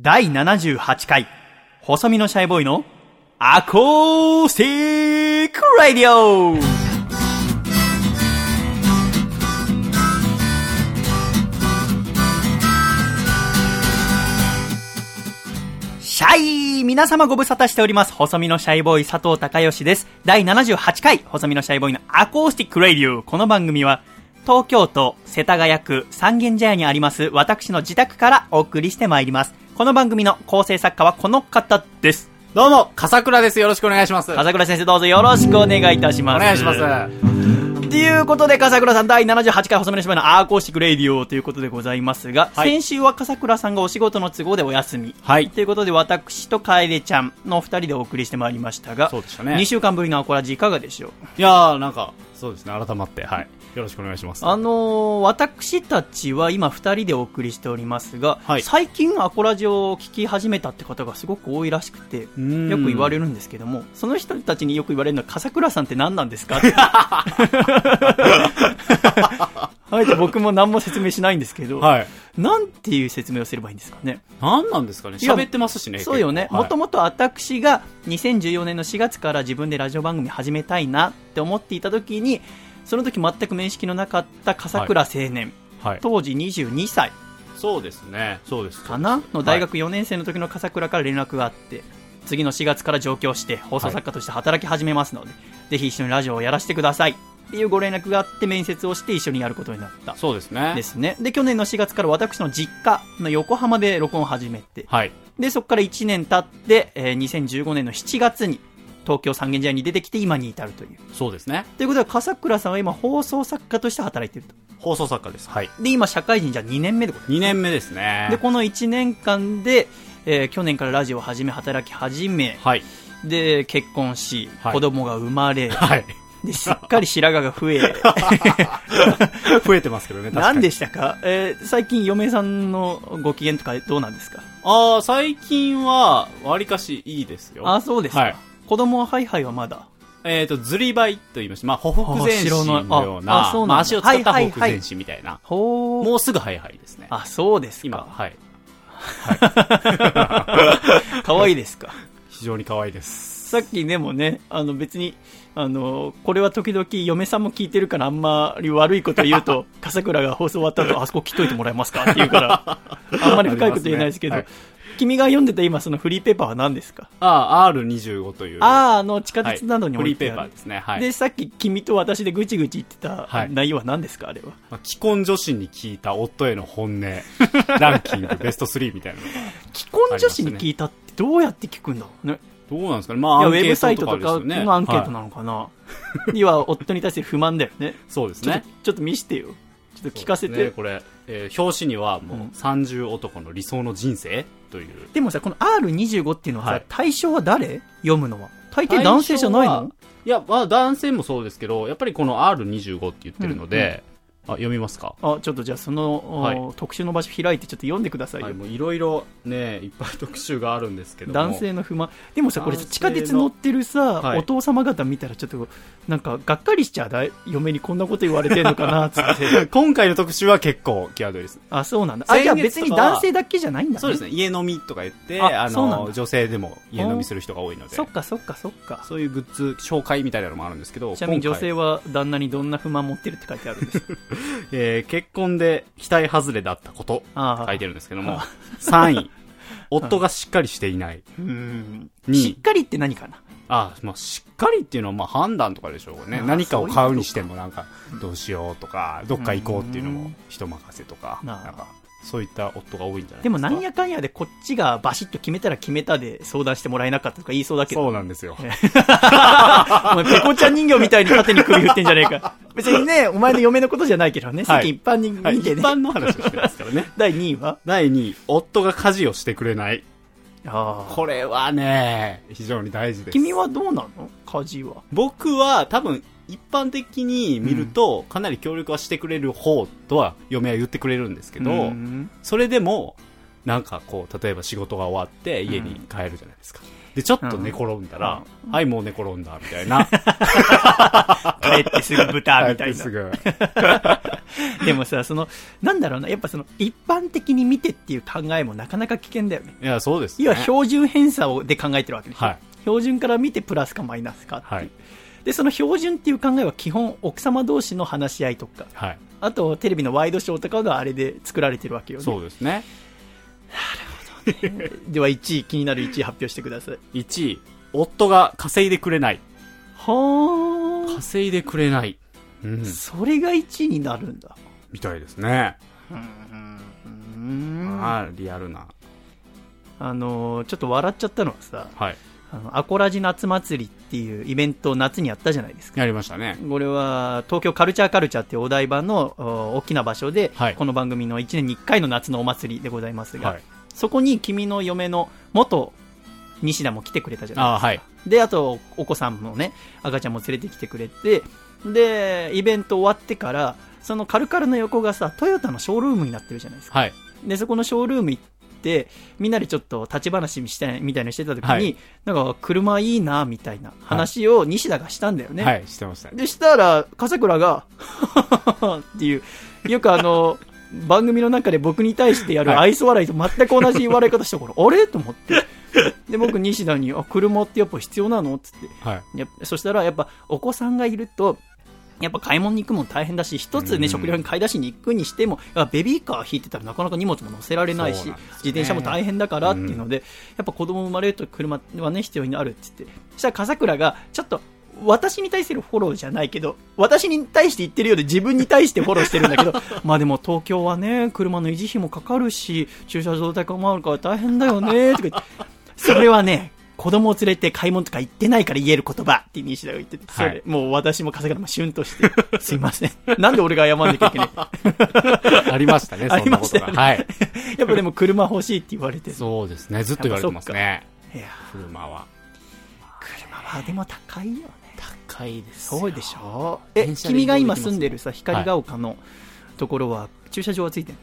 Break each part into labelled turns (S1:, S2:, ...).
S1: 第78回、細身のシャイボーイのアコースティックラディオシャイ皆様ご無沙汰しております。細身のシャイボーイ佐藤孝義です。第78回、細身のシャイボーイのアコースティックラディオこの番組は、東京都世田谷区三軒茶屋にあります私の自宅からお送りしてまいります。この番組の構成作家はこの方です。
S2: どうも、笠倉です。よろしくお願いします。
S1: 笠倉先生どうぞよろしくお願いいたします。
S2: お願いします。
S1: ということで、笠倉さん第78回細身のシャイボーイのアコースティックレイディオということでございますが、
S2: はい
S1: 先週は笠倉さんがお仕事の都合でお休み。
S2: はい
S1: ということで、私と楓ちゃんのお二人でお送りしてまいりましたが、
S2: そうでしたね
S1: 2週間ぶりのアコラジいかがでしょう？
S2: いやー、なんか、そうですね、改まって、はい。よろしくお願いします。
S1: あのー私たちは今二人でお送りしておりますが、
S2: はい
S1: 最近アコラジオを聞き始めたって方がすごく多いらしくて、
S2: ん
S1: よく言われるんですけども、その人たちによく言われるのは、笠倉さんって何なんですか？っ てはい、じゃあ僕も何も説明しないんですけど、
S2: はい。
S1: なんていう説明をすればいいんですかね。
S2: なんなんですかね？喋ってますしね。
S1: そうよね。もと
S2: も。
S1: もと私が2014年の4月から自分でラジオ番組始めたいなって思っていた時に、その時全く面識のなかった笠倉青年、
S2: はい。
S1: 当時22歳
S2: そうですね。そうです。
S1: かな？の大学4年生の時の笠倉から連絡があって、次の4月から上京して放送作家として働き始めますので、ぜひ一緒にラジオをやらせてくださいっていうご連絡があって面接をして一緒にやることになった。
S2: そうですね。
S1: ですね。で、去年の4月から私の実家の横浜で録音を始めて、
S2: はい。
S1: で、そこから1年経って、えー2015年の7月に東京三軒茶屋に出てきて今に至るという。
S2: そうですね。
S1: ということで、笠倉さんは今放送作家として働いていると。
S2: 放送作家です。はい。
S1: で、今社会人じゃ2年目でござい
S2: 2年目ですね。
S1: ます。で、この1年間で、えー去年からラジオを始め、働き始め、
S2: はい。
S1: で、結婚し、
S2: はい
S1: 子供が生まれ、
S2: はい。
S1: で、しっかり白髪が増え、
S2: 増えてますけどね、確かに。
S1: 何でしたか？えー最近嫁さんのご機嫌とかどうなんですか？
S2: あー、最近は、わりかしいいですよ。
S1: あ、そうですか。
S2: はい
S1: 子供はハイハイはまだ？
S2: えっ、と、ずりばいと言いまして、まあ、ほふく前進のよう
S1: ないあ
S2: な、
S1: あそうな
S2: まあ、足を使った
S1: はいはいはい
S2: ほふく前進みたいな。
S1: ほー。
S2: もうすぐハイハイですね。
S1: あ、そうです
S2: 今、
S1: か。
S2: はい。
S1: 可愛いですか？
S2: 非常に可愛いです。
S1: さっきでもね、あの別に、あの、これは時々嫁さんも聞いてるからあんまり悪いこと言うと、笠倉が放送終わった後、あそこ切っといてもらえますか？って言うから、あんまり深いこと言えないですけど、
S2: あります
S1: 君が読んでた今そのフリーペーパーは何ですか？
S2: ああ、R25 という。
S1: ああ、あの地下
S2: はい
S1: 鉄などに
S2: フリーペ
S1: 置いてある。
S2: ーパーですね。はい。
S1: で、さっき君と私でぐちぐち言ってた
S2: はい
S1: 内容は何ですか、あれは。
S2: まあ、既婚女子に聞いた夫への本音、ランキングベスト3みたいなのが。
S1: 既婚女子に聞いたってどうやって聞くんだろうね。
S2: どうなんですかねまあ、
S1: いや、ウェブサイトとか。のアンケート
S2: は
S1: なのかな。い や、夫に対して不満だよね。
S2: いそうですね
S1: ちょっと。見してよ。ちょっと聞かせて。
S2: ねこれ、えー表紙にはもう、
S1: うん
S2: 30男の理想の人生という。
S1: でもさ、この R25 っていうのはさ、
S2: はい
S1: 対象は誰？読むのは。大抵男性じゃないの？
S2: いや、まあ、男性もそうですけど、やっぱりこの R25 って言ってるので、あ、読みますか？
S1: あ、ちょっとじゃあその、お
S2: はい
S1: 特集の場所開いてちょっと読んでくださいよ。
S2: はい、ろいろね、いっぱい特集があるんですけども。
S1: 男性の不満。でもさ、これ地下鉄乗ってるさ、
S2: はい
S1: お父様方見たらちょっと、なんか、がっかりしちゃうだい嫁にこんなこと言われてんのかな、つって。
S2: 今回の特集は結構際どいです。
S1: あ、そうなんだ。あ、
S2: 先
S1: じゃあ別に男性だけじゃないんだね。
S2: そうですね、家飲みとか言って、
S1: あ
S2: あ
S1: そうなんだ
S2: の、女性でも家飲みする人が多いので
S1: そ、っかそっかそっか。
S2: そういうグッズ紹介みたいなのもあるんですけど、
S1: ちなみに女性は旦那にどんな不満持ってるって書いてあるんですか？
S2: えー結婚で期待外れだったこと、
S1: あ
S2: 書いてるんですけども、3位、夫がしっかりしていない。
S1: うん。
S2: 2
S1: しっ
S2: 位、
S1: かりって何かな？
S2: あ、まあ、しっかりっていうのはまあ判断とかでしょうね。
S1: あ
S2: 何かを買うにしてもなんか、どうしようとか、どっか行こうっていうのも人任せとか、
S1: な
S2: んか、そういった夫が多いんじゃないですか。
S1: でもなんやかんやでこっちがバシッと決めたら決めたで相談してもらえなかったとか言いそうだけど。
S2: そうなんですよ。
S1: お前ペコちゃん人形みたいに縦に首振ってんじゃねえか。別にね、お前の嫁のことじゃないけどね、世
S2: はい
S1: 間一般に
S2: はい、
S1: 見てね。
S2: 一般の話をしてますからね。
S1: 第2位は？
S2: 第2位、夫が家事をしてくれない。
S1: ああ。
S2: これはね、非常に大事です。
S1: 君はどうなの？家事は。
S2: 僕は多分、一般的に見ると、かなり協力はしてくれる方とは、嫁は言ってくれるんですけど、
S1: うん
S2: それでも、なんかこう、例えば仕事が終わって家に帰るじゃないですか。で、ちょっと寝転んだら、はい、もう寝転んだ、みたいな。
S1: 帰ってすぐ豚みたいな。でもさ、その、なんだろうな、やっぱその、一般的に見てっていう考えもなかなか危険だよね。
S2: いや、そうです、ね。
S1: 要は標準偏差をで考えてるわけでしょ。
S2: はい
S1: 標準から見てプラスかマイナスかっていう。
S2: はい。
S1: で、その標準っていう考えは基本奥様同士の話し合いとか、
S2: はい。
S1: あとテレビのワイドショーとかがあれで作られてるわけよね。
S2: そうですね。
S1: では1位、気になる1位発表してください。
S2: 1位、夫が稼いでくれない。
S1: はあ。
S2: 稼いでくれない。うん。
S1: それが1位になるんだ。
S2: みたいですね。
S1: うん
S2: ああ、リアルな。
S1: あのーちょっと笑っちゃったのはさ、
S2: はい。
S1: あのアコラジ夏祭りっていうイベントを夏にやったじゃないですか。
S2: やりましたね。
S1: これは東京カルチャーカルチャーっていうお台場のお大きな場所で、
S2: はい
S1: この番組の1年に1回の夏のお祭りでございますが、
S2: はい。
S1: そこに君の嫁の元西田も来てくれたじゃない
S2: ああ、はい。
S1: で、あと、お子さんもね、赤ちゃんも連れてきてくれて、で、イベント終わってから、そのカルカルの横がさ、トヨタのショールームになってるじゃないですか。
S2: はい。
S1: で、そこのショールーム行って、みんなでちょっと立ち話してみたいなのしてた時に、
S2: はい
S1: なんか、車いいな、みたいな話を西田がしたんだよね。
S2: はい、してましたね。
S1: で、したら、笠倉が、っていう、よくあの、番組の中で僕に対してやる
S2: はい
S1: 愛想笑いと全く同じ言われ方したから、あれ？と思って。で、僕、西田に、あ、車ってやっぱ必要なの？つって。
S2: はい。
S1: そしたら、やっぱ、お子さんがいると、やっぱ買い物に行くも大変だし、一つね、
S2: うん。
S1: 食料品買い出しに行くにしても、ベビーカー引いてたらなかなか荷物も乗せられないし、
S2: ね。
S1: 自転車も大変だからっていうので、やっぱ子供生まれると車はね、必要になるって言って、そしたら笠倉が、ちょっと、私に対するフォローじゃないけど、私に対して言ってるようで自分に対してフォローしてるんだけど、まあでも東京はね、車の維持費もかかるし、駐車場代もあるから大変だよね、とか言って、それはね、子供を連れて買い物とか行ってないから言える言葉って西田が言ってて、それで、
S2: はい
S1: もう私も笠倉もシュンとして、すいません。なんで俺が謝んなきゃいけない
S2: ありましたね、
S1: あ
S2: そんなことが。
S1: りましたよね
S2: はい。
S1: やっぱでも車欲しいって言われてる。
S2: そうですね、ずっと言われてますね。
S1: いや、
S2: 車は。
S1: 車はでも高いよね。
S2: 高いです
S1: そうでしょ？え、君が今住んでるさ、光が丘のところは、駐車場はついてる、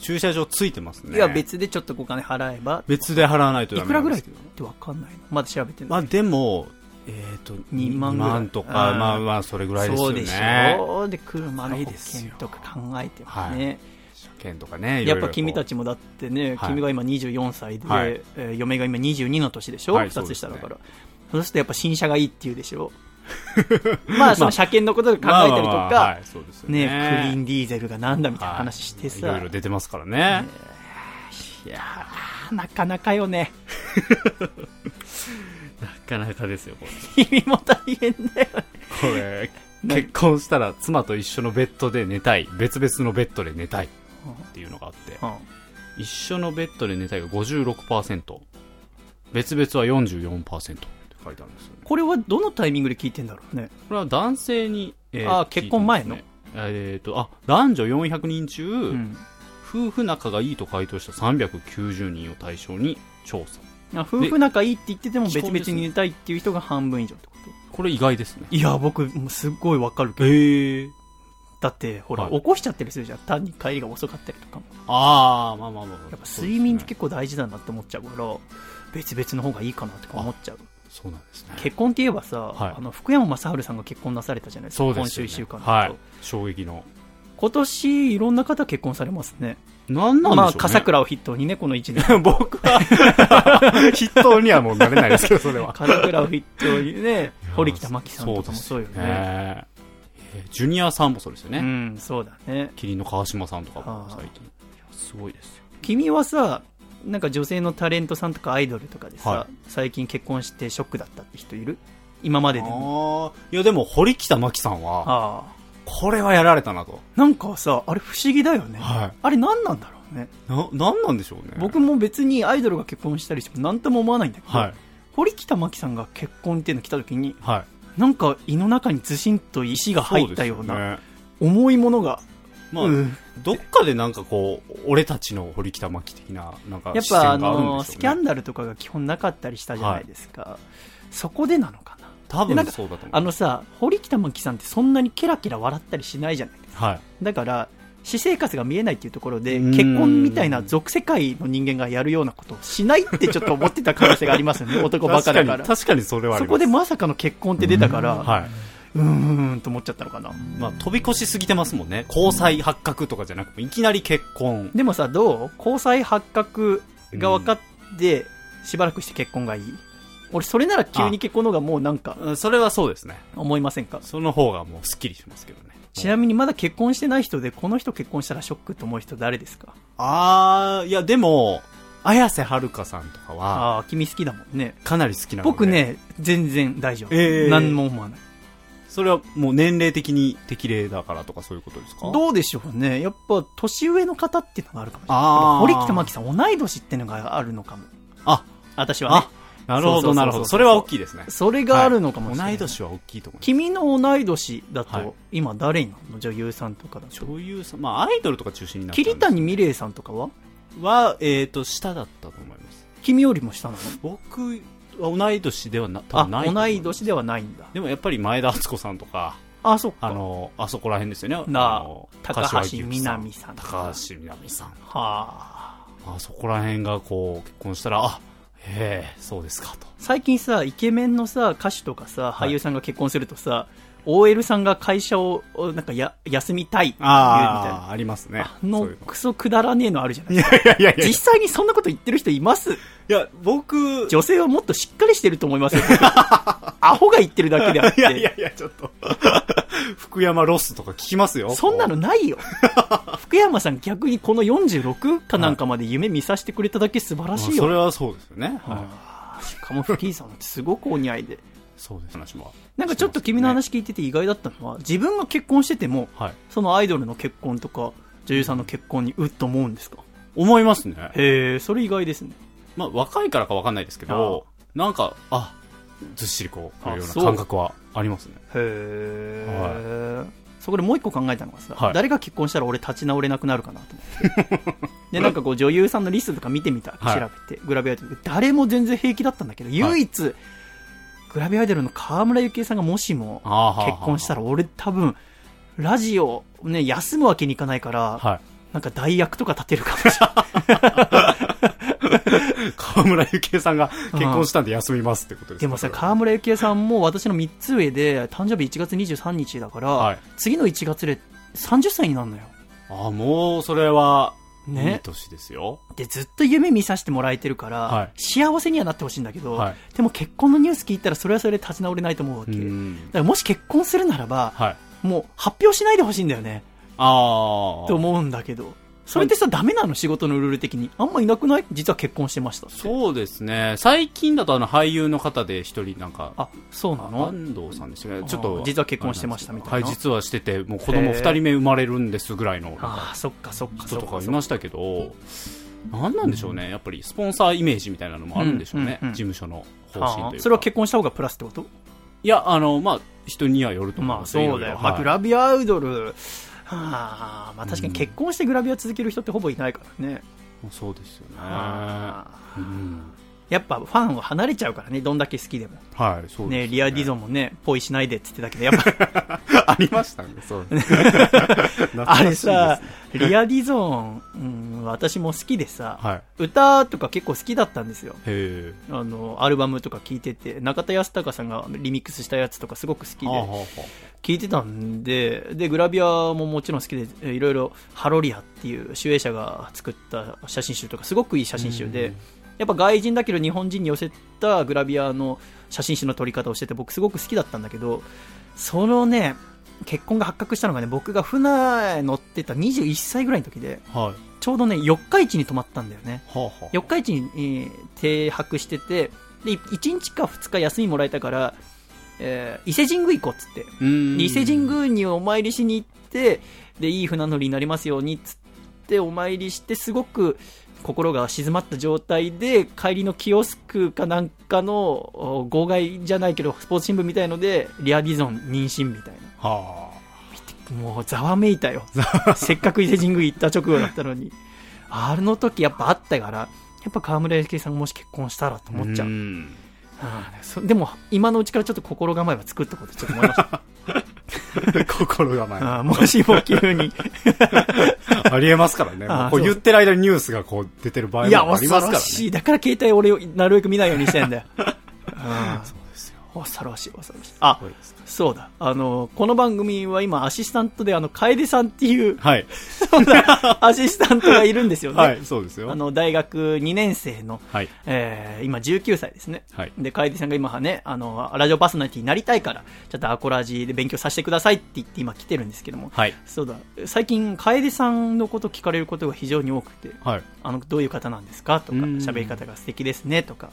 S2: 駐車場ついてますね。
S1: いや、別でちょっとお金払えば、
S2: 別で払わないとダメ
S1: いくらぐらいっ。てわかんな？いのまだ調べてない。
S2: まあでも、えっ、と、
S1: 2万ぐらい
S2: とか、
S1: あー
S2: まあまあ、それぐらいですよね。
S1: そうでしょで、車の保険とか考えてもね。
S2: 車検とかね、
S1: やっぱ君た
S2: ち。
S1: ちもだってね、
S2: はい
S1: 君が今24歳で、
S2: はい
S1: えー嫁が今22の年でしょ、
S2: はい
S1: 2つ下だから。そうするとやっぱ新車がいいって言うでしょ？まあその車検のことで考えたりとか、
S2: ね。
S1: ね、クリーンディーゼルがなんだみたいな話してさ、
S2: はいいろいろ出てますからね。
S1: いやーなかなかよね。
S2: なかなかですよ、これ。
S1: 君も大変だよね。
S2: これ、
S1: な
S2: 結婚したら妻と一緒のベッドで寝たい。別々のベッドで寝たい。っていうのがあって。
S1: うん
S2: 一緒のベッドで寝たいが56%。別々は44%って書いてあるんですよね。
S1: これはどのタイミングで聞いてんだろうね。
S2: これは男性に、え
S1: あ結婚前の？
S2: ねえっ、と、あ、男女400人中、
S1: うん
S2: 夫婦仲がいいと回答した390人を対象に調査。
S1: あ夫婦仲いいって言ってても別々に寝たいっていう人が半分以上ってこと？
S2: これ意外ですね。
S1: いや、僕、すっごいわかるけど。
S2: へえ。
S1: だって、ほら、
S2: はい
S1: 起こしちゃったりするじゃん。単に帰りが遅かったりとかも。
S2: ああ、まあまあまあまあ。
S1: やっぱ睡眠って結構大事だなって思っちゃうから、別々の方がいいかなとか思っちゃう。
S2: そうなんですね。
S1: 結婚って言えばさ、
S2: はい
S1: あの、福山雅治さんが結婚なされたじゃないですか。
S2: ね。
S1: 今週一週間
S2: はい。衝撃の。
S1: 今年、いろんな方結婚されますね。
S2: なんなんでしょうね。
S1: まあ、笠倉を筆頭にね、この1年。
S2: 僕は、筆頭にはもうなれないですけど、それは。
S1: 笠倉を筆頭にね、堀北真希さんとかもそうよね。
S2: えージュニアさんもそうですよね。
S1: うん、そうだね。
S2: キリンの川島さんとかも最近。すごいですよ。
S1: 君はさ、なんか女性のタレントさんとかアイドルとかでさ、
S2: は
S1: 最近結婚してショックだったって人いる？今まででも。
S2: いやでも、堀北真希さんは。これはやられたなと。
S1: なんかさ、あれ不思議だよね。
S2: はい
S1: あれ何なんだろうね。
S2: な、なんなんでしょうね。
S1: 僕も別にアイドルが結婚したりしても何とも思わないんだけど、
S2: はい。
S1: 堀北真希さんが結婚っていうの来た時に、
S2: はい。
S1: なんか胃の中にずしんと石が入ったような重いものが、
S2: まあ、
S1: うん
S2: どっかでなんかこう、俺たちの堀北真希的な、なんか
S1: やっぱあの。スキャンダルとかが基本なかったりしたじゃないですか。そこでなのかな。
S2: 多分そうだと思う。
S1: あのさ、堀北真希さんってそんなにケラケラ笑ったりしないじゃないですか。
S2: はい。
S1: だから、私生活が見えないっていうところで、
S2: うん
S1: 結婚みたいな属世界の人間がやるようなことをしないってちょっと思ってた可能性がありますよね、男ばかだから。
S2: 確かにそれは。
S1: そこでまさかの結婚って出たから、
S2: はい。
S1: うーんと思っちゃったのかな。
S2: まあ、飛び越しすぎてますもんね。交際発覚とかじゃなくて、いきなり結婚。
S1: でもさ、どう交際発覚が分かって、しばらくして結婚がいい？俺、それなら急に結婚の方がもうなんか、
S2: うんそれはそうですね。
S1: 思いませんか？
S2: その方がもうスッキリしますけどね。
S1: ちなみにまだ結婚してない人で、この人結婚したらショックと思う人誰ですか？
S2: あー、いやでも、綾瀬はるかさんとかは、
S1: ああ、君好きだもんね。
S2: かなり好きなので。
S1: 僕。ね、全然大丈夫。
S2: ええ
S1: 何も思わない。
S2: それはもう年齢的に適齢だからとかそういうことですか？
S1: どうでしょうね。やっぱ、年上の方っていうのがあるかもしれない。
S2: あー
S1: 堀北真希さん、同い年っていうのがあるのかも。
S2: あ、
S1: 私はね
S2: あ。、なるほど、なるほど。それは大きいですね。
S1: それがあるのかもしれない。
S2: 同い年は大きいと思います。
S1: 君の同い年だと、
S2: はい
S1: 今誰になるの？女優さんとかだと。
S2: 女優さん、まあアイドルとか中心になっ
S1: 桐谷美玲さんとかは？
S2: は、えっ、と、下だったと思います。
S1: 君よりも下なの？
S2: 僕は同い年ではな、多
S1: あ
S2: 分ない
S1: 同い年ではないんだ。
S2: でもやっぱり前田敦子さんとか、
S1: あ、そ。
S2: あの、あそこら辺ですよね。
S1: なあ
S2: あの
S1: 高橋みなみさんとか
S2: 高橋みなみさん。
S1: はあ。
S2: あそこら辺がこう、結婚したら、あ、へえ、そうですかと。
S1: 最近さ、イケメンのさ、歌手とかさ、
S2: はい
S1: 俳優さんが結婚するとさ、OL さんが会社を、なんかや、休みたいって言うみたいな。
S2: ああ、ありますね。
S1: あのクソくだらねえのあるじゃない
S2: いやいやいやいや。
S1: 実際にそんなこと言ってる人います？
S2: いや、僕、
S1: 女性はもっとしっかりしてると思いますよ。アホが言ってるだけであっ
S2: いやいや
S1: て。
S2: いや、ちょっと。福山ロスとか聞きますよ。
S1: そんなのないよ。福山さん逆にこの46かなんかまで夢見させてくれただけ素晴らしいよ。
S2: まあそれはそうですよね。はい。
S1: しかもフキーさんってすごくお似合いで。
S2: そうです、話も。
S1: なんかちょっと君の話聞いてて意外だったのは、自分が結婚してても、
S2: はい。
S1: そのアイドルの結婚とか、女優さんの結婚にうっと思うんですか？
S2: 思いますね。
S1: へえ、それ意外ですね。
S2: まあ、若いからかわかんないですけど、なんか、あ、ずっしりこう、くるような感覚はありますね。
S1: へえ、そこでもう一個考えたのがさ、
S2: はい
S1: 誰が結婚したら俺立ち直れなくなるかなと思って。で、なんかこう女優さんのリストとか見てみた。
S2: はい
S1: 調べて、グラビアアイドル。誰も全然平気だったんだけど、唯一、グラビアアイドルの河村ゆきえさんがもしも結婚したら俺多分、ラジオ、ね、休むわけにいかないから、
S2: はい。
S1: なんか代役とか立てるかもしれない。
S2: 河村ゆきえさんが結婚したんで休みますってことですか？
S1: でもさ、河村ゆきえさんも私の3つ上で、誕生日1月23日だから、
S2: はい
S1: 次の1月で30歳になるのよ。
S2: ああ、もう、それは、
S1: ね
S2: いい年ですよ。
S1: で、ずっと夢見させてもらえてるから、
S2: はい
S1: 幸せにはなってほしいんだけど、
S2: はい
S1: でも結婚のニュース聞いたらそれはそれで立ち直れないと思うわけ。
S2: う
S1: だか
S2: ん。
S1: らもし結婚するならば、
S2: はい。
S1: もう発表しないでほしいんだよね。
S2: ああ。
S1: と思うんだけど。それってさ、ダメなの？仕事のルール的に。あんまいなくない？実は結婚してましたって。
S2: そうですね。最近だとあの俳優の方で一人なんか、
S1: あ、そうなの？
S2: 安藤さんですよね。
S1: あ
S2: ちょっと。
S1: 実は結婚してましたみたいな
S2: はい、実はしてて、もう子供二人目生まれるんですぐらいの、
S1: ああ、そっかそっかそ
S2: 人と
S1: っか
S2: かいましたけど、なんなんでしょうね。やっぱりスポンサーイメージみたいなのもあるんでしょうね。事務所の方針というか。
S1: ああそれは結婚した方がプラスってこと？
S2: いや、あの、まあ、人にはよると思い
S1: まあ
S2: ます
S1: そうだよ。まあグ
S2: ラ
S1: ラビアアイドル、はあ、まあ確かに結婚してグラビア続ける人ってほぼいないからね。
S2: そうですよね。
S1: やっぱファンは離れちゃうからね、どんだけ好きでも。
S2: はい、そうです、
S1: ね、リアディゾンもね、ポイしないでって言ってたけど、やっぱ、
S2: ありましたね、そう。
S1: あれさ、リアディゾン、うん、私も好きでさ、
S2: はい。
S1: 歌とか結構好きだったんですよ。あの、アルバムとか聴いてて、中田康隆さんがリミックスしたやつとかすごく好きで、聞いてたんで、で、グラビアももちろん好きで、えいろいろ、ハロリアっていう主演者が作った写真集とか、すごくいい写真集で
S2: うん、
S1: やっぱ外人だけど日本人に寄せたグラビアの写真集の撮り方をしてて、僕すごく好きだったんだけど、そのね、結婚が発覚したのがね、僕が船乗ってた21歳ぐらいの時で、
S2: あはい。
S1: ちょうどね、四日市に泊まったんだよね。
S2: はあはあ
S1: 四日市に、えー停泊してて、で、1日か2日休みもらえたから、えー伊勢神宮行こうっつって、伊勢神宮にお参りしに行って、で、いい船乗りになりますようにっつってお参りして、すごく心が静まった状態で、帰りのキオスクかなんかのお号外じゃないけど、スポーツ新聞みたいので、リアディゾン妊娠みたいな。
S2: は
S1: もうざわめいたよ。せっかく伊勢神宮行った直後だったのに。あの時やっぱあったから、やっぱ河村ゆきえさんがもし結婚したらと
S2: あ。
S1: 思っちゃう。
S2: ん
S1: うんそでも、今のうちからちょっと心構えは作ったことちょっと思いました。
S2: 心構え。
S1: あーもしも急に。
S2: ありえますからね。こう言ってる間にニュースがこう出てる場合
S1: いや、
S2: もありますからね。
S1: 恐ろしい。だから携帯俺をなるべく見ないようにしてんだよ。あ ー恐ろしい、恐ろしい。あそうだ。あの、この番組は今アシスタントであの、楓さんっていう、
S2: はい。
S1: アシスタントがいるんですよね。
S2: はい、そうですよ。
S1: あの、大学2年生の、
S2: はい。
S1: えー、今19歳ですね。
S2: はい
S1: で、楓さんが今はね、あの、ラジオパーソナリティになりたいから、ちょっとアコラジで勉強させてくださいって言って今来てるんですけども、
S2: はい。
S1: そうだ、最近、楓さんのこと聞かれることが非常に多くて、
S2: はい。
S1: あの、どういう方なんですかとか、
S2: うん
S1: 喋り方が素敵ですねとか、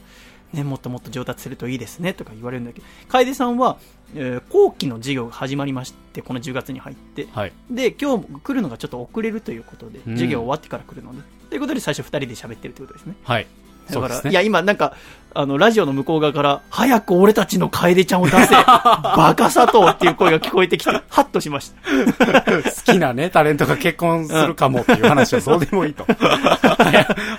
S1: ね、もっともっと上達するといいですねとか言われるんだけど、楓さんは、えー後期の授業が始まりまして、この10月に入って、
S2: はい。
S1: で、今日来るのがちょっと遅れるということで、
S2: うん
S1: 授業終わってから来るので、ということで最初2人で喋ってるということですね。
S2: はい。
S1: だから、
S2: ね。
S1: いや、今なんか、あの、ラジオの向こう側から、早く俺たちの楓ちゃんを出せ バカ佐藤っていう声が聞こえてきて、ハッとしました。
S2: 好きなね、タレントが結婚するかもっていう話はどうでもいいと。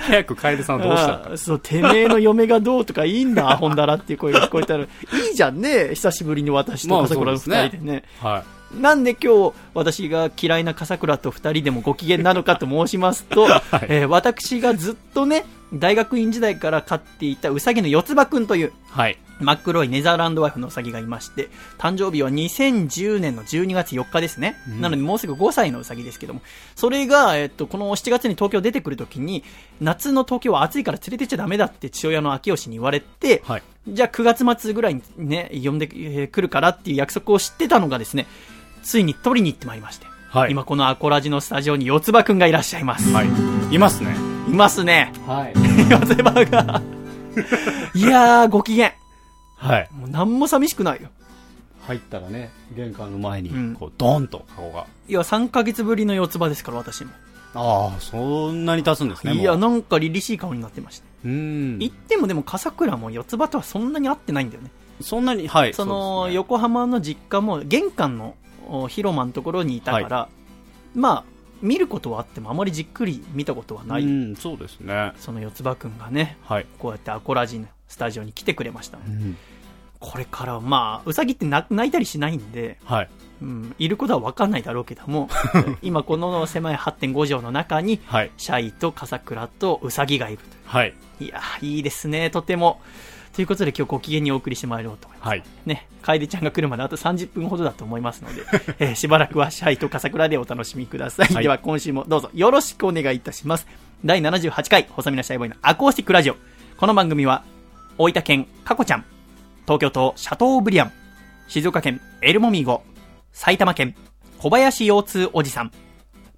S2: 早く楓さんはどうしたの
S1: そう、てめえの嫁がどうとかいいんだ、アホんだらっていう声が聞こえたら、いいじゃんね、久しぶりに私と
S2: まあ
S1: 笠倉の二人でね。
S2: は
S1: なんで今日、私が嫌いな笠倉と二人でもご機嫌なのかと申しますと、えー私がずっとね、大学院時代から飼っていたウサギの四つ葉くんという、
S2: い。はい。
S1: 真っ黒いネザーランドワイフのウサギがいまして、誕生日は2010年の12月4日ですね。
S2: うん
S1: なのでもうすぐ5歳のウサギですけども、それが、えっと、この7月に東京出てくるときに、夏の東京は暑いから連れてっちゃダメだって父親の秋吉に言われて、
S2: はい。
S1: じゃあ9月末ぐらいにね、呼んでえー来るからっていう約束を知ってたのがですね、ついに取りに行ってまいりまして、
S2: はい。
S1: 今このアコラジのスタジオに四つ葉くんがいらっしゃいます。
S2: はい。いますね。
S1: いますね。
S2: はい。
S1: 四つ葉が。いやー、ご機嫌。
S2: はい。
S1: もう何も寂しくないよ。
S2: 入ったらね、玄関の前に
S1: うん、
S2: こう、ドーンと顔が。
S1: いや、3ヶ月ぶりの四つ葉ですから、私も。
S2: ああ、そんなに経つんですね。
S1: いや、
S2: もう
S1: なんか凛々しい顔になってました。
S2: う
S1: 言。ってもでも、笠倉も四つ葉とはそんなに合ってないんだよね。
S2: そんなに、はい。
S1: その、
S2: うですね
S1: 横浜の実家も、玄関のお広間のところにいたから、まあ、見ることはあっても、あまりじっくり見たことはない。
S2: うん、そうですね。
S1: その四つ葉くんがね、
S2: はい。
S1: こうやってアコラジのスタジオに来てくれました。
S2: うん。
S1: これから、まあ、うさぎってな泣いたりしないんで、
S2: はい。
S1: うん、いることは分かんないだろうけども、今この狭い8.5畳の中に、
S2: はい。
S1: シャイと笠倉とウサギがいる
S2: はい。
S1: といやー、いいですね、とても。ということで今日ご機嫌にお送りしてまいろうと思います。
S2: はい。
S1: ね、楓ちゃんが来るまであと30分ほどだと思いますので、えーしばらくはシャイと笠倉でお楽しみください。
S2: はい
S1: では今週もどうぞよろしくお願いいたします。第78回、細身のシャイボーイのアコースティックラジオ。この番組は、大分県カコちゃん、東京都シャトーブリアン、静岡県エルモミーゴ、埼玉県小林腰痛おじさん、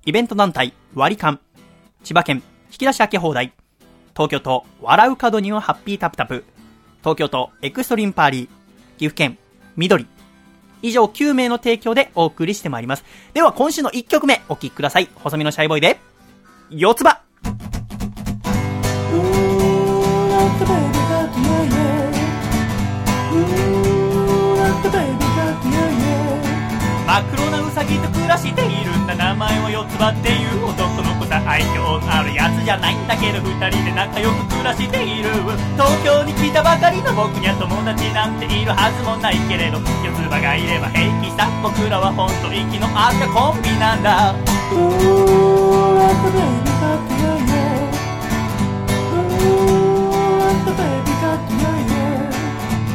S1: イベント団体割り勘、千葉県引き出し開け放題、東京都笑う角にはハッピータプタプ、東京都エクストリームパーリー、岐阜県緑。以上9名の提供でお送りしてまいります。では今週の1曲目お聴きください。細身のシャイボーイで、四つ葉真っ黒なウサギと暮らしているんだ名前は四つ葉っていう男さ愛嬌のあるやつじゃないんだけど二人で仲良く暮らしている。東京に来たばかりの僕には友達なんているはずもないけれど四つ葉がいれば平気さ。僕らは本当息の合ったコンビなんだ。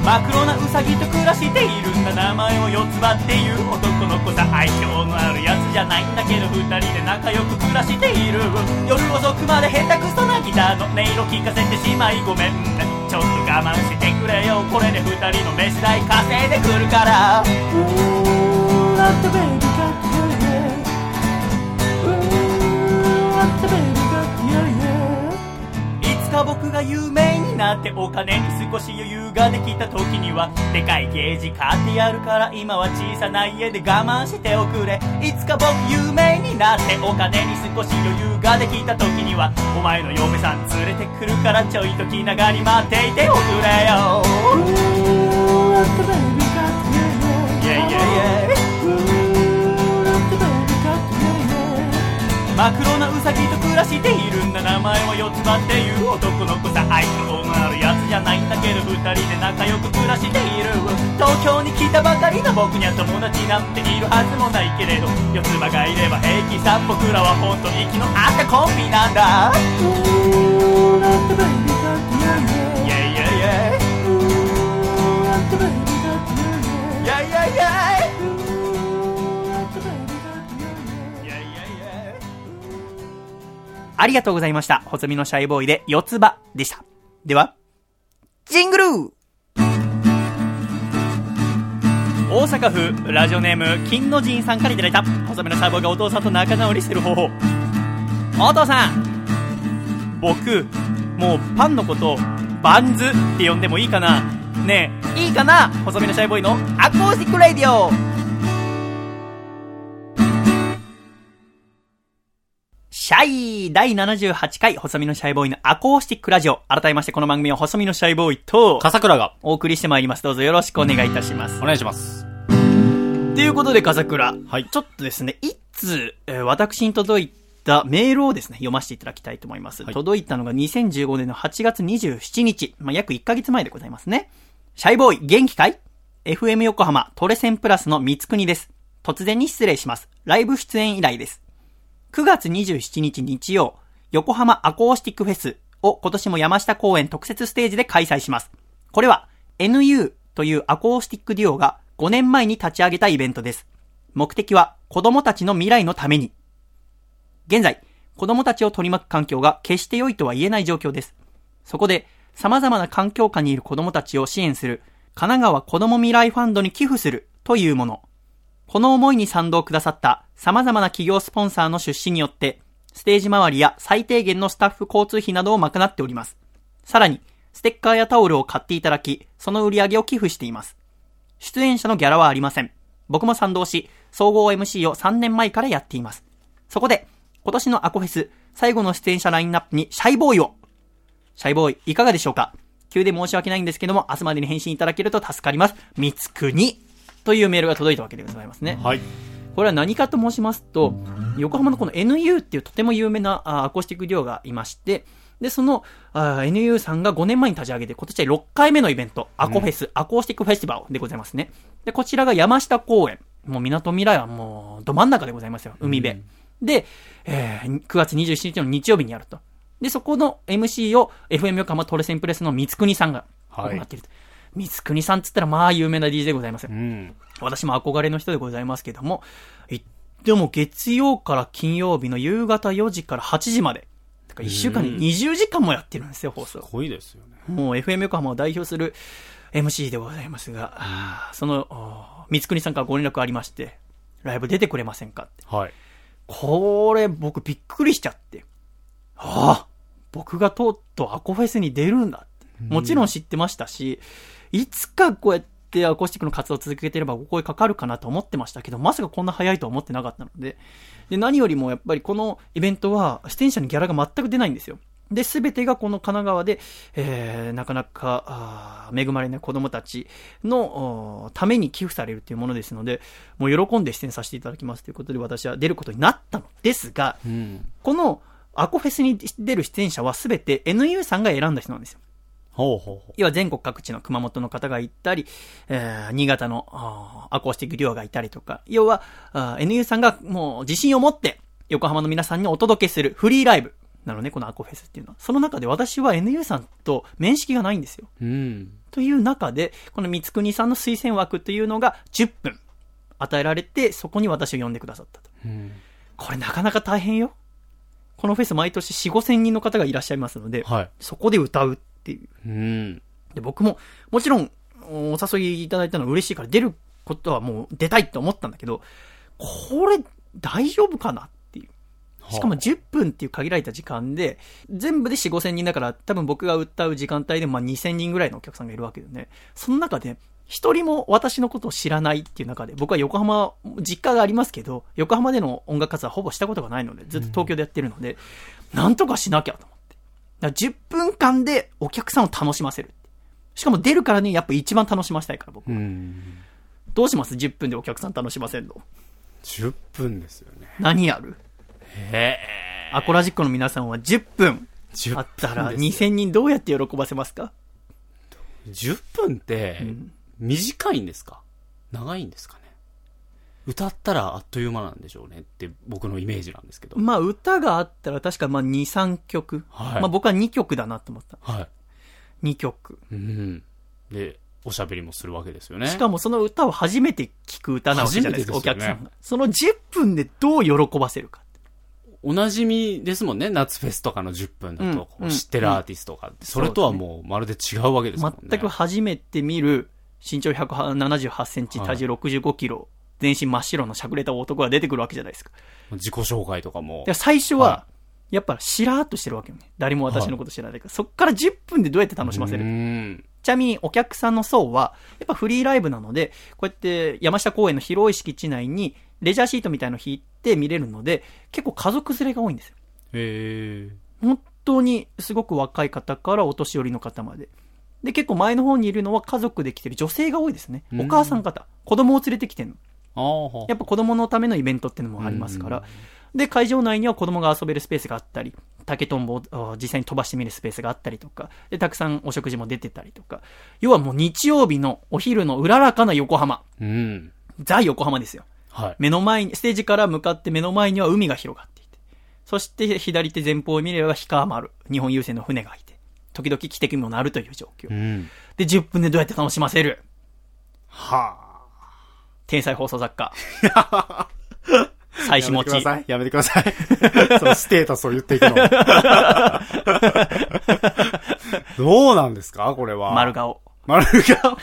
S1: 真っ黒なウサギと暮らしているんだ名前を四つ葉っていう男の子さ愛嬌のあるやつじゃないんだけど二人で仲良く暮らしている。夜遅くまで下手くそなギターの音色聞かせてしまいごめん。ちょっと我慢してくれよ。これで二人の飯代稼いでくるから。いつか僕が有名になってお金に少し余裕ができた時にはでかいゲージ買ってやるから今は小さな家で我慢しておくれ。いつか僕有名になってお金に少し余裕ができた時にはお前の嫁さん連れてくるからちょいと気長に待っていておくれよ。Yeah, yeah, yeah 真っ黒なウサギと暮らしているんだ名前は四つ葉っていう男の子さ愛想のあるやつじゃないんだけど二人で仲良く暮らしている。東京に来たばかりの僕には友達なんているはずもないけれど四つ葉がいれば平気さ僕らは本当に息の合ったコンビなんだ。ありがとうございました。細身のシャイボーイで四つ葉でした。では、ジングル。大阪府ラジオネーム金の神さんからいただいた。細身のシャイボーイがお父さんと仲直りする方法。お父さん。僕もうパンのことバンズって呼んでもいいかな。ねえいいかな？細身のシャイボーイのアコースティックレディオ。シャイ第78回細身のシャイボーイのアコースティックラジオ改めましてこの番組は細身のシャイボーイと
S2: 笠倉が
S1: お送りしてまいりますどうぞよろしくお願いいたします
S2: お願いします。
S1: ということで、笠倉。
S2: はい
S1: ちょっとですね、一通、えー私に届いたメールをですね、読ませていただきたいと思います。
S2: はい
S1: 届いたのが2015年の8月27日。まあ、約1ヶ月前でございますね。シャイボーイ、元気かい ?FM 横浜トレセンプラスの三つ国です。突然に失礼します。ライブ出演依頼です。9月27日日曜、横浜アコースティックフェスを今年も山下公園特設ステージで開催します。これは NU というアコースティックデュオが5年前に立ち上げたイベントです。目的は子供たちの未来のために。現在、子供たちを取り巻く環境が決して良いとは言えない状況です。そこで、様々な環境下にいる子供たちを支援する、神奈川子供未来ファンドに寄付するというもの。この思いに賛同くださった様々な企業スポンサーの出資によって、ステージ周りや最低限のスタッフ交通費などを賄っております。さらに、ステッカーやタオルを買っていただき、その売り上げを寄付しています。出演者のギャラはありません。僕も賛同し、総合 MC を3年前からやっています。そこで、今年のアコフェス、最後の出演者ラインナップにシャイボーイを。シャイボーイ、いかがでしょうか？急で申し訳ないんですけども、明日までに返信いただけると助かります。三つくに。というメールが届いたわけでございますね。
S2: はい。
S1: これは何かと申しますと、横浜のこの NU っていうとても有名なあアコースティックデュオがいまして、で、そのあ NU さんが5年前に立ち上げて、今年は6回目のイベント、アコフェス、アコースティックフェスティバルでございますね。で、こちらが山下公園。もう港未来はもうど真ん中でございますよ。海辺。で、えー9月27日の日曜日にやると。で、そこの MC を FM 横浜トレセンプレスの三つ国さんが行っていると。三つ国さんっつったらまあ有名な DJ でございますよ
S2: う。ん。
S1: 私も憧れの人でございますけども、言っても月曜から金曜日の夕方4時から8時まで。だから1週間に20時間もやってるんですよ、放送。
S2: 濃いですよね。
S1: もう FM 横浜を代表する MC でございますが、その、お三つ国さんからご連絡ありまして、ライブ出てくれませんかって。
S2: はい。
S1: これ僕びっくりしちゃって。ああ、僕がとうとうアコフェスに出るんだって。もちろん知ってましたし、いつかこうやってアコースティックの活動を続けてればお声かかるかなと思ってましたけど、まさかこんな早いとは思ってなかったので。で、何よりもやっぱりこのイベントは出演者にギャラが全く出ないんですよ。で、すべてがこの神奈川で、えー、なかなか、恵まれない子供たちのおために寄付されるというものですので、もう喜んで出演させていただきますということで私は出ることになったのですが、
S2: うん。
S1: このアコフェスに出る出演者はすべて NU さんが選んだ人なんですよ。
S2: ほうほうほ
S1: 要は全国各地の熊本の方がいたり、えー新潟のアコースティックデュオがいたりとか、要はあー NU さんがもう自信を持って横浜の皆さんにお届けするフリーライブなのね、このアコフェスっていうのは。その中で私は NU さんと面識がないんですよ。
S2: う。うん。
S1: という中で、この三つ国さんの推薦枠というのが10分与えられて、そこに私を呼んでくださったと。
S2: うん。
S1: これなかなか大変よ。このフェス毎年4、5千人の方がいらっしゃいますので、
S2: はい。
S1: そこで歌うっていう。
S2: うん。
S1: で、僕も、もちろん、お誘いいただいたのは嬉しいから出ることはもう出たいって思ったんだけど、これ大丈夫かなっていう。しかも10分っていう限られた時間で、全部で4、5千人だから、多分僕が歌う時間帯でもまあ2千人ぐらいのお客さんがいるわけでね。その中で、一人も私のことを知らないっていう中で、僕は横浜、実家がありますけど、横浜での音楽活動はほぼしたことがないので、ずっと東京でやってるので、なんとかしなきゃと10分間でお客さんを楽しませる。しかも出るからね、やっぱ一番楽しませたいから僕。
S2: うん。
S1: どうします ?10 分でお客さん楽しませるの
S2: ？10分ですよね。
S1: 何やる？
S2: へ
S1: アコラジックの皆さんは10分
S2: 10
S1: あったら
S2: 分です
S1: 2000人どうやって喜ばせますか
S2: ？10分って、短いんですか？長いんですかね？歌ったらあっという間なんでしょうねって僕のイメージなんですけど。
S1: まあ歌があったら確かまあ2、3曲。
S2: はい
S1: まあ僕は2曲だなと思った。
S2: はい。
S1: 2曲。
S2: うん。で、おしゃべりもするわけですよね。
S1: しかもその歌を初めて聴く歌なわけじゃないですか、
S2: すよね
S1: 客さんが。その10分でどう喜ばせるか。
S2: おなじみですもんね、夏フェスとかの10分だと、こう
S1: うん
S2: 知ってるアーティストが、それとはもうまるで違うわけですもんね。
S1: 全く初めて見る身長178センチ、
S2: はい
S1: 体重65キロ、全身真っ白のしゃくれた男が出てくるわけじゃないですか。
S2: 自己紹介とかも
S1: で。最初は
S2: は、
S1: やっぱしらーっとしてるわけよね。誰も私のこと知らないから。そっから10分でどうやって楽しませ
S2: う
S1: る
S2: ん。
S1: ちなみにお客さんの層は、やっぱフリーライブなので、こうやって山下公園の広い敷地内にレジャーシートみたいの引いて見れるので、結構家族連れが多いんですよ。本当にすごく若い方からお年寄りの方まで。で、結構前の方にいるのは家族で来てる女性が多いですね。
S2: うん
S1: お母さん方。子供を連れてきてるの。やっぱ子供のためのイベントっていうのもありますから。で、会場内には子供が遊べるスペースがあったり、竹とんぼをあ実際に飛ばしてみるスペースがあったりとか、で、たくさんお食事も出てたりとか。要はもう日曜日のお昼のうららかな横浜。
S2: うん。
S1: ザ横浜ですよ。
S2: はい。
S1: 目の前に、ステージから向かって目の前には海が広がっていて。そして左手前方を見れば氷川丸、日本郵船の船がいて。時々汽笛も鳴るという状況。
S2: うん。
S1: で、10分でどうやって楽しませる
S2: は
S1: 天才放送作家。
S2: あ。
S1: 妻子持ち。
S2: やめてください。そのステータスを言っていくの。どうなんですか？これは。
S1: 丸。顔。
S2: 丸顔？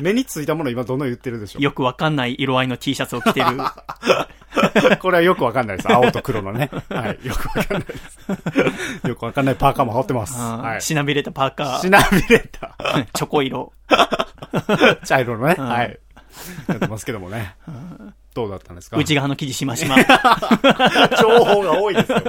S2: 目についたもの今どんどん言ってるでしょ。
S1: よくわかんない色合いの T シャツを着てる。
S2: これはよくわかんないです。青と黒のね。はい。よくわかんないです。よくわかんないパーカーも羽織ってます。はい。
S1: しなびれたパーカ
S2: しなびれた。
S1: ー、チョコ色。
S2: 茶色のね。
S1: ん
S2: はい。やってますけどもね。どうだったんですか？
S1: 内側の生地しましま。
S2: 情報が多いですよ。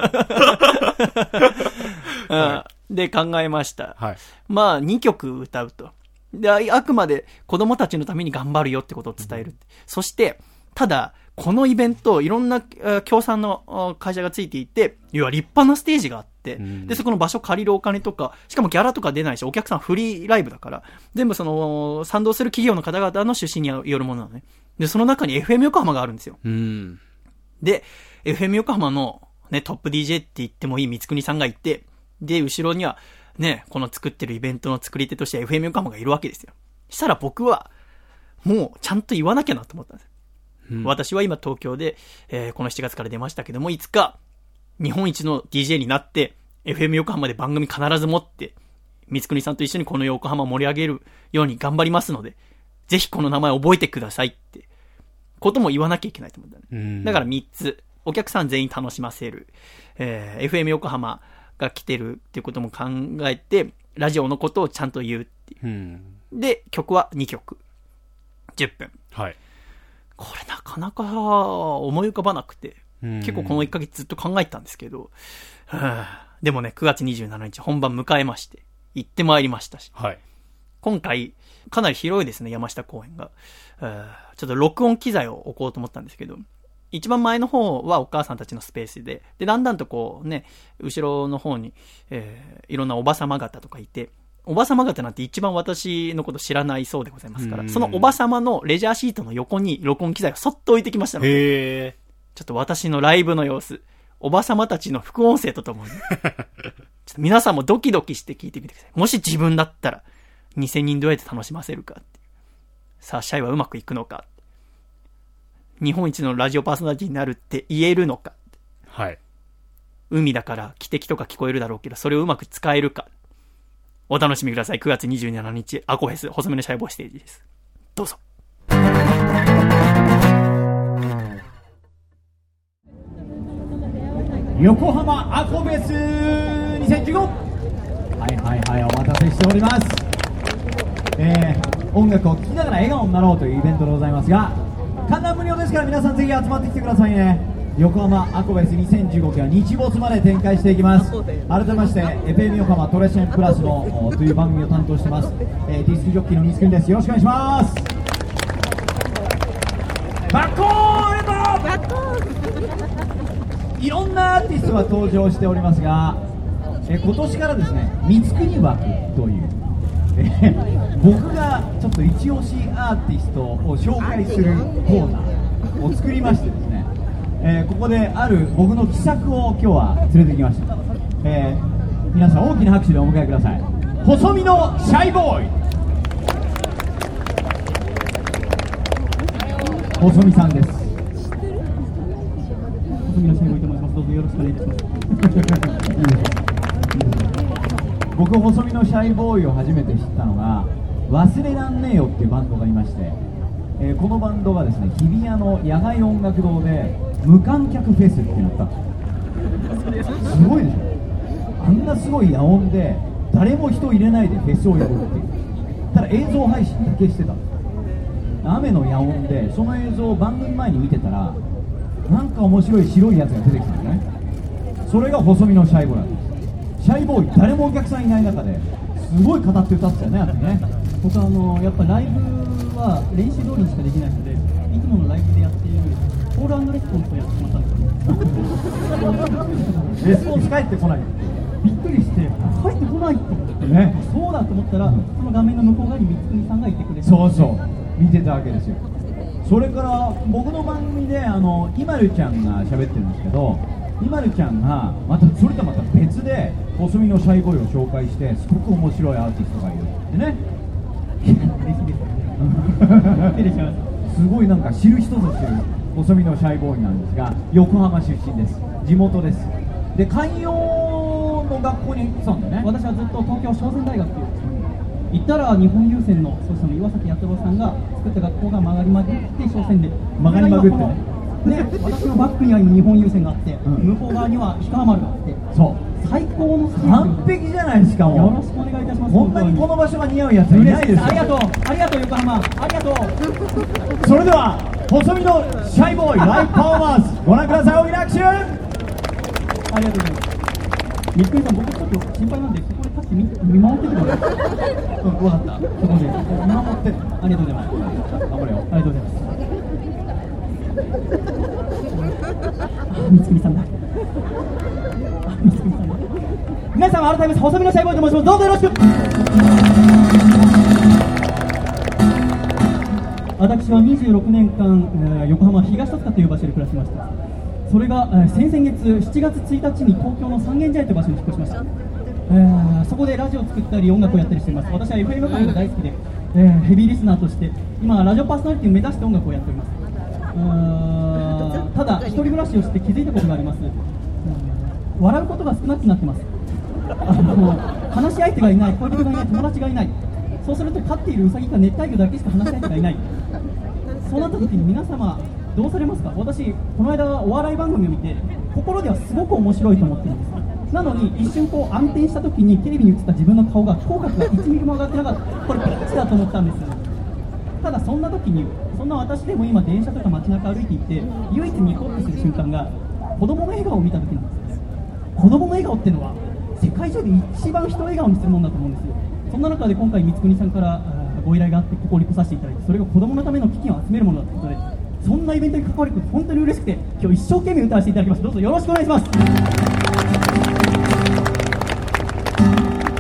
S1: うんで、考えました。
S2: はい。
S1: まあ、2曲歌うと。で、ああくまで子供たちのために頑張るよってことを伝える。そして、ただ、このイベント、いろんなえー協賛のあ会社がついていて、要は立派なステージがあって、
S2: ん
S1: で、そこの場所借りるお金とか、しかもギャラとか出ないし、お客さんフリーライブだから、全部その、賛同する企業の方々の出資によるものなのね。で、その中に FM 横浜があるんですよ。
S2: うん。
S1: で、FM 横浜のね、トップ DJ って言ってもいい三つ国さんがいて、で、後ろには、ね、この作ってるイベントの作り手として FM 横浜がいるわけですよ。したら僕は、もうちゃんと言わなきゃなと思ったんです。
S2: うん
S1: 私は今東京で、えーこの7月から出ましたけども、いつか日本一の DJ になって、FM 横浜で番組必ず持って、三つ国さんと一緒にこの横浜を盛り上げるように頑張りますので、ぜひこの名前覚えてくださいって、ことも言わなきゃいけないと思ったね。
S2: うん
S1: だから3つ。お客さん全員楽しませる。えー FM 横浜が来てるっていうことも考えて、ラジオのことをちゃんと言うってい
S2: うん。
S1: う。で、曲は2曲。10分。
S2: はい。
S1: これなかなか思い浮かばなくて、結構この1ヶ月ずっと考えてたんですけど、はあでもね、9月27日本番迎えまして、行ってまいりましたし、
S2: はい。
S1: 今回、かなり広いですね、山下公園が。えーちょっと録音機材を置こうと思ったんですけど、一番前の方はお母さんたちのスペースで、で、だんだんとこうね、後ろの方に、えーいろんなおばさま方とかいて、おばさま方なんて一番私のこと知らないそうでございますから、
S2: うん
S1: そのおばさまのレジャーシートの横に録音機材をそっと置いてきましたので。ちょっと私のライブの様子、おばさまたちの副音声とともに、ちょっと皆さんもドキドキして聞いてみてください。もし自分だったら、2000人どうやって楽しませるか。さあ、シャイはうまくいくのか。日本一のラジオパーソナリティになるって言えるのか。
S2: はい。
S1: 海だから、汽笛とか聞こえるだろうけど、それをうまく使えるか。お楽しみください。9月27日、アコフェス、細めのシャイボーステージです。どうぞ。
S3: 横浜アコフェス2015はいはいはいお待たせしておりますえー、音楽を聴きながら笑顔になろうというイベントでございますが観覧無料ですから皆さんぜひ集まってきてくださいね横浜アコフェス2015期は日没まで展開していきます。改めまして FM 横浜トレセンプラスのおという番組を担当してます、えー、ディスクジョッキーの西君です。よろしくお願いします。バッコーンいろんなアーティストが登場しておりますが、え今年からですね三つ国枠という、え僕がちょっと一押しアーティストを紹介するコーナーを作りましてえーここである僕の奇策を今日は連れてきました、えー皆さん大きな拍手でお迎えください。細身のシャイボーイ。細身さんです。
S1: 細身のシャイボーイと申します。どうぞよろしくお願いいたします。
S3: 僕細身のシャイボーイを初めて知ったのが忘れらんねえよっていうバンドがいまして、えーこのバンドがですね日比谷の野外音楽堂で無観客フェスっていうのをやった。すごいでしょ。あんなすごい野音で誰も人入れないでフェスをやるっていう。ただ映像配信だけしてた。んです雨の野音でその映像を番組前に見てたらなんか面白い白いやつが出てきたんですね。それが細身のシャイボーイなんです。シャイボーイ誰もお客さんいない中ですごい語って歌ってたよねあの時ね。
S1: 僕あのやっぱライブは練習通りにしかできないので、いつものライブでやっているコールレスポンスをやってしまったんです。よ。
S3: レスポンス返ってこない。
S1: びっくりして、帰ってこないと思って、
S3: ね。
S1: そうだと思ったら、その画面の向こう側に三國さんがいてくれて、
S3: そうそう。見てたわけですよ。それから僕の番組であのイマルちゃんが喋ってるんですけどイマルちゃんがまたそれとまた別で細身のシャイボーイを紹介してすごく面白いアーティストがいるってね。
S1: 失礼します。
S3: すごいなんか知る人ぞ知る細身のシャイボーイなんですが横浜出身です。地元です。で寛容の学校に行ってたんだよね。
S1: 私はずっと東京商船大学っていう行ったら日本郵船のその岩崎弥太郎さんが作った学校が曲がりまぐって商船で。
S3: 曲がりまぐって？ね
S1: ね私のバックには今日本郵船があって、
S3: ん。
S1: 向こう側には氷川丸があって
S3: そう。
S1: 最高の
S3: 完璧じゃないですかもう。
S1: よろしくお願いいたします
S3: 本当にこの場所が似合うやつはいないですよ。
S1: ありがとう。ありがとう横浜。ありがとう。
S3: それでは細身のシャイボーイライブパフォーマンスご覧ください。大きな拍手
S1: ありがとうございますみっくりさん僕ちょっと心配なんでそこで立って見見守って。てくださいうん分かったそこで見守って。ありがとうございます。
S3: 頑張れよ。
S1: ありがとうございます。あ三つさんだ。あ三つさんだ皆様改めまして細身のシャイボーイと申しますどうぞよろしく。私は26年間、えー横浜東戸塚という場所で暮らしました。それが、えー先々月7月1日に東京の三軒茶屋という場所に引っ越しました、えーそこでラジオを作ったり音楽をやったりしています。私は FM 感が大好きで、えーヘビーリスナーとして今ラジオパーソナリティを目指して音楽をやっております。ただ一人暮らしをして気づいたことがありますうん笑うことが少なくなってますあの話し相手がいない恋人がいない友達がいない。そうすると飼っているウサギか熱帯魚だけしか話し相手がいない。そうなった時に皆様どうされますか？私この間お笑い番組を見て心ではすごく面白いと思ってるんです。なのに一瞬こう暗転した時にテレビに映った自分の顔が口角が1ミリも上がってなかった。これピッチだと思ったんですただそんな時にそんな私でも今電車とか街中歩いていて唯一ニコッとする瞬間が子供の笑顔を見た時なんです。子供の笑顔ってのは世界中で一番人を笑顔にするものだと思うんですよ。そんな中で今回光圀さんからあご依頼があってここに来させていただいてそれが子供のための基金を集めるものだということでそんなイベントに関わること本当に嬉しくて今日一生懸命歌わせていただきます。どうぞよろしくお願いします。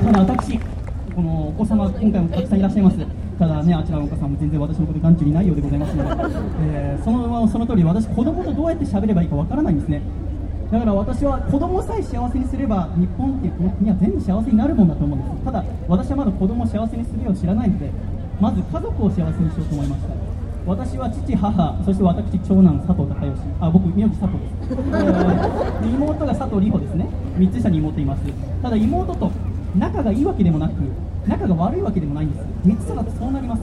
S1: ただ私このお子様今回もたくさんいらっしゃいます。ただねあちらのお子さんも全然私のこと眼中にないようでございますので、えーそのその通り私子供とどうやって喋ればいいかわからないんですね。だから私は子供さえ幸せにすれば日本っていう国は全部幸せになるもんだと思うんです。ただ私はまだ子供を幸せにするよう知らないのでまず家族を幸せにしようと思いました私は父母そして私長男佐藤孝義あ僕名字佐藤です、え ー妹が佐藤里穂ですね。3つ下に妹います。ただ妹と仲がいいわけでもなく仲が悪いわけでもないんです。3つだとそうなります。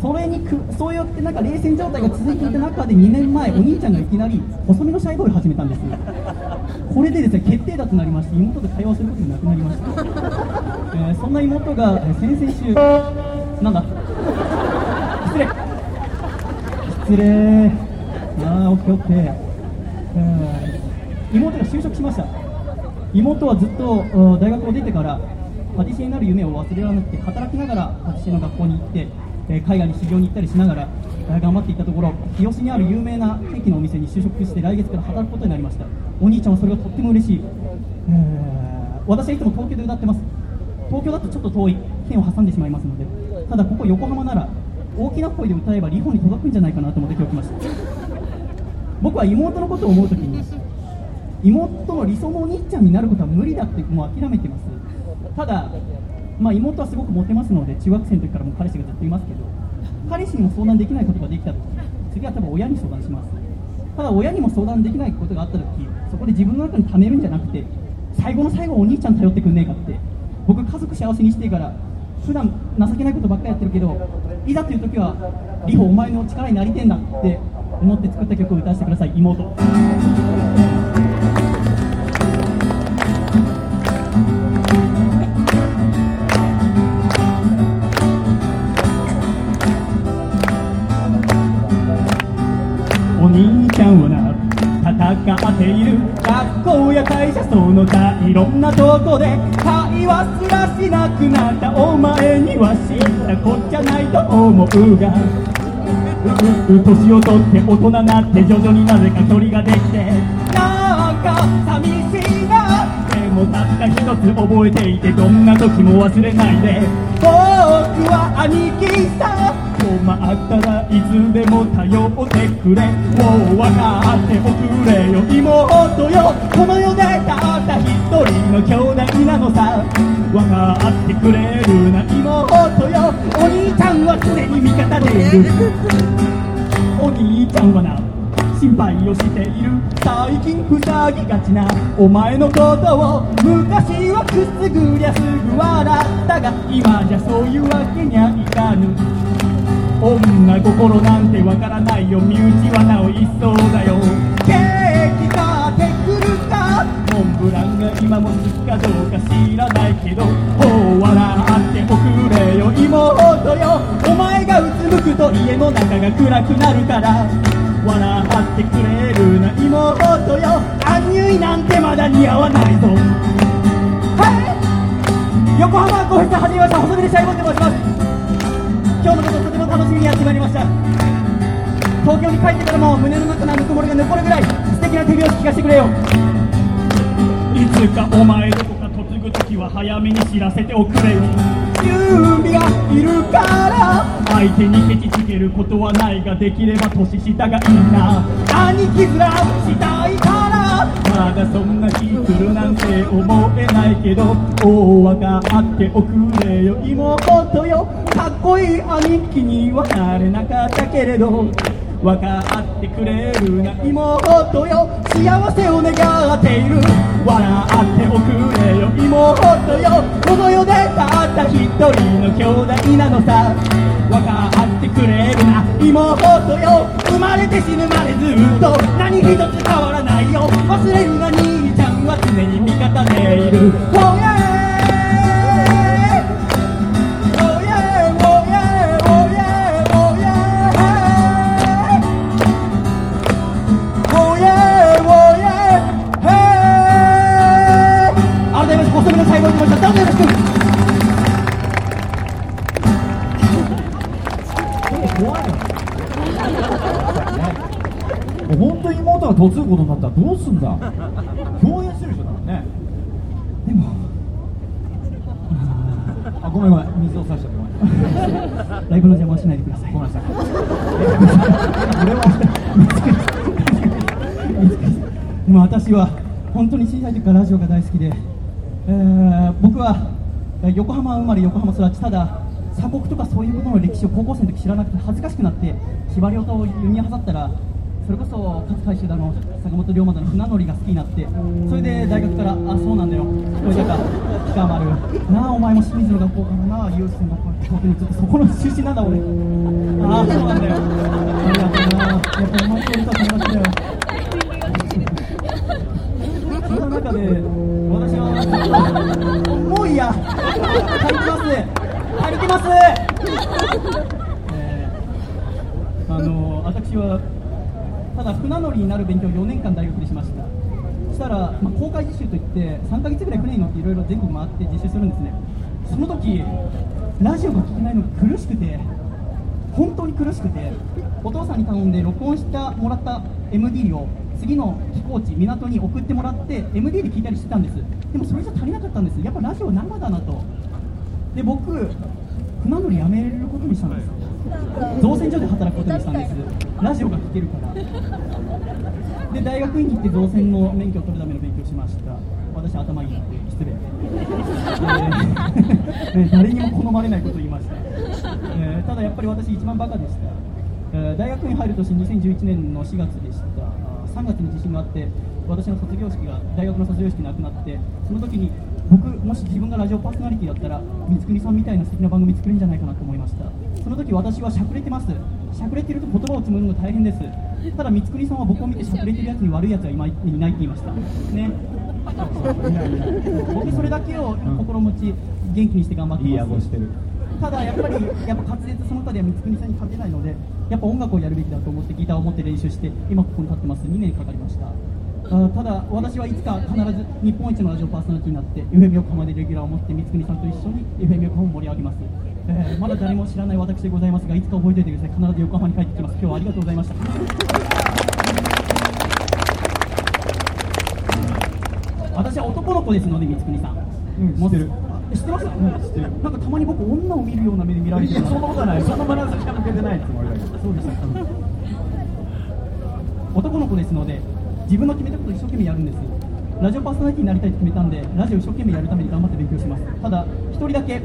S1: それにくそうやってなんか冷戦状態が続いていた中で2年前お兄ちゃんがいきなり細身のシャイボーイを始めたんですこれでですね決定打となりまして妹と会話することなくなりました、えーそんな妹がえー先々週なんだ？失礼。失礼。ああオッケーオッケー、妹が就職しました。妹はずっと大学を出てからパティシエになる夢を忘れられなくて働きながらパティシエの学校に行って、えー海外に修行に行ったりしながら、頑張っていたところ日吉にある有名なケーキのお店に就職して来月から働くことになりました。お兄ちゃんはそれがとっても嬉しい、えー私はいつも東京で歌ってます。東京だとちょっと遠い。県を挟んでしまいますので。ただここ横浜なら大きな声で歌えばリホに届くんじゃないかなと思って今日来ました。僕は妹のことを思うときに妹の理想のお兄ちゃんになることは無理だってもう諦めてます。ただ、まあ、妹はすごくモテますので中学生の時からも彼氏がずっといますけど彼氏にも相談できないことができた時次は多分親に相談します。ただ親にも相談できないことがあった時そこで自分の中に溜めるんじゃなくて最後の最後お兄ちゃん頼ってくんねえかって僕家族幸せにしてから普段情けないことばっかりやってるけどいざという時はリホお前の力になりてえんだって思って作った曲を歌わせてください妹。戦っている学校や会社その他いろんなとこで会話すらしなくなったお前には知ったこっちゃないと思うが年を取って大人になって徐々になぜか距離ができてなんか寂しいなでもたった一つ覚えていてどんな時も忘れないで僕は兄貴さ困ったらいつでも頼ってくれ。もう分かっておくれよ妹よ。この世でたった一人の兄弟なのさ。分かってくれるな妹よ。お兄ちゃんは常に味方でいる。お兄ちゃんはな心配をしている。最近塞ぎがちな。お前のことを昔はくすぐりゃすぐ笑ったが今じゃそういうわけにはいかぬ。女心なんてわからないよ。身内はなお一層だよ。ケーキ買ってくるか？モンブランが今も好きかどうか知らないけど。ほう笑っておくれよ。妹よ。お前がうつむくと家の中が暗くなるから。笑ってくれるな妹よ。アンニュイなんてまだ似合わないぞ。はい。横浜ごフェス始めました細身でシャイボンと申します今日のこととても楽しみにやってまいりました。東京に帰ってからも胸の中のぬくもりが残るぐらい素敵な手拍子聞かせてくれよ。いつかお前どこか嫁ぐ時は早めに知らせておくれよ。準備がいるから。相手にケチつけることはないができれば年下がいいな。兄貴面したいから。まだそんな日来るなんて思えないけど大分かっておくれよ。妹よかっこいい兄貴にはなれなかったけれど分かってくれるな妹よ。幸せを願っている。笑っておくれよ妹よ。この世でたった一人の兄弟なのさ。分かってくれるな妹よ。生まれて死ぬまでずっと何一つ変わらないよ。忘れるな兄ちゃんは常に味方でいる。Oh yeah!
S3: が嫁ぐことになったらどうすんだ？共演する人だもんね。
S1: でも
S3: あごめんごめん水を差しちゃってごめん
S1: ライブの邪魔をしないでください。
S3: ごめんなさい。
S1: でも私は本当に小さい時からラジオが大好きで、えー僕はえー横浜生まれ横浜育ちただ鎖国とかそういうことの歴史を高校生の時知らなくて恥ずかしくなって司馬遼太を弓に挟ったらそれこそ勝海舟だの坂本龍馬だの船乗りが好きになってそれで大学からあそうなんだよ。聞これだから北丸なあお前も清水の学校からなあ有線学校から東京に移ってそこの出身なんだ俺。ああそうなんだよ。ありがとうな。やっぱお前と歌友達だよ。そんな中で私はもういいや。借りてます借りてます、えーあの私はただ船乗りになる勉強を4年間大学でしました。そしたら、まあ、公開実習といって3ヶ月ぐらい船に乗っていろいろ全国回って実習するんですね。その時ラジオが聞けないのが苦しくて本当に苦しくてお父さんに頼んで録音したもらった MD を次の寄港地港に送ってもらって MD で聞いたりしてたんです。でもそれじゃ足りなかったんです。やっぱラジオ生だなと。で僕船乗り辞めることにしたんです。造船所で働くことにしたんです。ラジオが聴けるから。で大学院に行って造船の免許を取るための勉強しました。私頭いいなって失礼、えー誰にも好まれないことを言いました、えーただやっぱり私一番バカでした、えー大学院入る年2011年の4月でした。3月に地震があって私の卒業式が大学の卒業式なくなってその時に僕もし自分がラジオパーソナリティだったら光國さんみたいな素敵な番組作れるんじゃないかなと思いました。その時私はしゃくれてます。しゃくれてると言葉を紡ぐのが大変です。ただ光國さんは僕を見てしゃくれてるやつに悪いやつはいないって言いました。ね。僕それだけを心持ち元気にして頑張ってます。
S3: いい顎してる。
S1: ただやっぱりやっぱ滑舌その他では光國さんに勝てないのでやっぱ音楽をやるべきだと思ってギターを持って練習して今ここに立ってます。2年かかりました。あーただ私はいつか必ず日本一のラジオパーソナリティになって FM 横浜でレギュラーを持って光國さんと一緒に FM 横浜を盛り上げます、えーまだ誰も知らない私でございますがいつか覚えておいてください。必ず横浜に帰ってきます。今日はありがとうございました。私は男の子ですので光國さん、
S3: うん知ってる。
S1: 知ってます、
S3: うん知ってる。
S1: なんかたまに僕女を見るような目で見られてる
S3: そんなことはない。その眼差しか向けてないつもりだけど
S1: そうでしたか男の子ですので自分の決めたことを一生懸命やるんですラジオパーソナリティになりたいと決めたんでラジオ一生懸命やるために頑張って勉強します。ただ一人だけ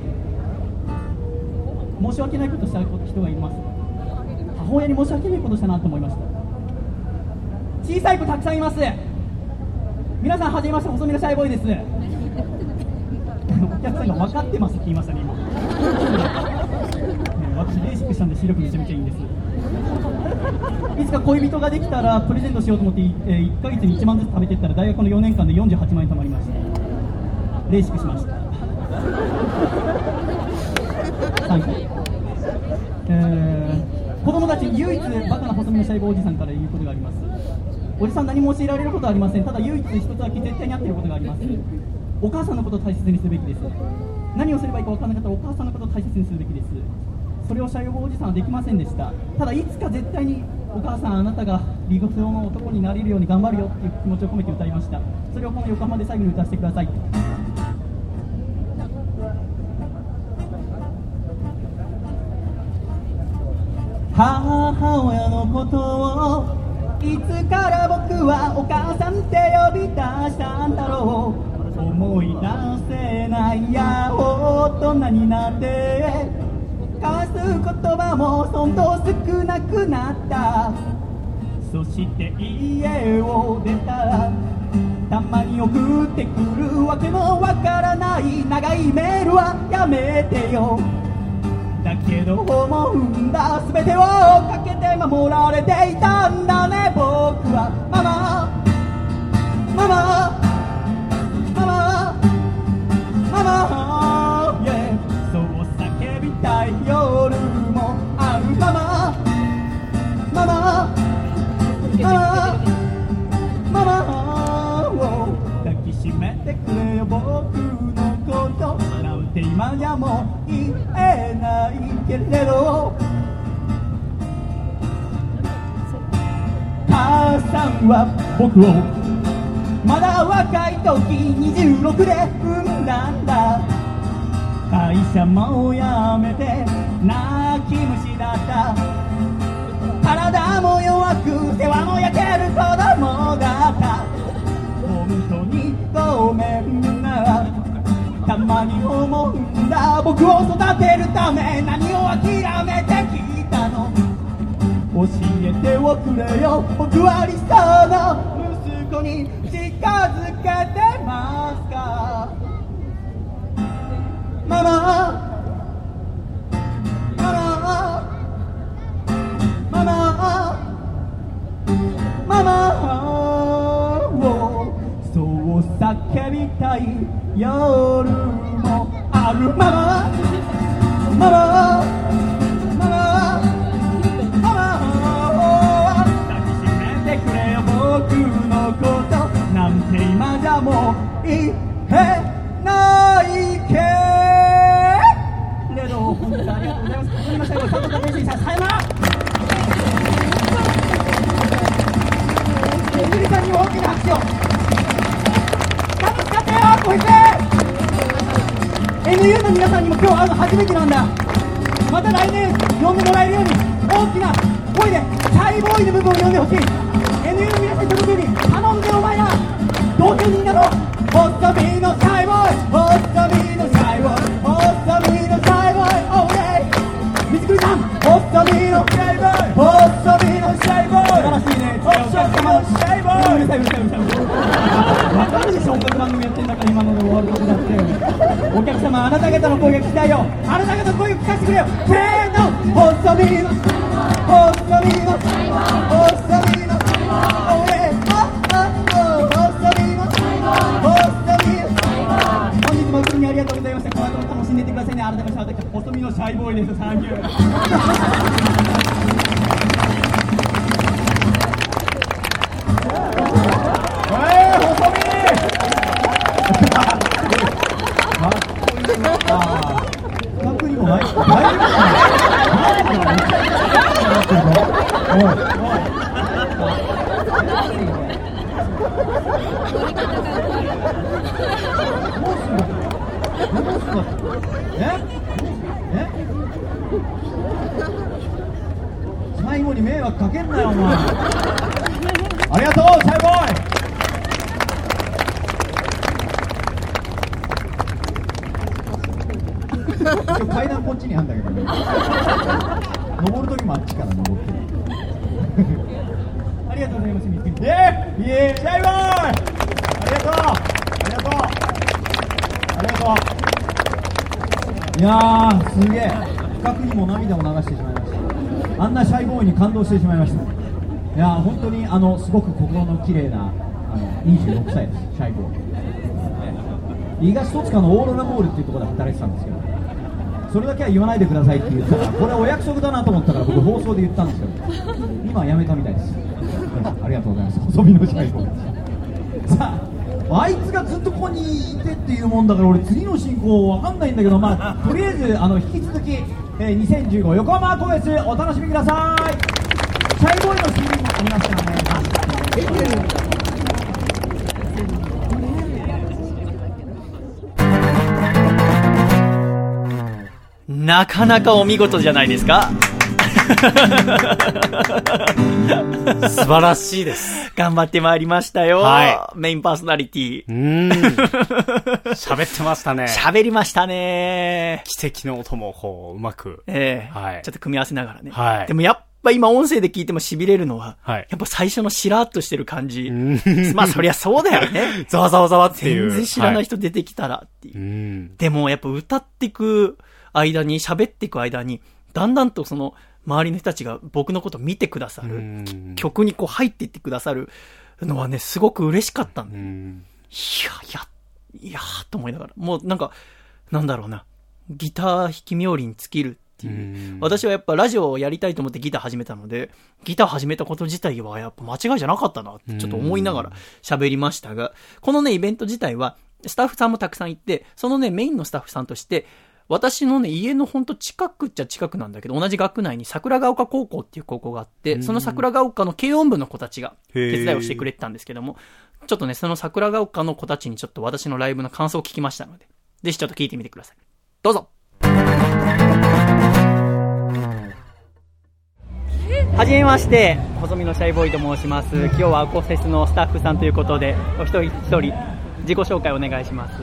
S1: 申し訳ないことした人がいます。母親に申し訳ないことしたなと思いました。小さい子たくさんいます。皆さんはじめまして細身のシャイボーイです。お客さんが分かってますって言いましたね今。ね私レーシックしたんで視力めちゃめちゃいいんです。いつか恋人ができたらプレゼントしようと思って、えー1ヶ月に1万ずつ食べていったら大学の4年間で48万円貯まりました。レーシックしました。サンキューえ子供たち唯一バカな細身のシャイボおじさんから言うことがあります。おじさん何も教えられることはありません。ただ唯一一つだけ絶対に合っていることがあります。お母さんのことを大切にすべきです。何をすればいいか分からなかったらお母さんのことを大切にするべきです。それをシャイボーおじさんはできませんでした。ただいつか絶対にお母さんあなたが理想の男になれるように頑張るよっていう気持ちを込めて歌いました。それをこの横浜で最後に歌わせてください。母親のことをいつから僕はお母さんって呼び出したんだろう。思い出せないや大人になって交わす言葉もそんと少なくなった。そして家を出たらたまに送ってくるわけのわからない。長いメールはやめてよ。けど思うんだ。全てをかけて守られていたんだね。僕はママ。ママ。ママ。ママ、yeah、そう叫びたい夜もあるママ。ママ。ママ。ママ。を抱きしめてくれよ僕なんて今じゃもう言えないけれど母さんは僕をまだ若い時26で産んだんだ。会社も辞めて泣き虫だった。体も弱く世話ておくれよ。僕は理想の息子にして
S3: しまいました。いや本当にあのすごく心の綺麗なあの26歳です。シャイボー。東戸塚のオーロラモールっていうところで働いてたんですけどそれだけは言わないでくださいって言ったらこれはお約束だなと思ったから僕放送で言ったんですけど今はやめたみたいです。ありがとうございます。細身のシャイボー。さああいつがずっとここにいてっていうもんだから俺次の進行わかんないんだけどまあとりあえずあの引き続き、えー2015横浜アコフェスお楽しみください。シャイボーイの CD もありますからね
S1: なかなかお見事じゃないですか
S2: 素晴らしいです。
S1: 頑張ってまいりましたよ。
S2: は
S1: メインパーソナリティ
S2: う。ーん。喋ってましたね。
S1: 喋りましたね。
S2: 奇跡の音も、こう、うまく。
S1: ええ
S2: はい
S1: ちょっと組み合わせながらね。
S2: はい
S1: でもやっぱ今音声で聞いても痺れるのは、
S2: はい
S1: やっぱ最初のしらーっとしてる感じ。
S2: ん
S1: まあそりゃそうだよね。
S2: ざわざわざわっていう。
S1: 全然知らない
S2: は
S1: 人出てきたらっていう。
S2: うん。
S1: でもやっぱ歌ってく間に、喋ってく間に、だんだんとその、周りの人たちが僕のこと見てくださ
S2: う
S1: る。
S2: ん。
S1: 曲にこう入っていってくださるのはね、すごく嬉しかったんだよ
S2: うん。
S1: いや、いや、いやーと思いながら。もうなんか、なんだろうな。ギター弾き冥利に尽きるっていう。
S2: うん。
S1: 私はやっぱラジオをやりたいと思ってギター始めたので、ギター始めたこと自体はやっぱ間違いじゃなかったなってちょっと思いながら喋りましたが、このね、イベント自体は、スタッフさんもたくさんいて、そのね、メインのスタッフさんとして、私のね、家のほんと近くっちゃ近くなんだけど、同じ学内に桜ヶ丘高校っていう高校があって、その桜ヶ丘の軽音部の子たちが手伝いをしてくれてたんですけども、ちょっとね、その桜ヶ丘の子たちにちょっと私のライブの感想を聞きましたので、ぜひちょっと聞いてみてください。どうぞはじめまして、細身のシャイボーイと申します。今日はアコフェスのスタッフさんということで、お一人一人自己紹介お願いします。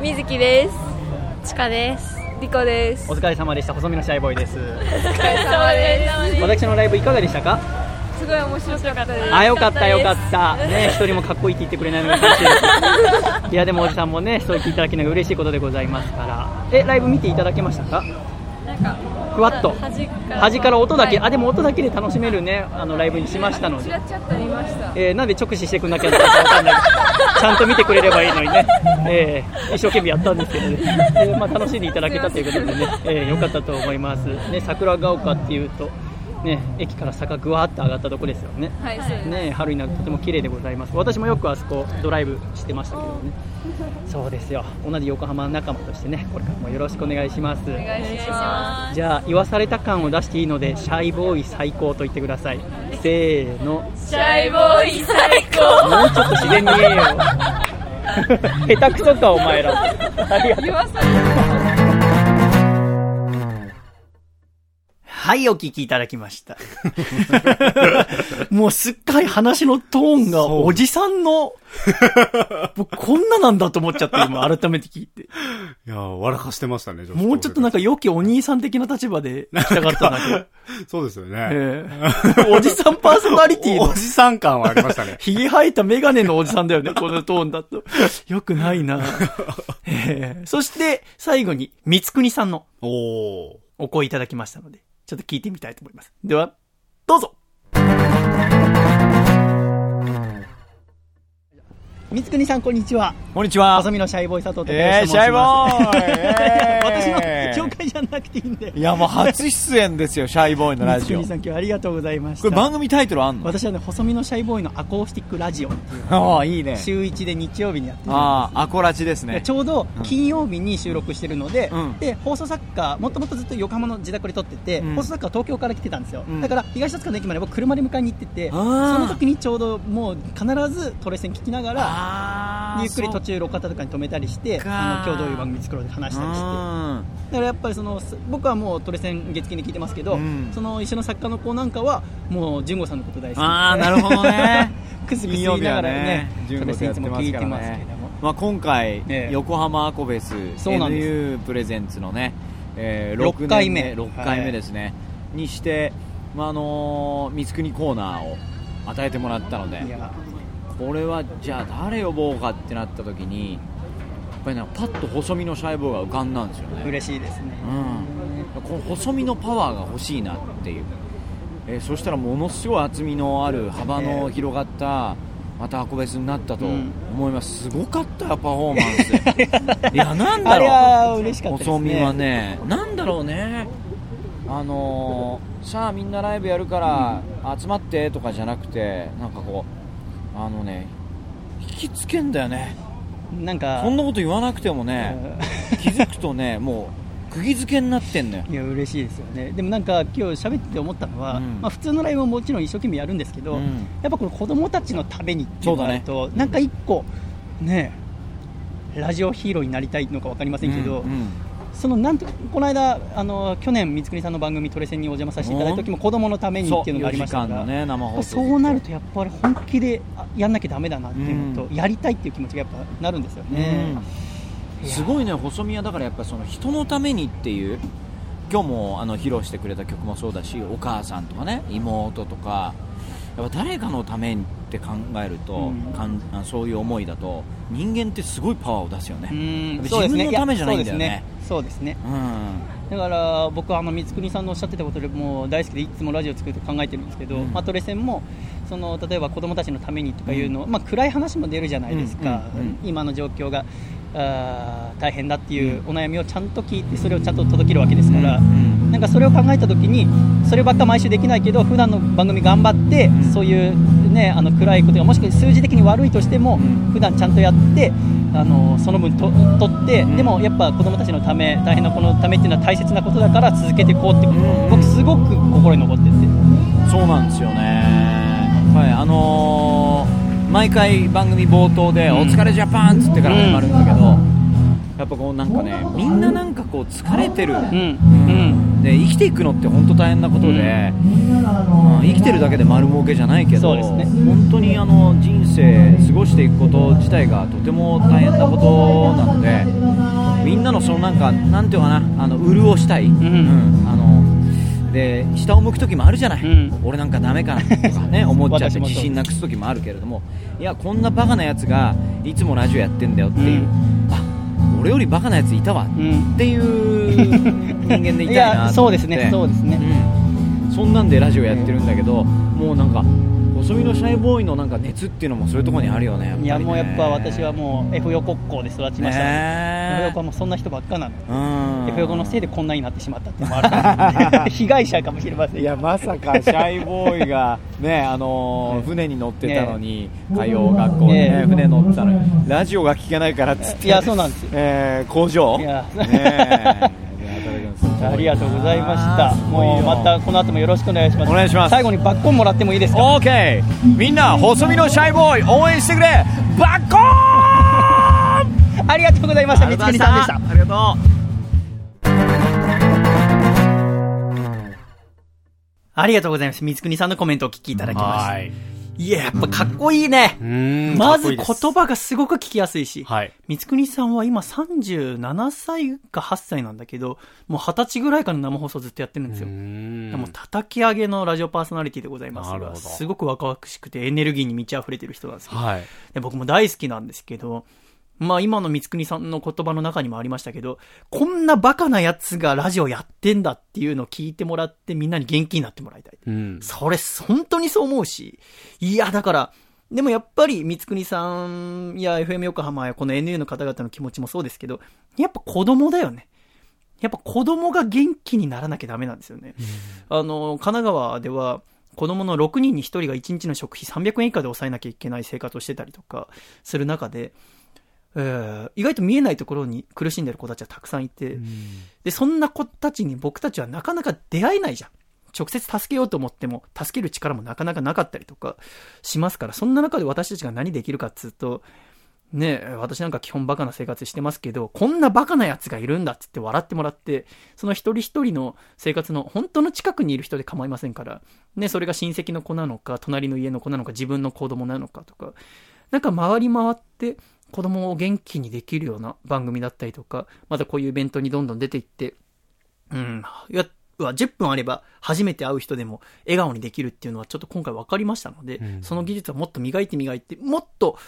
S4: みずきです。ちかです。りこです。
S1: お疲れ様でした。細身のシャイボーイです。
S4: お疲れ様です。
S1: 私のライブいかがでしたか？
S4: すごい面白かったです。
S1: あ、よかったよかった。ね、一人もかっこいいって言ってくれないのが嬉しい。いや、でもおじさんもね、そう言っていただけるのが嬉しいことでございますから。え、ライブ見ていただけましたか？
S4: か、
S1: ふわっと。
S4: 端から。
S1: 音だけ、
S4: はい。
S1: あ、でも音だけで楽しめるね、あの、ライブにしましたので。えーなんで直視してくんなきゃったかわかんない。ちゃんと見てくれればいいのにね、えー一生懸命やったんですけどね、えーまあ、楽しんでいただけたということでね、えーよかったと思います、ね、桜ヶ丘っていうと、ね、駅から坂ぐわーって上がったとこですよね。
S4: はい。
S1: ね、春になるととても綺麗でございます。私もよくあそこドライブしてましたけどね。そうですよ。同じ横浜仲間としてねこれからもよろしくお願いします。
S4: お願いしま
S1: じゃあ言わされた感を出していいのでシャイボーイ最高と言ってください。
S4: す。
S1: せーの。
S5: シャイボーイ最高。
S1: もうちょっと自然に言えよ。下手くそかお前ら。ありがとうはい、お聞きいただきました。もうすっかり話のトーンがおじさんの、僕こんななんだと思っちゃって、今改めて聞いて。
S2: いやー笑かしてましたね、
S1: もうちょっとなんか良きお兄さん的な立場で聞きたかったんだけど。
S2: そうですよね。
S1: ええ おじさんパーソナリティの
S2: おおじさん感はありましたね。
S1: ひげ生えたメガネのおじさんだよね、このトーンだと。よくないな、ええそして、最後に、三つくにさんの
S2: おー。
S1: お声いただきましたので、ちょっと聞いてみたいと思います。では、どうぞ三つくにさん、こんにちは。
S6: こんにちは
S1: 細身のシャイボーイ佐藤孝
S6: えー、シャイボ。ーイえ
S1: 私のじゃなくていいんで。
S6: いやもう初出演ですよ シャイボーイのラジオ。
S1: さん、今日はありがとうございました。
S6: これ番組タイトルあんの？
S1: 私はね、細身のシャイボーイのアコースティックラジオっていう、
S6: ああいいね。
S1: 週一で日曜日にやってる
S6: ああアコラチですね。
S1: ちょうど金曜日に収録してるので、
S6: うん。
S1: で放送作家、もともとずっと横浜の自宅で撮ってて、
S6: うん。
S1: 放送作家は東京から来てたんですよ、
S6: うん。
S1: だから東戸塚の駅まで僕、車で迎えに行ってて、
S6: あ
S1: そ
S6: ー
S1: の時にちょうどもう必ずトレセン聞きながら、ゆっくり途中、路肩とかに止めたりして、
S6: か。
S1: あの今日どういう番組作ろうって話したりして。だからやっぱりそのす僕はもうトレセン月金で聞いてますけど、
S6: うん。
S1: その一緒の作家の子なんかはもう純吾さんのこと大好きで。
S6: ああなるほどね。
S1: くすくす
S6: 金
S1: 言いながらね
S6: 純
S1: トレセンいつも聞いてますけども。
S6: まあ、今回、
S1: ええ。
S6: 横浜アコフェス NU プレゼンツのね、えー、
S1: 六回目。
S6: 6回目ですね、にして、まああのー、光国コーナーを与えてもらったのでこれはじゃあ誰呼ぼうかってなった時にやっぱりなんかパッと細身のシャイボーイが浮かんだんですよね。
S1: 嬉しいですね。
S6: うん、この細身のパワーが欲しいなっていう、えーそしたらものすごい厚みのある幅の広がった、またアコベスになったと
S1: うん。
S6: 思います、すごかったよパフォーマンス。いやなんだろう。
S1: ね。
S6: 細身はね。なんだろうね。あのーさあみんなライブやるから集まってとかじゃなくてなんかこうあのね引きつけんだよね
S1: なんか
S6: そんなこと言わなくてもね気づくとね もう釘付けになってんのよ。
S1: いや嬉しいですよね。でもなんか今日喋ってて思ったのは、
S6: うん。
S1: まあ、普通のライブももちろん一生懸命やるんですけど、
S6: うん。
S1: やっぱこの子供たちのためにっていうのると、なんか一個ねラジオヒーローになりたいのか分かりませんけど、
S6: うんうん
S1: そのなんとこの間あの去年三國さんの番組トレセンにお邪魔させていただいた時も子供のためにっていうのがありましたから
S6: そう4時間のね
S1: そうなるとやっぱり本気であやんなきゃだめだなっていうのと、
S6: う
S1: やりたいっていう気持ちがやっぱなるんですよね、
S6: うん。すごいね細身はだからやっぱその人のためにっていう今日もあの披露してくれた曲もそうだしお母さんとかね妹とかやっぱ誰かのためにって考えると、
S1: うん。
S6: かんあそういう思いだと人間ってすごいパワーを出すよね、自分のためじゃないんだよね
S1: そうですね。そう
S6: ん。
S1: だから僕はあの三國さんのおっしゃってたことでもう大好きでいつもラジオ作ると考えてるんですけど、
S6: うん。
S1: まあ、トレセンもその例えば子供たちのためにとかいうの、まあ、暗い話も出るじゃないですか、
S6: うんうんうん。
S1: 今の状況があー大変だっていうお悩みをちゃんと聞いてそれをちゃんと届けるわけですから、
S6: うん
S1: なんかそれを考えたときにそればっか毎週できないけど普段の番組頑張って、
S6: ん。
S1: そういう、ね、あの暗いことがもしくは数字的に悪いとしても、
S6: ん。
S1: 普段ちゃんとやってあのその分と取って、
S6: ん。
S1: でもやっぱ子供たちのため大変な子のためっていうのは大切なことだから続けていこうって、
S6: ん。
S1: 僕すごく心に残ってて。
S6: そうなんですよね、はいあのー毎回番組冒頭で、
S1: うん。
S6: お疲れジャパンっつってから始まるんだけど、やっぱこうなんかね、みんななんかこう疲れてる、
S1: うん。うん。
S6: で生きていくのって本当大変なことで、まあ生きてるだけで丸儲けじゃないけど、
S1: ね。
S6: 本当にあの人生過ごしていくこと自体がとても大変なことなので、みんなのそのなんかなんていうのかなあの潤したい。
S1: ん。
S6: あので下を向く時もあるじゃない、
S1: うん。
S6: 俺なんかダメかなとかね 思っちゃって自信なくす時もあるけれどもいやこんなバカなやつがいつもラジオやってんだよっていう、
S1: うん。
S6: あ俺よりバカなやついたわ
S1: うん。
S6: っていう人間でいたいな
S1: そうですねそうですね。
S6: うん。そんなんでラジオやってるんだけど、もうなんか細身のシャイボーイのなんか熱っていうのもそういうところにあるよねやっぱりね。
S1: いやもうやっぱ私はもう F 横っ子で育ちましたので、
S6: ね
S1: F 横はもうそんな人ばっかなんで、
S6: うん。
S1: F 横のせいでこんなになってしまったっていうのもある 被害者かもしれません
S6: いやまさかシャイボーイがねあのー船に乗ってたのに、海洋学校でね
S1: ね
S6: 船乗ってたのにラジオが聞けないからっつって。
S1: いやそうなんですよ。
S6: えー工場？
S1: いや。
S6: ね
S1: ありがとうございました。もうまたこの後もよろしくお願いします。
S3: お願いします。
S1: 最後にバッコンもらってもいいですか？
S3: オーケーみんな細身のシャイボーイ応援してくれ。バッコーン
S1: ありがとうございました。三國さんでした。
S3: ありがと
S1: ありがとうございます。三國さんのコメントをお聞きいただきました
S2: はい。
S1: いややっぱかっこいいね。まず言葉がすごく聞きやすいし、
S2: はい。
S1: 三國さんは今37歳か8歳なんだけど、もう20歳ぐらいから生放送ずっとやってるんですよ。でも叩き上げのラジオパーソナリティでございますが、すごく若々しくてエネルギーに満ち溢れてる人なんですよ。
S2: はい。
S1: で僕も大好きなんですけど、まあ今の三國さんの言葉の中にもありましたけど、こんなバカなやつがラジオやってんだっていうのを聞いてもらってみんなに元気になってもらいたい。
S2: うん。
S1: それ、本当にそう思うし。いや、だから、でもやっぱり、三國さんや FM 横浜やこの NU の方々の気持ちもそうですけど、やっぱ子供だよね。やっぱ子供が元気にならなきゃダメなんですよね。あの、神奈川では、子供の6人に1人が1日の食費300円以下で抑えなきゃいけない生活をしてたりとかする中で、えー意外と見えないところに苦しんでる子たちはたくさんいて、で、そんな子たちに僕たちはなかなか出会えないじゃん。直接助けようと思っても、助ける力もなかなかなかったりとかしますから、そんな中で私たちが何できるかっつうと、ねえ、私なんか基本バカな生活してますけど、こんなバカな奴がいるんだっつって笑ってもらって、その一人一人の生活の本当の近くにいる人で構いませんから、ね、それが親戚の子なのか、隣の家の子なのか、自分の子供なのかとか、なんか回り回って子供を元気にできるような番組だったりとか、またこういうイベントにどんどん出ていって、うん、いや、うわ10分あれば初めて会う人でも笑顔にできるっていうのはちょっと今回分かりましたので、
S2: うん
S1: その技術はもっと磨いて磨いて、もっと、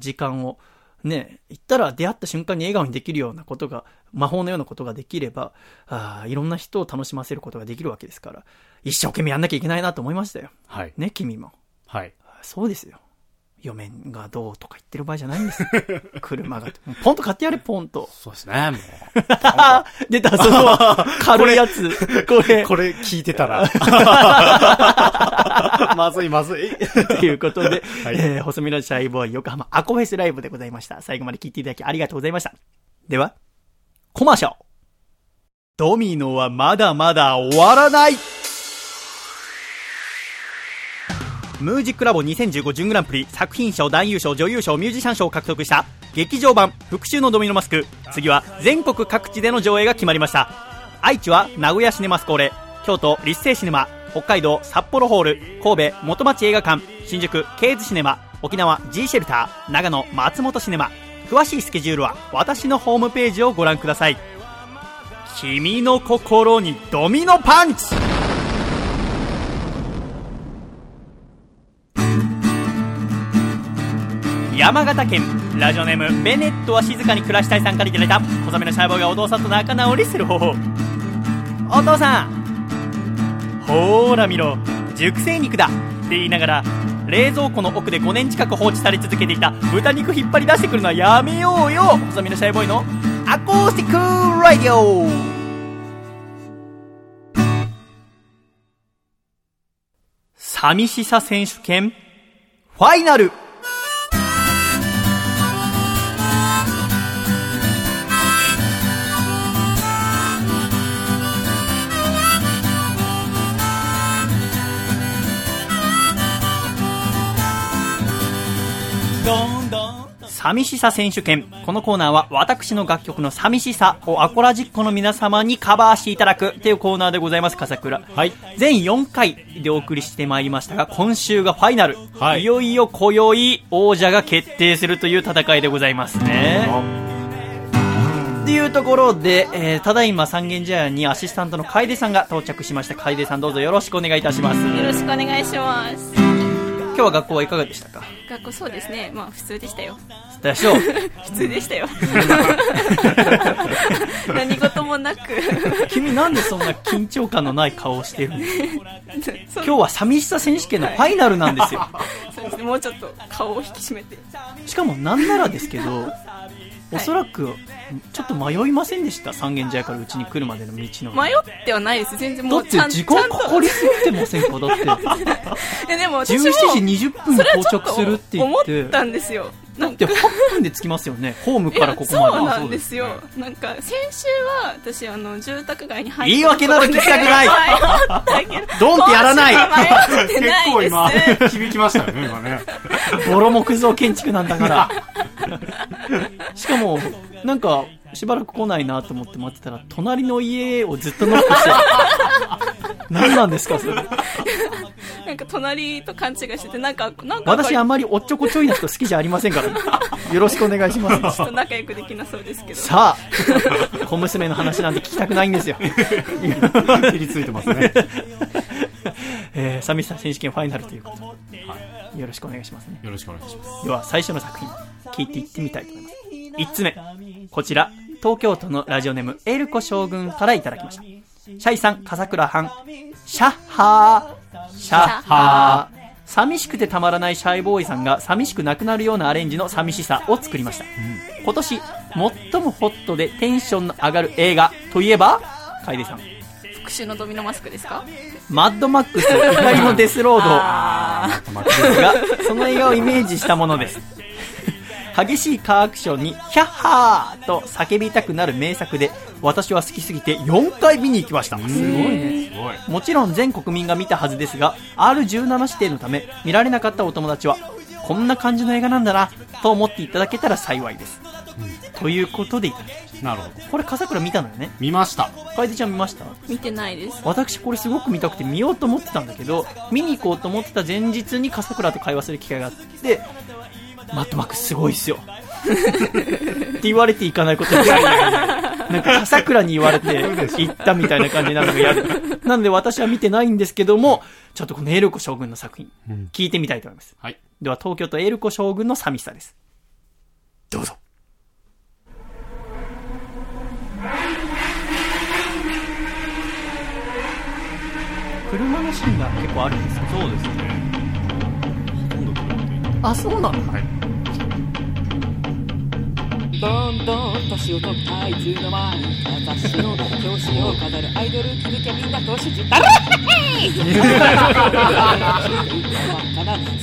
S1: 時間を、ね、言ったら出会った瞬間に笑顔にできるようなことが、魔法のようなことができれば、あーいろんな人を楽しませることができるわけですから、一生懸命やんなきゃいけないなと思いましたよ。
S2: はい。
S1: ね、君も。
S2: はい。
S1: そうですよ。嫁がどう？とか言ってる場合じゃないんですよ。車が。ポンと買ってやれ、ポンと。
S2: そうですね、も
S1: 出た、その、軽いやつ。これ。
S2: う。これ聞いてたら。まずいまずい。
S1: ということで、
S2: はい
S1: えー細身のシャイボーイ横浜アコフェスライブでございました。最後まで聞いていただきありがとうございました。では、コマーシャル。ドミノはまだまだ終わらないムージックラボ2015準グランプリ作品賞男優賞女優賞ミュージシャン賞を獲得した劇場版復讐のドミノマスク。次は全国各地での上映が決まりました。愛知は名古屋シネマスコーレ京都立成シネマ北海道札幌ホール神戸元町映画館新宿ケーズシネマ沖縄 G シェルター長野松本シネマ。詳しいスケジュールは私のホームページをご覧ください。君の心にドミノパンチ!山形県ラジオネームベネットは静かに暮らしたいさんからいただいた小雨のシャイボーイがお父さんと仲直りする方法お父さんほーら見ろ熟成肉だって言いながら冷蔵庫の奥で5年近く放置され続けていた豚肉引っ張り出してくるのはやめようよ。細身のシャイボーイのアコースティックラディオ。寂しさ選手権ファイナル。寂しさ選手権。このコーナーは私の楽曲の寂しさをアコラジッコの皆様にカバーしていただくっていうコーナーでございます、笠倉。
S2: はい。
S1: 全4回でお送りしてまいりましたが、今週がファイナル。
S2: はい
S1: よいよ今宵王者が決定するという戦いでございますね。っていうところで、えーただいま三軒茶屋にアシスタントの楓さんが到着しました。楓さんどうぞよろしくお願いいたします。
S4: よろしくお願いします。
S1: 今日は学校はいかがでしたか？
S4: 学校そうですね。まあ普通でしたよ。
S1: でしょう。
S4: 普通でしたよ。何事もなく。
S1: 君なんでそんな緊張感のない顔をしてるの？
S4: そう
S1: 今日は寂しさ選手権のファイナルなんですよ。
S4: そうですね。もうちょっと顔を引き締めて。
S1: しかもなんならですけど、おそらく、ちょっと迷いませんでした？三軒茶屋からうちに来るまでの道のり。
S4: 迷ってはないです。全然も
S1: だって
S4: うちゃん
S1: 時間かかりすぎてませんか？だって。
S4: でも私
S1: 17
S4: も
S1: 時20分に到着するって言っ
S4: 思ってたんですよ。
S1: だって8分で着きますよね。ホームからここ
S4: そう
S1: ま
S4: なんですよ。なんか、先週は私、あの、住宅街に入
S1: で。
S4: って
S1: 言い訳など聞きたくない
S4: はい
S1: ドンってやらない
S4: 結
S2: 結構今、響きましたよね、今ね。
S1: ボロ木造建築なんだから。しかも、なんか、しばらく来ないなと思って待ってたら、隣の家をずっとノックして、何なんですか、それ。
S4: なんか隣と勘違いしてて、なんか、なんか、
S1: 私あんまりおっちょこちょいな人好きじゃありませんから、よろしくお願いします。
S4: ちょっと仲良くできなそうですけど。
S1: さあ、小娘の話なんて聞きたくないんですよ。
S2: 照りついてますね。
S1: えー、寂しさ選手権ファイナルということで、よろしくお願いしますね。
S2: よろしくお願いします。
S1: では、最初の作品、聞いていってみたいと思います。1つ目、こちら、東京都のラジオネーム、エルコ将軍からいただきました。シャイさん、笠倉藩、シャッハー、シャッハー。寂しくてたまらないシャイボーイさんが寂しくなくなるようなアレンジの寂しさを作りました。今年、最もホットでテンションの上がる映画といえば、楓さん。
S4: のドミノマスクですか？
S1: マッドマックス怒りのデスロード
S4: あ
S1: ですが、その映画をイメージしたものです。激しいカーアクションに、ヒャッハーと叫びたくなる名作で、私は好きすぎて4回見に行きました。すごいね。
S2: すごい。
S1: もちろん全国民が見たはずですが、R17 指定のため、見られなかったお友達は、こんな感じの映画なんだな、と思っていただけたら幸いです。ということでいただきまし
S2: なるほど。
S1: たこれ、笠倉見たのよね？
S2: 見ました。
S1: 楓ちゃん見ました？
S4: ー見てないです。
S1: 私これすごく見たくて見ようと思ってたんだけど見に行こうと思ってた前日に笠倉と会話する機会があってマットマックスすごいっすよって言われていかないことになんか笠倉に言われて行ったみたいな感じなのが嫌だなので私は見てないんですけどもちょっとこのエルコ将軍の作品
S2: うん
S1: 聞いてみたいと思います
S2: はい。
S1: では東京都エルコ将軍の寂しさですどうぞ車のシーンが結構あるんですよ
S2: そうですね。ほとんど車で。
S1: あそうなの
S2: はい。
S7: どんどん年を取ったいつの間にか雑誌の表紙を飾るアイドル気づけみんな年じたらへいス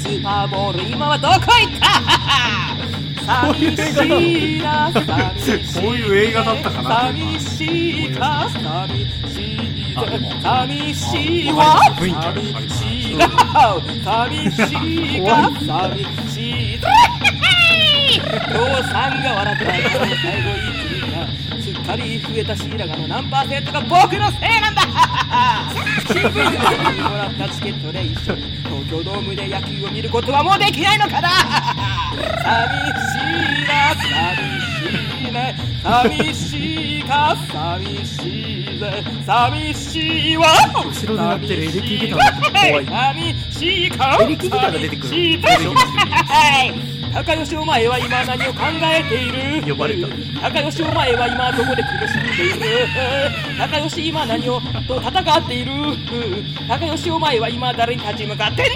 S7: ーパーボール今はどこ行った寂しいな寂しい
S2: こういう映画だったかな
S7: 寂しいか寂しい寂しい
S2: わ。
S7: 寂しいが寂しい。か寂しい父さんが笑った最後に聞いたすっかり増えた白髪の？何パーセントが。僕のせいなんだ新聞にもらったチケットで一緒に東京ドームで野球を見ることはもうできないのかな？寂しいな寂しいね寂しいか寂しいぜ。寂しいわ。
S1: 後ろで鳴ってるエレキギターが怖い。
S7: 寂しい。か
S1: エレキギターが出てくる
S7: 寂しい。高吉お前は今何を考えている？
S1: 呼ばれた。
S7: 高吉お前は今どこで苦しんでいる？高吉今何をと戦っている？高吉お前は今誰に立ち向かってんだ？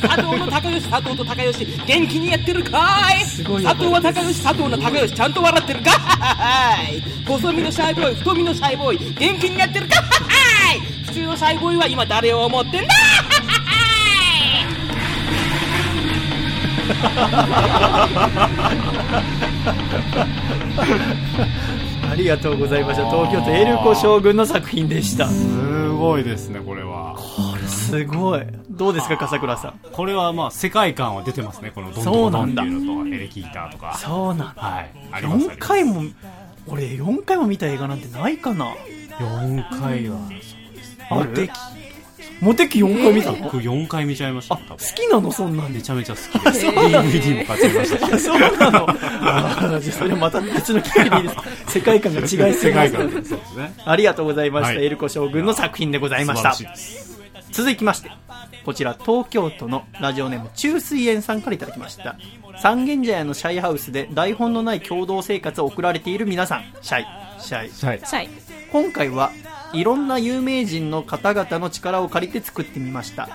S7: 佐藤の高吉佐藤と高吉元気にやってるかい。
S1: すごいよ
S7: 佐藤は高吉佐藤の高吉ちゃんと笑ってるかい。細身のシャイボーイ太身のシャイボーイ元気にやってるかい。普通のシャイボーイは今誰を思ってんだ？
S1: ありがとうございました。東京都エルコ将軍の作品でした。
S2: すごいですね、これは。
S1: すごいどうですか笠倉さん？
S2: これはまあ、世界観は出てますね、このドン
S1: そうなんだ
S2: ドンっていうのと、エレキギターとか。
S1: そうなんだ
S2: はい。あります
S1: 4回も俺4回も見た映画なんてないかな
S2: 4回は。
S1: あるモテキ4回見たの？
S2: 僕4回見ちゃいました。
S1: 好きなのそんなんで
S2: めちゃめちゃ好きです。DVD も買っちゃいましたし。
S1: あそうなのあーじゃあそれはまた別の機会でいいですか？世界観が違いすぎ
S2: 世
S1: ます
S2: 界観で。そうですね。
S1: ありがとうございました、
S2: はい
S1: エルコ将軍の作品でございました。続きましてこちら東京都のラジオネーム中水園さんからいただきました。三軒茶屋のシャイハウスで台本のない共同生活を送られている皆さん。シャイ。シャイ。
S2: はい。
S4: シャイ。
S1: 今回はいろんな有名人の方々の力を借りて作ってみました。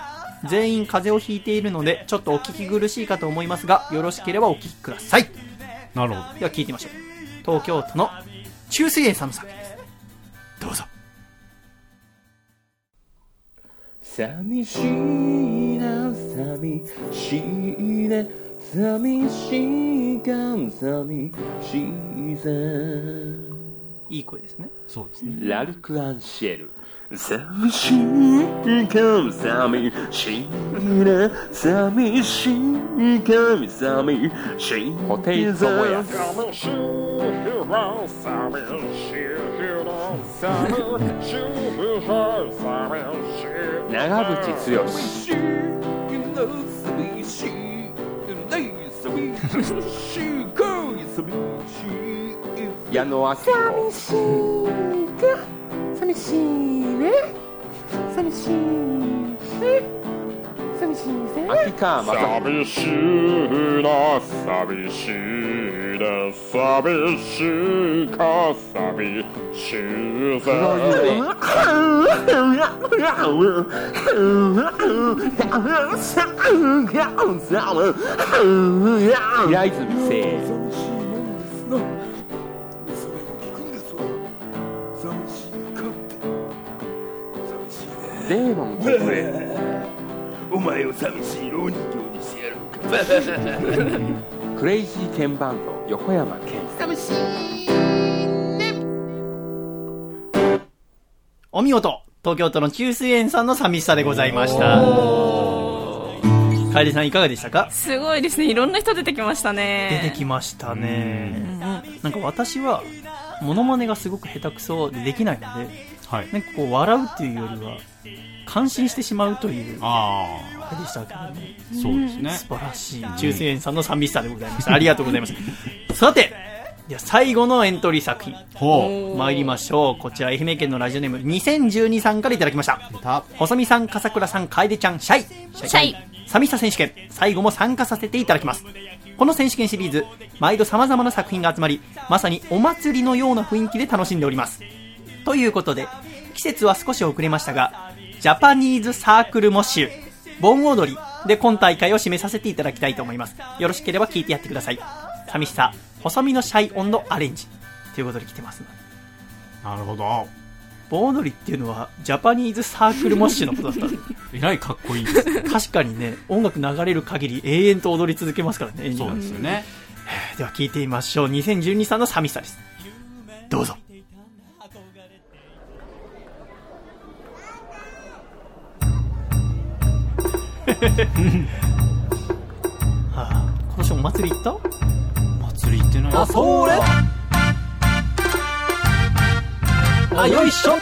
S1: 全員風邪をひいているのでちょっとお聞き苦しいかと思いますがよろしければお聞きください。
S2: なるほど。
S1: では聞いてみましょう。東京都の中水園さんの作品です。どうぞ
S8: 寂しいな寂しいね
S9: 寂しいか寂しいさ
S1: いい声ですね。
S2: そうですね。
S9: ラルク・アンシェル寂しいか寂しいな寂しいか寂しいホテイトモヤ長渕剛矢野明子秋川雅史
S8: 寂しいな寂しいな寂しいか寂しいさ
S9: 平泉聖デーモン国営
S8: お前を寂しい老人形にしてやろうか
S9: クレイジーケンバンド横山健
S1: お見事東京都の中水園さんの寂しさでございました。楓さんいかがでしたか？
S4: すごいですね。いろんな人出てきました
S1: 出
S4: ね。
S1: てきましたね。なんか私は、モノマネがすごく下手くそでできないので、
S2: はい。
S1: なんかこう笑うっていうよりは、感心してしまうという、
S2: あ
S1: でしたけどね。
S2: あ、そうですね。
S1: 素晴らしい中水園さんの寂しさでございました。ありがとうございます。さて、では最後のエントリー作品、
S2: ほ
S1: 参りましょう。こちら愛媛県のラジオネーム2012さんからいただきました。細見さん、笠倉さん、楓ちゃん、シャイ。シ
S4: シャイ。
S1: 寂しさ選手権、最後も参加させていただきます。この選手権シリーズ、毎度様々な作品が集まり、まさにお祭りのような雰囲気で楽しんでおります。ということで、季節は少し遅れましたが、ジャパニーズサークルモッシュ、盆踊りで今大会を締めさせていただきたいと思います。よろしければ聞いてやってください。寂しさ、細身のシャイ温度アレンジ。ということで来てます。
S2: なるほど。
S1: 盆踊りっていうのは、ジャパニーズサークルモッシュのことだったんです
S2: えらいかっこいいですね。
S1: 確かにね、音楽流れる限り永遠と踊り続けますからね、
S2: そうですよね。
S1: では聞いてみましょう。2012さんの寂しさです。どうぞ。あ、今年お祭り行った？
S2: 祭り行ってない。
S1: あ、それあ、よいしょ。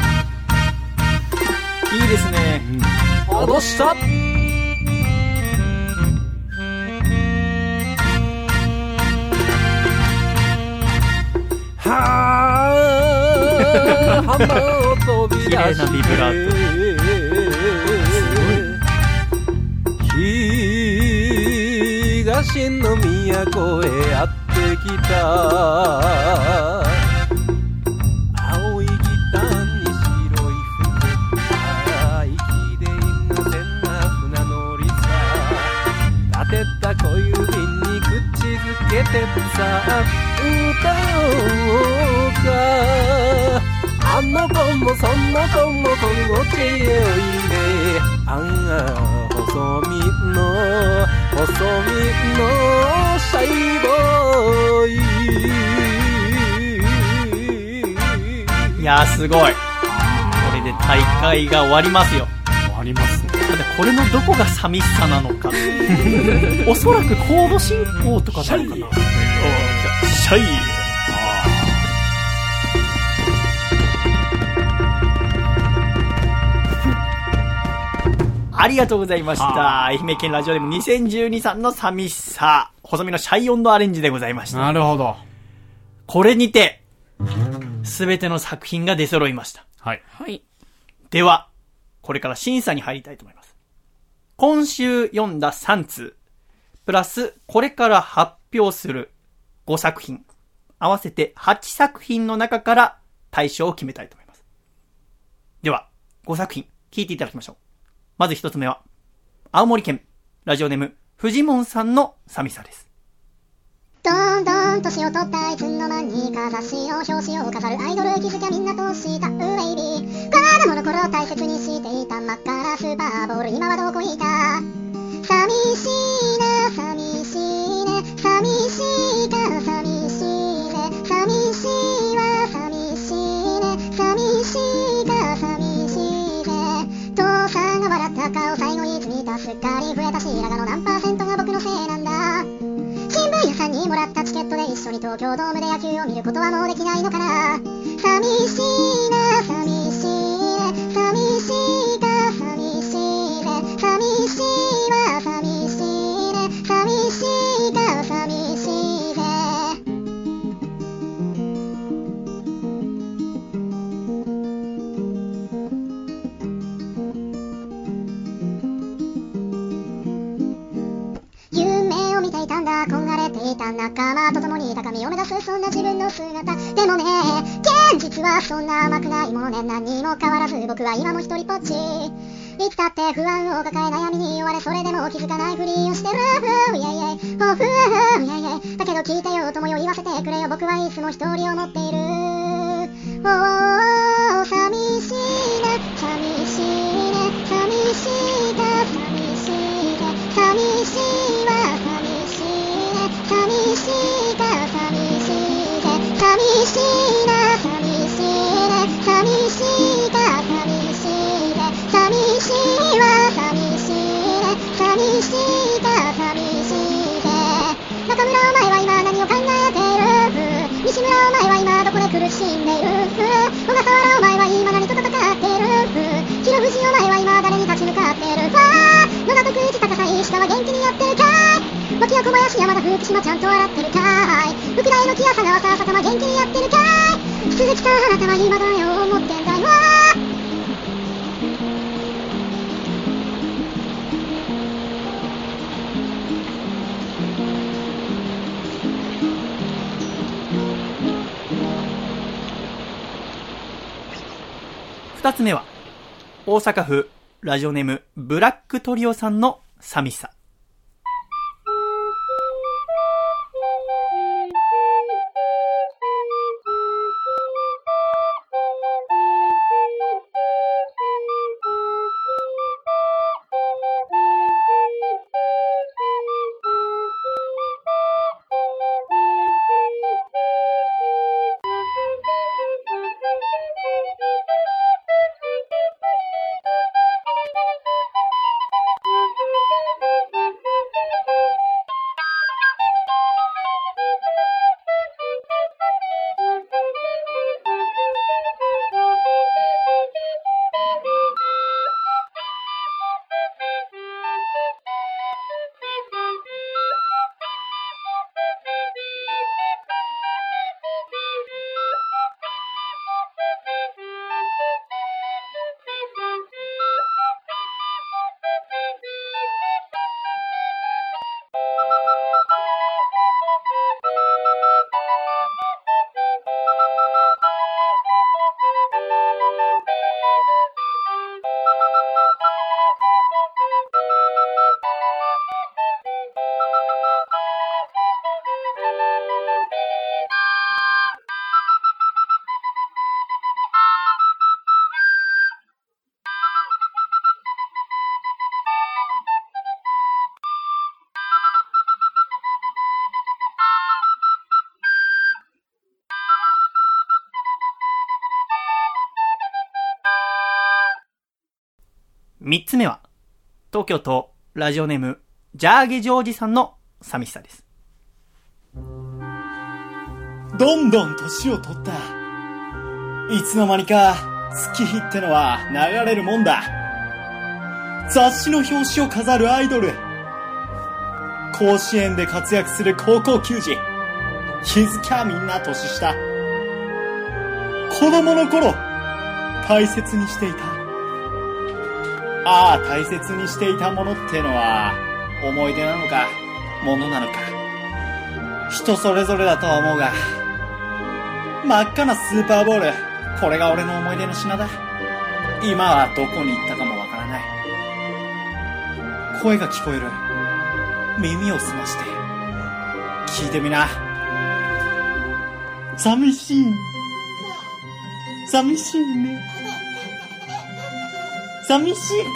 S1: いいですね。あ、どうした。
S9: は浜を飛び出
S1: 綺麗なビブラー
S9: 東の都へやってきた。青いギターに白い服あ息で innocent な船乗りさ。立てた小指に口づけてさ。歌おうか。あの子もそんな子もこっちへおいでああ細身の細身のシャイボーイ
S1: いやーすごい。これで大会が終わりますよ。
S2: 終わりますね。
S1: ただこれのどこが寂しさなのか。おそらくコード進行とかなのかな。シャイ。ありがとうございました。愛媛県ラジオでも2012さんの寂しさ、細身のシャイ温度アレンジでございました。
S2: なるほど。
S1: これにて、すべての作品が出揃いました。
S2: はい。
S4: はい。
S1: では、これから審査に入りたいと思います。今週読んだ3通、プラスこれから発表する5作品、合わせて8作品の中から対象を決めたいと思います。では、5作品、聞いていただきましょう。まず1つ目は、青森県、ラジオネーム、フジモンさんの寂しさです。
S10: どんどん年を取ったいつの間にか雑誌を表紙を飾るアイドル気づきゃみんなとした。ウェイビー。子供の頃大切にしていた真っ赤なスーパーボール今はどこにいた？寂しいな寂しいバカを最後に積み足すっかり増えたし白髪の何パーセントが僕のせいなんだ。新聞屋さんにもらったチケットで一緒に東京ドームで野球を見ることはもうできないのかな。寂しいな寂しいいた仲間と共に高みを目指すそんな自分の姿。でもね現実はそんな甘くないものね何も変わらず僕は今も一人ぽっち。いつだって不安を抱え悩みに追われそれでも気づかないふりをしてる。ふうイェイイェイおふうイェイだけど聞いてよともよ言わせてくれよ。僕はいつも一人を持っている。おー寂苦しんでいる。小笠原お前は今何と戦っている広藤お前は今誰に立ち向かってるわあ野田徳一高さ石川元気にやってるかい脇は小林山田福島ちゃんと笑ってるかい福大の木浅川さ坂間元気にやってるかい鈴木さんあなたは今だよ思ってんだい
S1: 二つ目は、大阪府ラジオネームブラックトリオさんの寂しさ。三つ目は、東京都ラジオネームジャーゲジョージさんの寂しさです。
S11: どんどん年を取った。いつの間にか月日ってのは流れるもんだ。雑誌の表紙を飾るアイドル。甲子園で活躍する高校球児。気づきゃみんな年下。子供の頃、大切にしていた。ああ、大切にしていたものってのは、思い出なのか、ものなのか。人それぞれだとは思うが、真っ赤なスーパーボール、これが俺の思い出の品だ。今はどこに行ったかもわからない。声が聞こえる。耳を澄まして。聞いてみな。寂しい。寂しいね。寂しいか？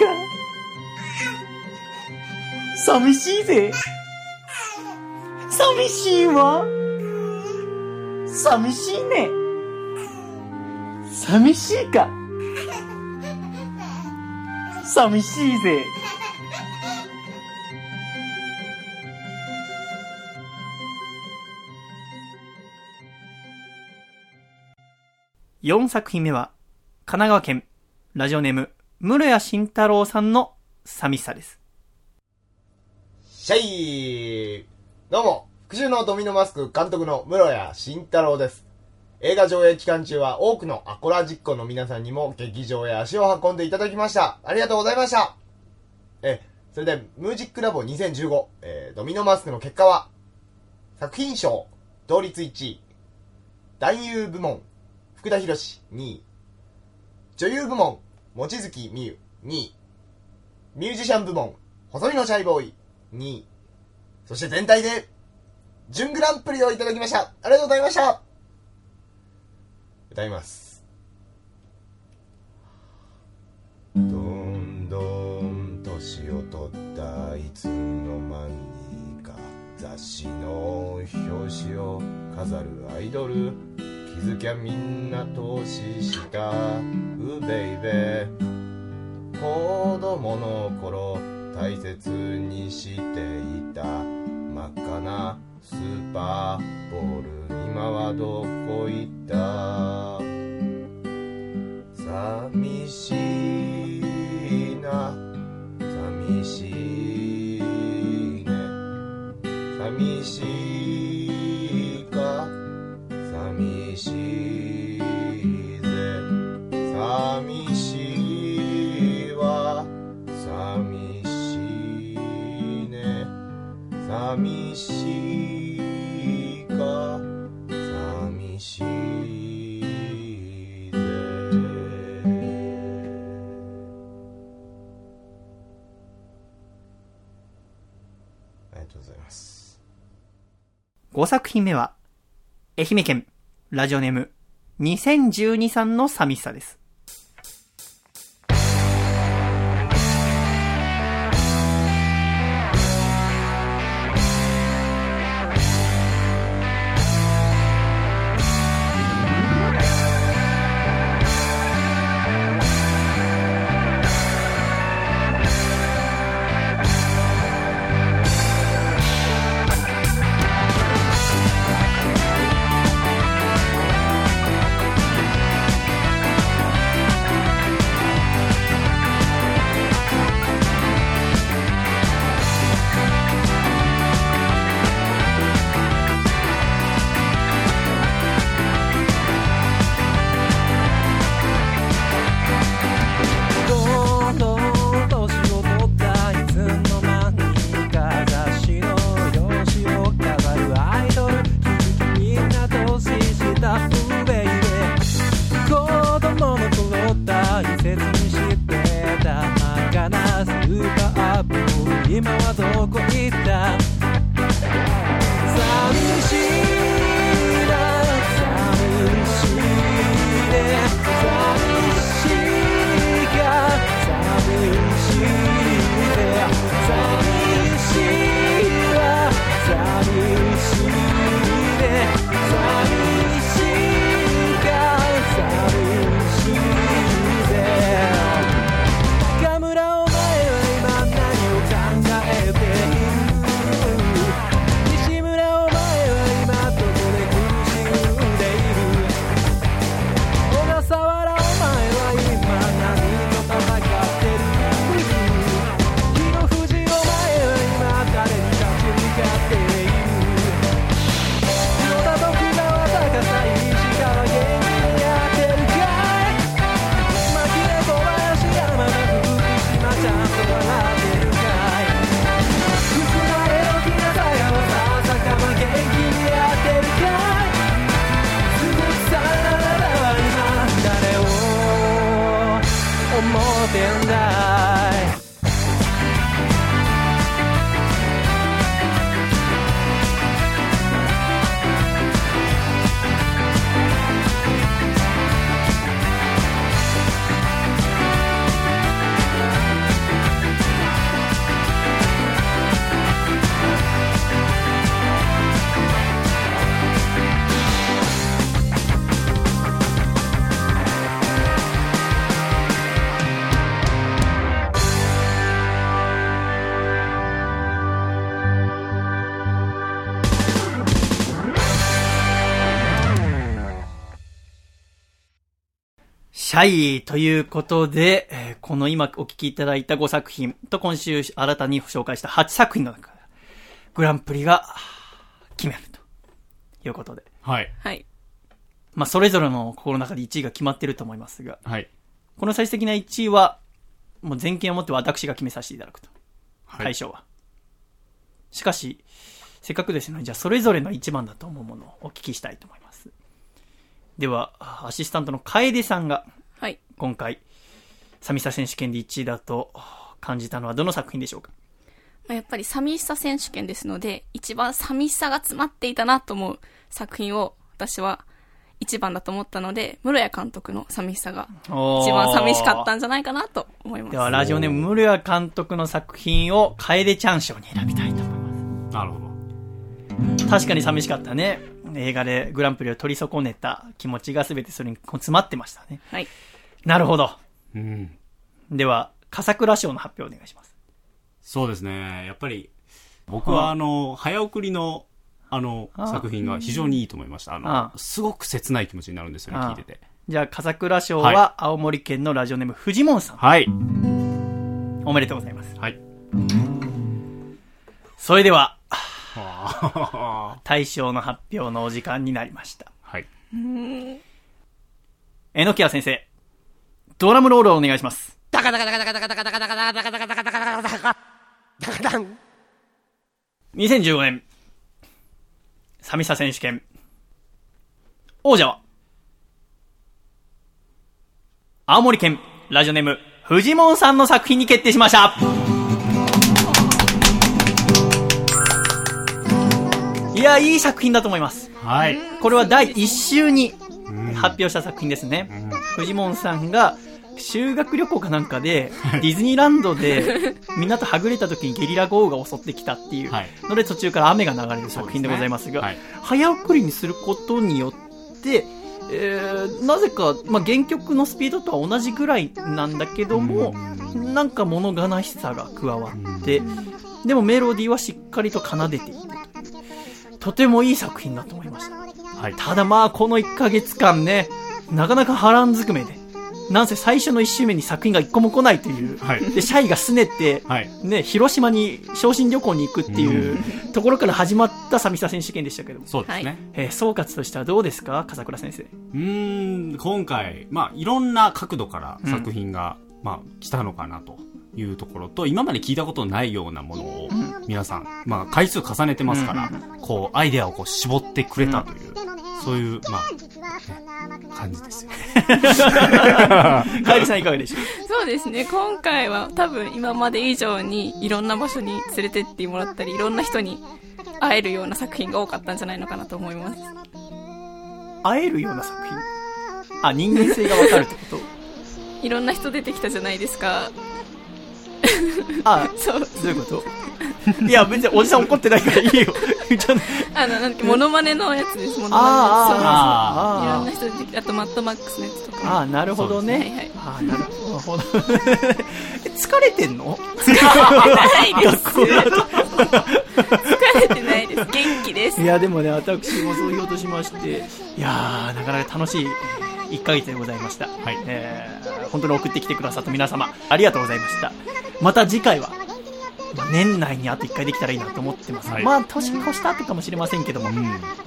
S11: 寂しいぜ。寂しいわ。寂しいね。寂しいか？寂しいぜ。
S9: 4作品目は、神奈川県、ラジオネーム、室谷慎太郎さんの寂しさです。
S12: シャイどうも、復讐のドミノマスク監督の室谷慎太郎です。映画上映期間中は多くのアコラ実行の皆さんにも劇場へ足を運んでいただきました。ありがとうございました。え、それで、ムージックラボ2015、えードミノマスクの結果は、作品賞、同率1位、男優部門、福田博士2位、女優部門、望月美優2位、ミュージシャン部門、細身のシャイボーイ2位、そして全体で、準グランプリをいただきました。ありがとうございました。歌います。どんどん年を取ったいつの間にか雑誌の表紙を飾るアイドルづきゃみんな投資した。うベイベー子供の頃大切にしていた。真っ赤なスーパーボール。今はどこ行った？寂しいな。寂しいね。寂しい。寂しいか寂しいぜありがとうございます
S9: 5作品目は、愛媛県、ラジオネーム、2012さんの寂しさです。
S1: シャイということで、えーこの今お聞きいただいた5作品と今週新たに紹介した8作品の中から、グランプリが決めるということで。
S2: はい。
S4: はい。
S1: まあ、それぞれの心の中で1位が決まってると思いますが、
S2: はい。
S1: この最終的な1位は、もう全権を持って私が決めさせていただくと。
S2: はい
S1: 対象は。しかし、せっかくですので、じゃあそれぞれの一番だと思うものをお聞きしたいと思います。では、アシスタントの楓さんが、
S4: はい。
S1: 今回、サミサ選手権で1位だと感じたのはどの作品でしょうか？
S4: まあやっぱり寂しさ選手権ですので、一番寂しさが詰まっていたなと思う作品を私は一番だと思ったので、室谷監督の寂しさが一番寂しかったんじゃないかなと思います。
S1: では、ラジオネーム、室谷監督の作品を楓ちゃん賞に選びたいと思います。
S2: なるほど。
S1: 確かに寂しかったね。映画でグランプリを取り損ねた気持ちが全てそれに詰まってましたね。
S4: はい。
S1: なるほど。
S2: うん。
S1: では、笠倉賞の発表お願いします。
S2: そうですね。やっぱり、僕はあの、早送りの、あの、
S1: あ
S2: 作品が非常にいいと思いました。あの
S1: あ、
S2: すごく切ない気持ちになるんですよね、聞いてて。
S1: じゃあ、笠倉賞
S2: は
S1: 青森県のラジオネーム、藤本さん。
S2: はい。
S1: おめでとうございます。
S2: はい。
S1: それでは、
S2: は
S1: 大賞の発表のお時間になりました。
S2: はい。
S1: えのきや先生、ドラムロールをお願いします。
S7: ダカダカダカダカダカダカダカダカダカダカダカダカダカダカダカダカダン
S1: 2015年、寂しさ選手権、王者は、青森県ラジオネーム、藤門さんの作品に決定しました。いや、いい作品だと思います。
S2: はい。
S1: これは第1週に発表した作品ですね。藤門さんが修学旅行かなんかで、ディズニーランドでみんなとはぐれた時にゲリラ豪雨が襲ってきたっていう
S2: はい
S1: ので途中から雨が流れる作品でございますが、
S2: はい。
S1: 早送りにすることによって、えーなぜか、まあ、原曲のスピードとは同じぐらいなんだけども、なんか物悲しさが加わって、でもメロディーはしっかりと奏でているという。とてもいい作品だと思いました。
S2: はい。
S1: ただまあ、この1ヶ月間ね、なかなか波乱ずくめで、なんせ最初の1週目に作品が1個も来ないという、
S2: はい。
S1: で、シャイが拗ねて、
S2: はい。
S1: ね、広島に昇進旅行に行くっていうところから始まった寂しさ選手権でしたけども、
S2: そうですね。
S1: えー総括としてはどうですか？笠倉先生。
S2: うーん、今回、まあ、いろんな角度から作品が、まあ、来たのかなというところと、今まで聞いたことないようなものを、皆さん、まあ、回数重ねてますから、こう、アイデアをこう、絞ってくれたという、そういう、まあ、ね感じですよね。
S1: カエルさんいかがでしょう？
S4: そうですね。今回は多分今まで以上にいろんな場所に連れてってもらったり、いろんな人に会えるような作品が多かったんじゃないのかなと思います。
S1: 会えるような作品？あ、人間性がわかるってこと？
S4: いろんな人出てきたじゃないですか。
S1: あ、
S4: そう。
S1: どういうこと？いや、別におじさん怒ってないからいいよ。
S4: あの、なんだっけ、モノマネのやつです、モノマネの。
S1: あー
S4: そうそういろんな人出てあとマッドマックスのやつとか。
S1: ああ、なるほどね。
S4: はいはい
S1: ああ、なるほど。え疲れてんの？
S4: ないです。疲れてないです。元気です
S1: い。や、でもね、私もそう言おうとしまして、いやー、なかなか楽しい1ヶ月でございました。
S2: はい
S1: えー本当に送ってきてくださった皆様、ありがとうございました。また次回は、まあ年内にあと1回できたらいいなと思ってます。
S2: はい
S1: まあ、年越した後かもしれませんけども、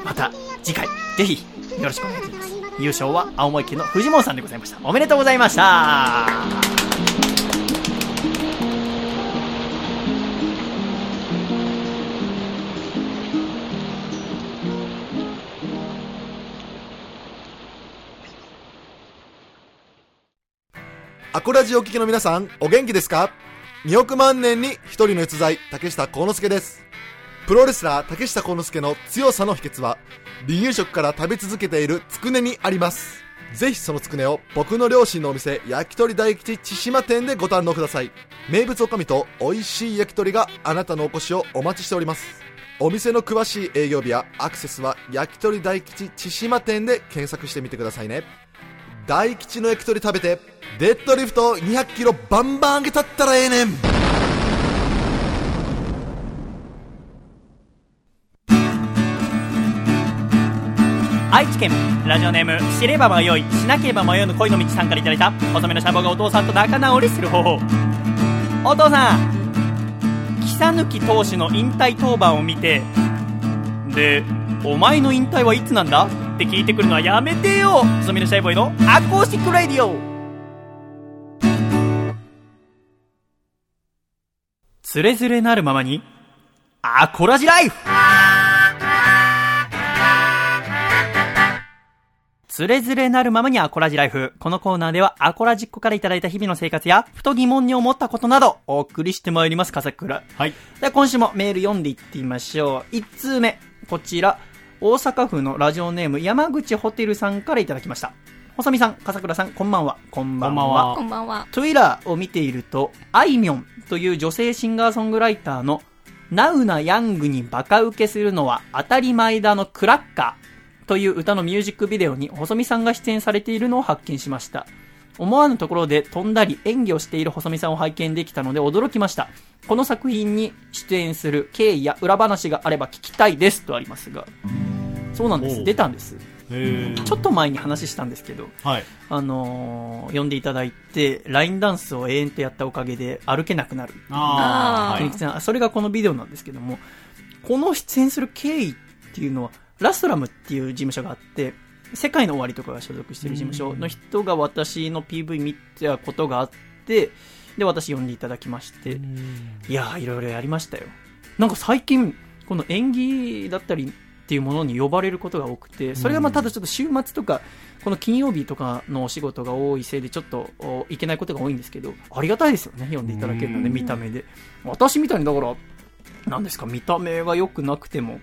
S1: また次回、ぜひ、よろしくお願いします。優勝は青森県の藤本さんでございました。おめでとうございました。
S13: アコラジオ聞きの皆さん、お元気ですか ?2 億万年に一人の逸材、竹下幸之助です。プロレスラー竹下幸之助の強さの秘訣は、離乳食から食べ続けているつくねにあります。ぜひそのつくねを僕の両親のお店、焼き鳥大吉千島店でご堪能ください。名物おかみと美味しい焼き鳥があなたのお越しをお待ちしております。お店の詳しい営業日やアクセスは焼き鳥大吉千島店で検索してみてくださいね。大吉の焼き鳥食べてデッドリフト200キロバンバン上げたったらええねん。
S1: 愛知県ラジオネーム知れば迷いしなければ迷うの恋の道さんからいただいた細めのシャボがお父さんと仲直りする方法。お父さん草抜投手の引退登板を見てでお前の引退はいつなんだ？って聞いてくるのはやめてよ細身のシャイボーイのアコースティックラディオつれづれなるままにアコラジライフつれづれなるままにアコラジライフ。このコーナーではアコラジっ子からいただいた日々の生活や、ふと疑問に思ったことなど、お送りしてまいります、笠倉。
S2: はい。
S1: では今週もメール読んでいってみましょう。1通目。こちら、大阪府のラジオネーム山口ホテルさんからいただきました。細見さん、笠倉さん、こんばんは。こんばんは。
S4: こんばんは。
S1: Twitter を見ていると、あいみょんという女性シンガーソングライターの、ナウなヤングにバカ受けするのは当たり前だのクラッカーという歌のミュージックビデオに細見さんが出演されているのを発見しました。思わぬところで飛んだり演技をしている細見さんを拝見できたので驚きました。この作品に出演する経緯や裏話があれば聞きたいですとありますが、そうなんです。出たんです。
S2: へ
S1: ちょっと前に話したんですけど、
S2: はい。
S1: あのー呼んでいただいて、ラインダンスを永遠とやったおかげで歩けなくなる。
S2: あー
S1: 筋肉痛なそれがこのビデオなんですけども、この出演する経緯っていうのは、ラストラムっていう事務所があって、世界の終わりとかが所属してる事務所の人が私の PV 見たことがあって、で、私呼んでいただきまして、いやー、いろいろやりましたよ。なんか最近、この演技だったりっていうものに呼ばれることが多くて、それがまあただちょっと週末とか、この金曜日とかのお仕事が多いせいでちょっとおいけないことが多いんですけど、ありがたいですよね、呼んでいただけるので、見た目で。私みたいにだから、なんですか、見た目が良くなくても、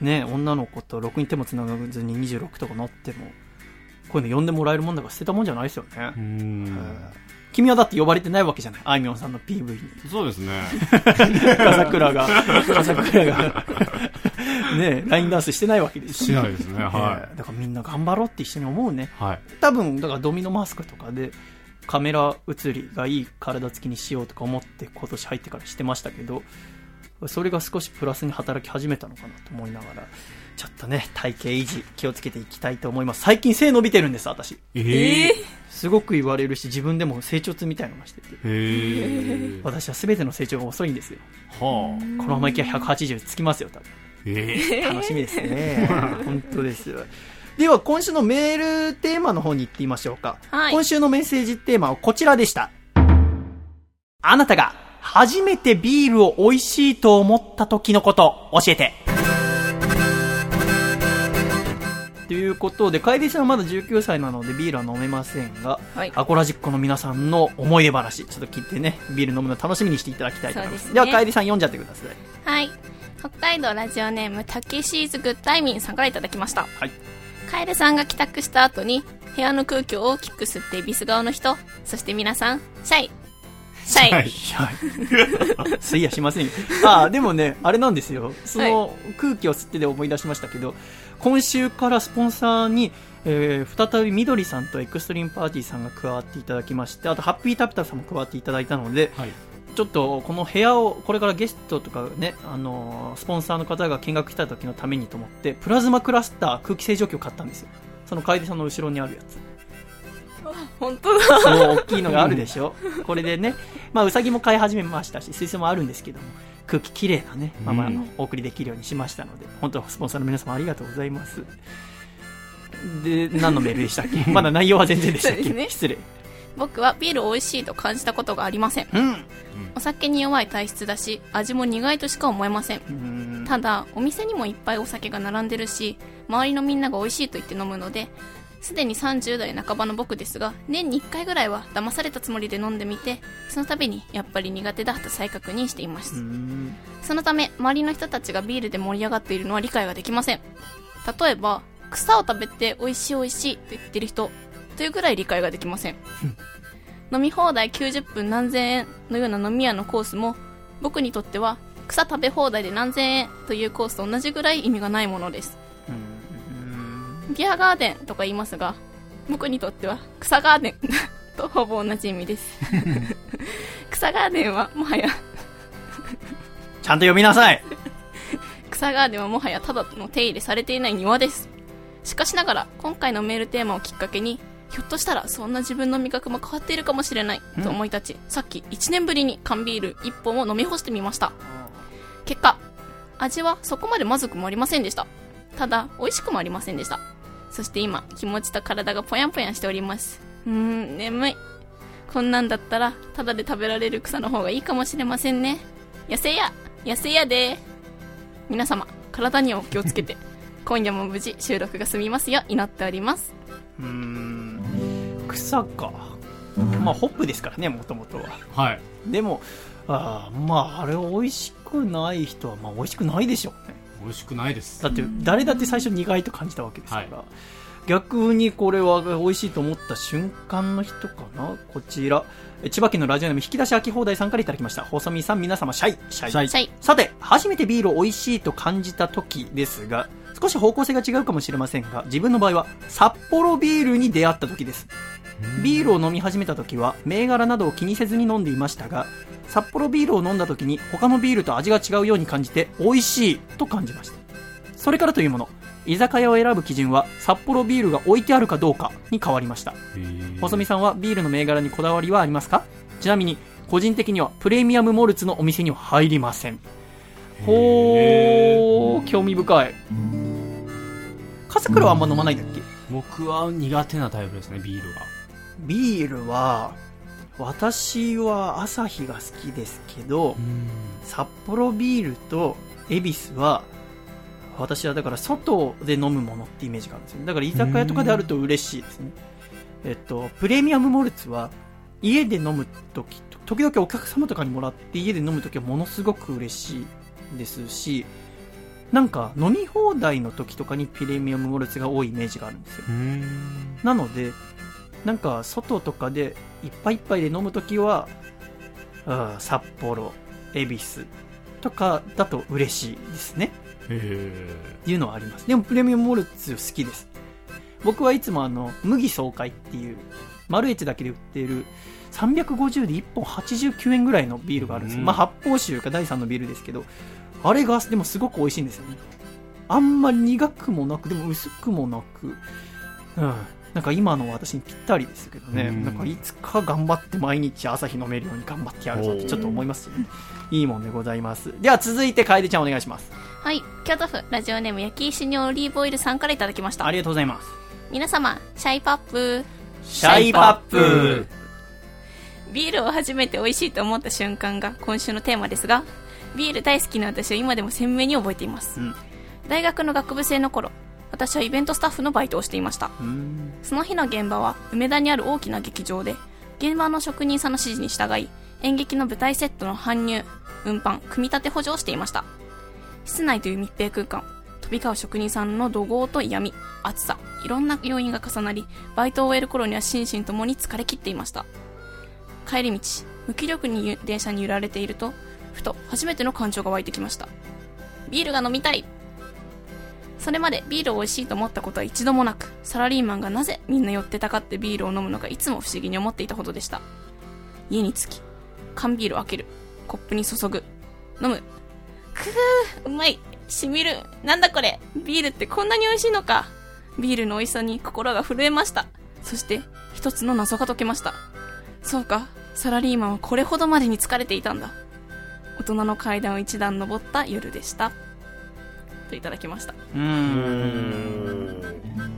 S1: ね、女の子とろくに手も繋がずに26とかなっても、こういうの呼んでもらえるもんだから捨てたもんじゃないですよね。君はだって呼ばれてないわけじゃない。あいみょんさんの PV に。
S2: そうですね。
S1: 笠倉が、笠倉が、ね、ラインダンスしてないわけです
S2: しないですねはい
S1: ええだからみんな頑張ろうって一緒に思うね。
S2: はい。
S1: 多分、だからドミノマスクとかで、カメラ映りがいい体つきにしようとか思って今年入ってからしてましたけど、それが少しプラスに働き始めたのかなと思いながら、ちょっとね、体型維持気をつけていきたいと思います。最近背伸びてるんです、私。
S2: ええ
S1: すごく言われるし、自分でも成長痛みたいなのがしてて。
S2: へ
S1: 私は全ての成長が遅いんですよ。
S2: は
S1: このままいけば180つきますよ、多分。
S2: え
S1: 楽しみですね。本当です。では、今週のメールテーマの方に行ってみましょうか。
S4: はい
S1: 今週のメッセージテーマはこちらでした。あなたが初めてビールを美味しいと思った時のこと、教えて。ということで、楓さんはまだ19歳なのでビールは飲めませんが、
S4: はい
S1: アコラジックの皆さんの思い出話、ちょっと聞いてね、ビール飲むの楽しみにしていただきたいと思います。
S4: ですね
S1: では、楓さん読んじゃってください。
S4: はい。北海道ラジオネーム、たけしーずグッタイミンさんからいただきました。
S1: はい。
S4: カエルさんが帰宅した後に、部屋の空気を大きく吸ってビス顔の人、そして皆さん、シャイ。シャイ。
S1: はい。吸いやしませんよ。ああ、でもね、あれなんですよ。その空気を吸ってで思い出しましたけど、今週からスポンサーに、えー再びみどりさんとエクストリームパーティーさんが加わっていただきまして、あとハッピータプタさんも加わっていただいたので、ちょっとこの部屋をこれからゲストとかね、あのースポンサーの方が見学来た時のためにと思って、プラズマクラスター空気清浄機を買ったんですよ。その楓さんの後ろにあるやつ。
S4: 本当だ。
S1: そう、大きいのがあるでしょ。これでね、まあ、うさぎも飼い始めましたし、水槽もあるんですけども、空気きれいなね、ままあの
S2: うん
S1: お送りできるようにしましたので、本当、スポンサーの皆様ありがとうございます。で、何のメールでしたっけ？まだ内容は全然でしたっけ、
S4: ね
S1: 失礼。
S4: 僕はビール美味しいと感じたことがありません。
S1: うん。
S4: お酒に弱い体質だし、味も苦いとしか思えません。ただ、お店にもいっぱいお酒が並んでるし、周りのみんなが美味しいと言って飲むので、すでに30代半ばの僕ですが、年に1回ぐらいは騙されたつもりで飲んでみて、その度にやっぱり苦手だと再確認しています。そのため、周りの人たちがビールで盛り上がっているのは理解ができません。例えば、草を食べて美味しい美味しいと言ってる人、というぐらい理解ができません。飲み放題90分何千円のような飲み屋のコースも、僕にとっては草食べ放題で何千円というコースと同じぐらい意味がないものです。ビアガーデンとか言いますが、僕にとっては草ガーデン とほぼ同じ意味です。草ガーデンはもはや、
S1: ちゃんと読みなさい。
S4: 草ガーデンはもはやただの手入れされていない庭です。しかしながら、今回のメールテーマをきっかけに、ひょっとしたらそんな自分の味覚も変わっているかもしれないと思い立ち、さっき1年ぶりに缶ビール1本を飲み干してみました。結果、味はそこまでまずくもありませんでした。ただ、美味しくもありませんでした。そして今、気持ちと体がぽやんぽやんしております。うーん、眠い。こんなんだったら、ただで食べられる草の方がいいかもしれませんね。痩せや痩せやで皆様、体にはお気をつけて、今夜も無事収録が済みますよう祈っております。
S1: うーん草かまあホップですからねもともとは
S2: はい。
S1: でもあーまああれ美味しくない人はまあ美味しくないでしょうね
S2: 美味しくないです。
S1: だって誰だって最初苦いと感じたわけですから、逆にこれは美味しいと思った瞬間の人かな？こちら。え千葉県のラジオネーム引き出し飽き放題さんからいただきました。細見さん皆様シャイ。シャイ。
S2: シャイ。
S4: シャイ。
S1: さて初めてビールを美味しいと感じた時ですが少し方向性が違うかもしれませんが自分の場合は札幌ビールに出会った時ですビールを飲み始めた時は銘柄などを気にせずに飲んでいましたが札幌ビールを飲んだ時に他のビールと味が違うように感じて美味しいと感じました。それからというもの居酒屋を選ぶ基準は札幌ビールが置いてあるかどうかに変わりました。細見さんはビールの銘柄にこだわりはありますか？ちなみに個人的にはプレミアムモルツのお店には入りません。ほー興味深い。笠倉はあんま飲まないんだっけ？
S2: 僕は苦手なタイプですね、ビールが。
S1: ビールは私は朝日が好きですけど札幌ビールと恵比寿は私はだから外で飲むものってイメージがあるんですよだから居酒屋とかであると嬉しいですね。えっとプレミアムモルツは家で飲む時時々お客様とかにもらって家で飲む時はものすごく嬉しいですしなんか飲み放題の時とかにプレミアムモルツが多いイメージがあるんですよ。なのでなんか外とかでいっぱいいっぱいで飲むときは、あー札幌、恵比寿とかだと嬉しいですね。っていうのはあります。でもプレミアムモルツ好きです。僕はいつもあの、麦総会っていう、マルエチだけで売っている、350で1本89円ぐらいのビールがあるんですよ。
S2: うん
S1: まあ発泡酒か第3のビールですけど、あれがでもすごく美味しいんですよね。あんまり苦くもなく、でも薄くもなく、うん。なんか今の私にぴったりですけどね、
S2: うん
S1: なんかいつか頑張って毎日朝日飲めるように頑張ってやるぞってちょっと思いますよね。いいもんでございます。では続いて楓ちゃんお願いします。
S4: はい。京都府ラジオネーム焼き石にオリーブオイルさんからいただきました。
S1: ありがとうございます。
S4: 皆様、シャイパップ。
S1: シャイパップ
S4: ビールを初めて美味しいと思った瞬間が今週のテーマですが、ビール大好きな私は今でも鮮明に覚えています。
S1: うん
S4: 大学の学部生の頃、私はイベントスタッフのバイトをしていました。
S1: うん
S4: その日の現場は梅田にある大きな劇場で、現場の職人さんの指示に従い、演劇の舞台セットの搬入、運搬、組み立て補助をしていました。室内という密閉空間、飛び交う職人さんの怒号と闇、暑さ、いろんな要因が重なり、バイトを終える頃には心身ともに疲れ切っていました。帰り道、無気力に電車に揺られていると、ふと初めての感情が湧いてきました。ビールが飲みたいそれまでビールを美味しいと思ったことは一度もなく、サラリーマンがなぜみんな寄ってたかってビールを飲むのかいつも不思議に思っていたほどでした。家に着き、缶ビールを開ける、コップに注ぐ、飲む。くー、うまい、しみる、なんだこれ、ビールってこんなに美味しいのか。ビールの美味しさに心が震えました。そして、一つの謎が解けました。そうか、サラリーマンはこれほどまでに疲れていたんだ。大人の階段を一段登った夜でした。といただきました。
S1: うーん。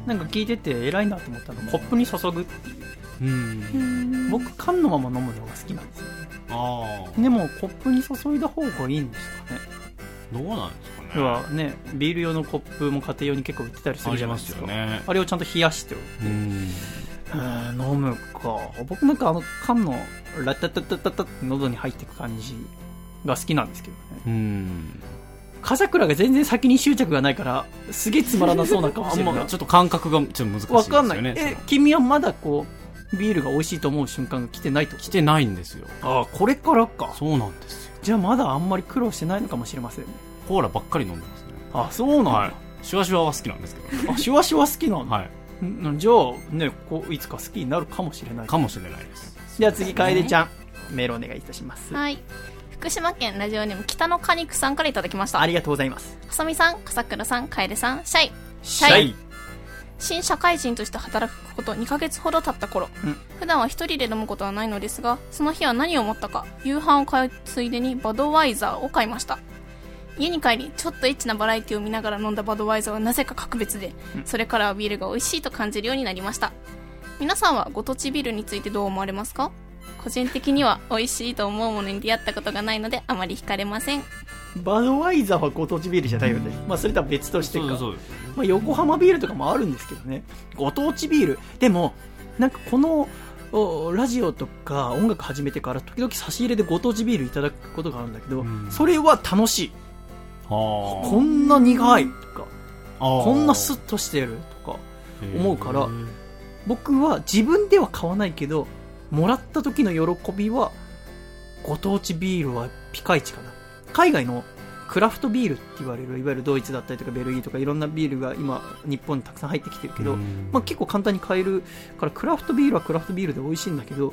S1: なんか聞いてて偉いなと思ったのコップに注ぐっていう。
S2: うん。
S1: 僕缶のまま飲むのが好きなんですよ。
S2: あ
S1: でもコップに注いだ方がいいんですかね。
S2: あ。どうなんですかね。
S1: 要はね、ビール用のコップも家庭用に結構売ってたりするじゃないですか。
S2: ありますよね
S1: あれをちゃんと冷やしておいて。
S2: うん。
S1: うん飲むか。僕なんかあの缶のラタタタタタって喉に入っていく感じが好きなんですけどね。
S2: うん。
S1: 笠倉が全然先に執着がないから、すげえつまらなそうな顔
S2: あ
S1: してるな。
S2: んまちょっと感覚がちょっと難しいですよね。
S1: わかんない。
S2: そ
S1: え
S2: の、
S1: 君はまだこう、ビールが美味しいと思う瞬間が来てないと？
S2: 来てないんですよ。
S1: ああ、これからか。
S2: そうなんですよ。
S1: じゃあまだあんまり苦労してないのかもしれませんね。
S2: コーラばっかり飲んでますね。
S1: あ、そうなんだ。
S2: はい。シュワシュワは好きなんですけど。
S1: あ、シュワシュワ好きなんだ。
S2: はい。
S1: んじゃあ、ね、こう、いつか好きになるかもしれない。
S2: かもしれないです。
S1: では次、楓ちゃん、メールお願いいたします。
S4: はい。福島県ラジオネーム北の果肉さんからいただきました。
S1: ありがとうございます。
S4: はさみさん、笠倉さん、楓さん、シャイ。
S1: シャイ。
S4: 新社会人として働くこと2ヶ月ほど経った頃、
S1: うん
S4: 普段は一人で飲むことはないのですがその日は何を思ったか夕飯を買うついでにバドワイザーを買いました家に帰りちょっとエッチなバラエティを見ながら飲んだバドワイザーはなぜか格別で、それからはビールが美味しいと感じるようになりました皆さんはご当地ビールについてどう思われますか？個人的には美味しいと思うものに出会ったことがないのであまり惹かれません
S1: バドワイザーはご当地ビールじゃないよね。まあそれとは別としてか。まあ横浜ビールとかもあるんですけどね。ご当地ビール。でも、なんかこの、おラジオとか音楽始めてから時々差し入れでご当地ビールいただくことがあるんだけど、それは楽しい。
S2: は
S1: こんな苦いとか、こんなスッとしてるとか思うから、僕は自分では買わないけど、もらった時の喜びは、ご当地ビールはピカイチかな。海外のクラフトビールって言われる、いわゆるドイツだったりとかベルギーとかいろんなビールが今、日本にたくさん入ってきてるけど、まあ、結構簡単に買えるから、クラフトビールはクラフトビールで美味しいんだけど、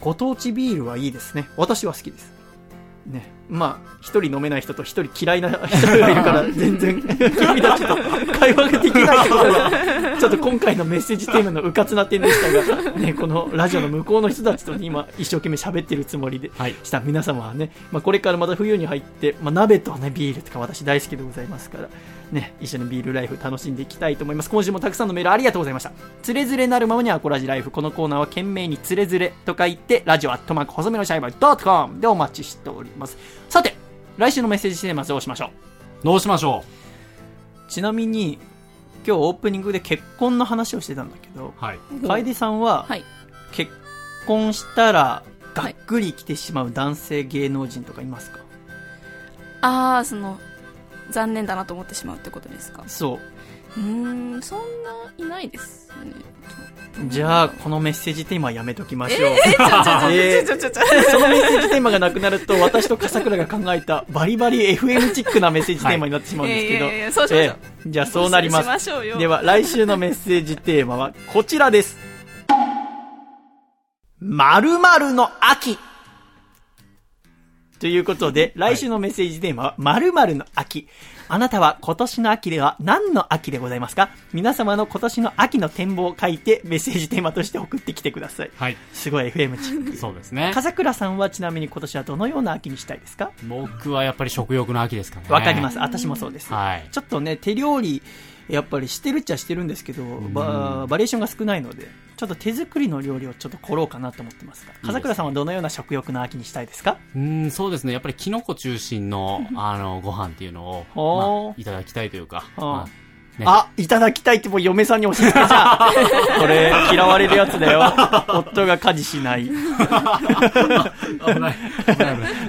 S1: ご当地ビールはいいですね。私は好きです。ね。まあ、一人飲めない人と一人嫌いな 人がいるから、全然、君たちと会話ができないってことは、ちょっと今回のメッセージテーマのうかつな点でしたが、ね、このラジオの向こうの人たちと今、一生懸命喋ってるつもりでした皆様はね、まあ、これからまた冬に入って、まあ、鍋とね、ビールとか私大好きでございますから、ね、一緒にビールライフ楽しんでいきたいと思います。今週もたくさんのメールありがとうございました。つれづれなるままにアコラジライフ。このコーナーは懸命につれづれと書いて、ラジオアットマーク細めのシャイバードットコムでお待ちしております。さて、来週のメッセージテーマどうしましょう？
S2: どうしましょ
S1: う？ちなみに、今日オープニングで結婚の話をしてたんだけど、
S2: はい。
S1: 楓さんは、
S4: はい。
S1: 結婚したらがっくり来てしまう男性芸能人とかいますか、
S4: ああその残念だなと思ってしまうってことですか？
S1: そう
S4: ーんそんないないですね
S1: じゃあ、このメッセージテーマはやめときましょう。
S4: えーちょちょちょ
S1: えー
S4: ちょちょちょ
S1: そのメッセージテーマがなくなると、私と笠倉が考えたバリバリ FM チックなメッセージテーマになってしまうんですけど。
S4: はいいやいやいやそうしましょう
S1: えーじゃあそうなります。
S4: ま
S1: では、来週のメッセージテーマはこちらです。〇〇の秋。ということで、来週のメッセージテーマは、〇〇の秋。あなたは今年の秋では何の秋でございますか？皆様の今年の秋の展望を書いてメッセージテーマとして送ってきてください。
S2: はい。
S1: すごい FM チック。
S2: そうですね。
S1: 笠倉さんはちなみに今年はどのような秋にしたいですか？
S2: 僕はやっぱり食欲の秋ですかね。
S1: わかります。私もそうです。
S2: はい。
S1: ちょっとね、手料理、やっぱりしてるっちゃしてるんですけど、ババリエーションが少ないので、ちょっと手作りの料理をちょっと凝ろうかなと思ってますが、笠倉さんはどのような食欲の秋にしたいですか？
S2: うん、そうですね。やっぱりキノコ中心の、あの、ご飯っていうのを、まあいただきたいというか。
S1: あ。
S2: まあね
S1: あ、いただきたいってもう嫁さんに押し付けちゃう。これ、嫌われるやつだよ。夫が家事しない。
S2: 危ない。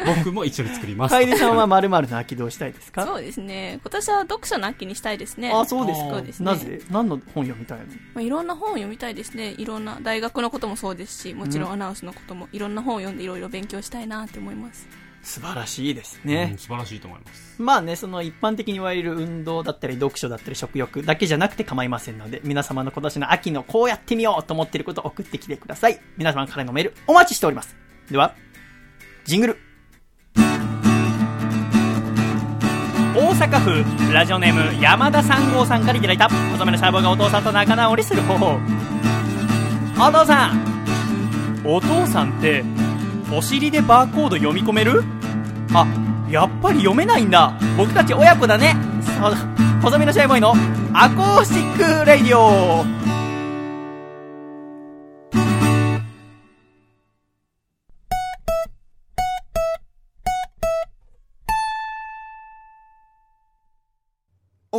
S2: 僕も一緒に作ります。
S1: 楓さんは〇〇の秋どうしたいですか？
S4: そうですね今年は読書の秋にしたいですね
S1: あ、そうですか。
S4: そうですね
S1: なぜ？何の本読みたいの？
S4: まあ、いろんな本を読みたいですねいろんな大学のこともそうですしもちろんアナウンスのこともいろんな本を読んでいろいろ勉強したいなって思います
S1: 素晴らしいです
S2: う
S1: ね
S2: ん。素晴らしいと思います。
S1: まあね、その一般的に言われる運動だったり読書だったり食欲だけじゃなくて構いませんので、皆様の今年の秋のこうやってみようと思っていることを送ってきてください。皆様からのメールお待ちしております。では、ジングル。大阪府ラジオネーム山田三号さんからいただいた細身のシャイボーイがお父さんと仲直りする方法お父さんお父さんってお尻でバーコード読み込める？あやっぱり読めないんだ。僕たち親子だね。そう細身のシャイボーイのアコースティックレイディオ。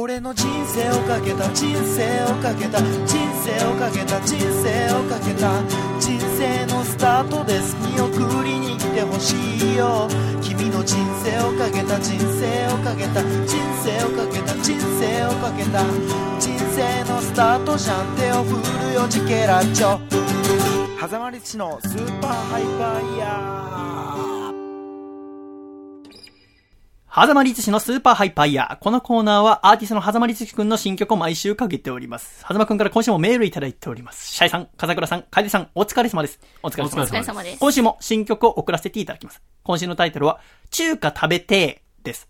S14: 俺の人生をかけた人生をかけた人生をかけた人生をかけた人生のスタートです。見送りに来てほしいよ。君の人生をかけた人生をかけた人生をかけた人生をかけた人生のスタートじゃん。手を振るよジケラチョ。狭間律師のスーパーハイパーイヤー。
S1: 狭間律師のスーパーハイパーイヤー。このコーナーはアーティストの狭間律師くんの新曲を毎週かけております。狭間くんから今週もメールいただいております。シャイさん、風倉さん、楓さん、お疲れ様です。お疲れ様です。
S4: お疲れ様です
S1: 今週も新曲を送らせていただきます。今週のタイトルは、中華食べてーです。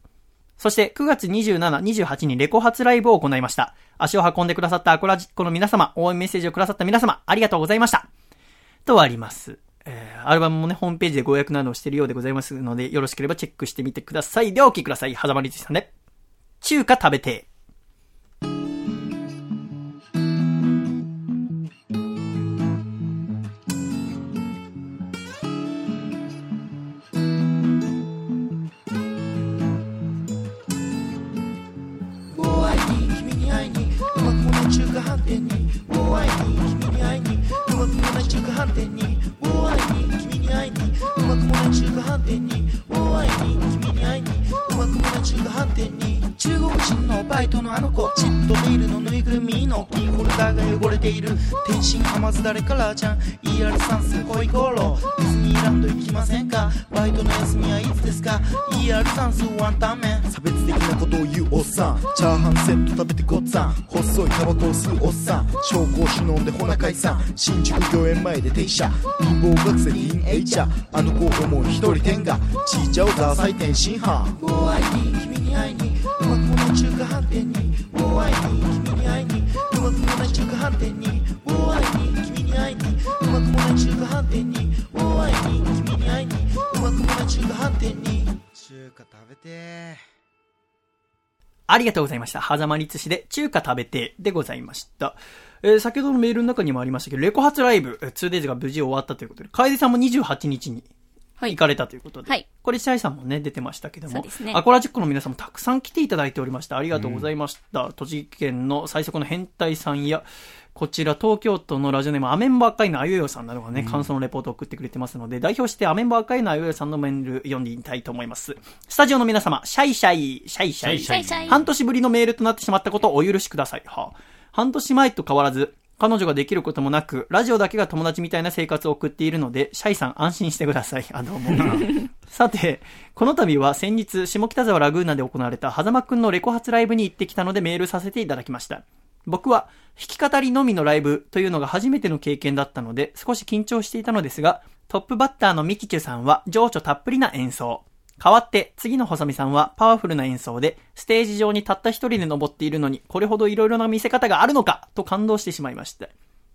S1: そして9月27、28にレコ発ライブを行いました。足を運んでくださったアコラジッコの皆様、応援メッセージをくださった皆様、ありがとうございました。とあります。えー、アルバムもね、ホームページでご予約などをしているようでございますので、よろしければチェックしてみてください。ではお聴きください。はざまりつさんで。中華食べて。
S14: もう会いに君に会いにうまくもない中華飯店にもう会いに君に会いにうまくもない中華飯店にに。会いにうまくもない中途半端にもう会いに君に会いに。中華飯店に中国人のバイトのあの子。チッとビールのぬいぐるみのキーホルダーが汚れている。天津甘酢だれカラーちゃん。ER 算数ホイコーロ。ディズニーランド行きませんか？バイトの休みはいつですか？ER 算数ワンタン麺
S15: 差別的なことを言うおっさん。チャーハンセット食べてごっつぁん。細いタバコを吸うおっさん紹興酒飲んでほな解散新宿御苑前で停車。貧乏学生ティーンエイジャーあの子思う一人天がちいちゃをザーサイ天津飯
S14: もう会いに君に会いに。うまくもない中華飯店に。もう会いに君に会いに。うまくもない中華飯店に。もう会いに君に会いに。うまくもない中華飯店に。もう会いに君に会いに。うまくもない中華飯店に。
S15: 中華食べて。
S1: ありがとうございました。はざまり寿司で中華食べてでございました。えー先ほどのメールの中にもありましたけど、レコ発ライブ、えー 2days が無事終わったということで、楓さんも28日に行かれたということで、
S4: はい。
S1: これ、シャイさんもね、出てましたけども、
S4: そうですね。
S1: アコラジックの皆さんもたくさん来ていただいておりました。ありがとうございました。栃木県の最速の変態さんや、こちら東京都のラジオネームアメンバー赤いのあゆよさんなどがね、感想のレポートを送ってくれてますので、代表してアメンバー赤いのあゆよさんのメール読んでみたいと思います。スタジオの皆様、シャイシャイ、シャイシャイ、
S4: シャイシャイ。
S1: 半年ぶりのメールとなってしまったことをお許しください。は。あ、半年前と変わらず、彼女ができることもなく、ラジオだけが友達みたいな生活を送っているので、シャイさん安心してください。あ、どうも。さて、この度は先日、下北沢ラグーナで行われた狭間くんのレコ発ライブに行ってきたのでメールさせていただきました。僕は弾き語りのみのライブというのが初めての経験だったので少し緊張していたのですが、トップバッターのミキチュさんは情緒たっぷりな演奏。代わって次の細見さんはパワフルな演奏でステージ上にたった一人で登っているのにこれほど色々な見せ方があるのかと感動してしまいました。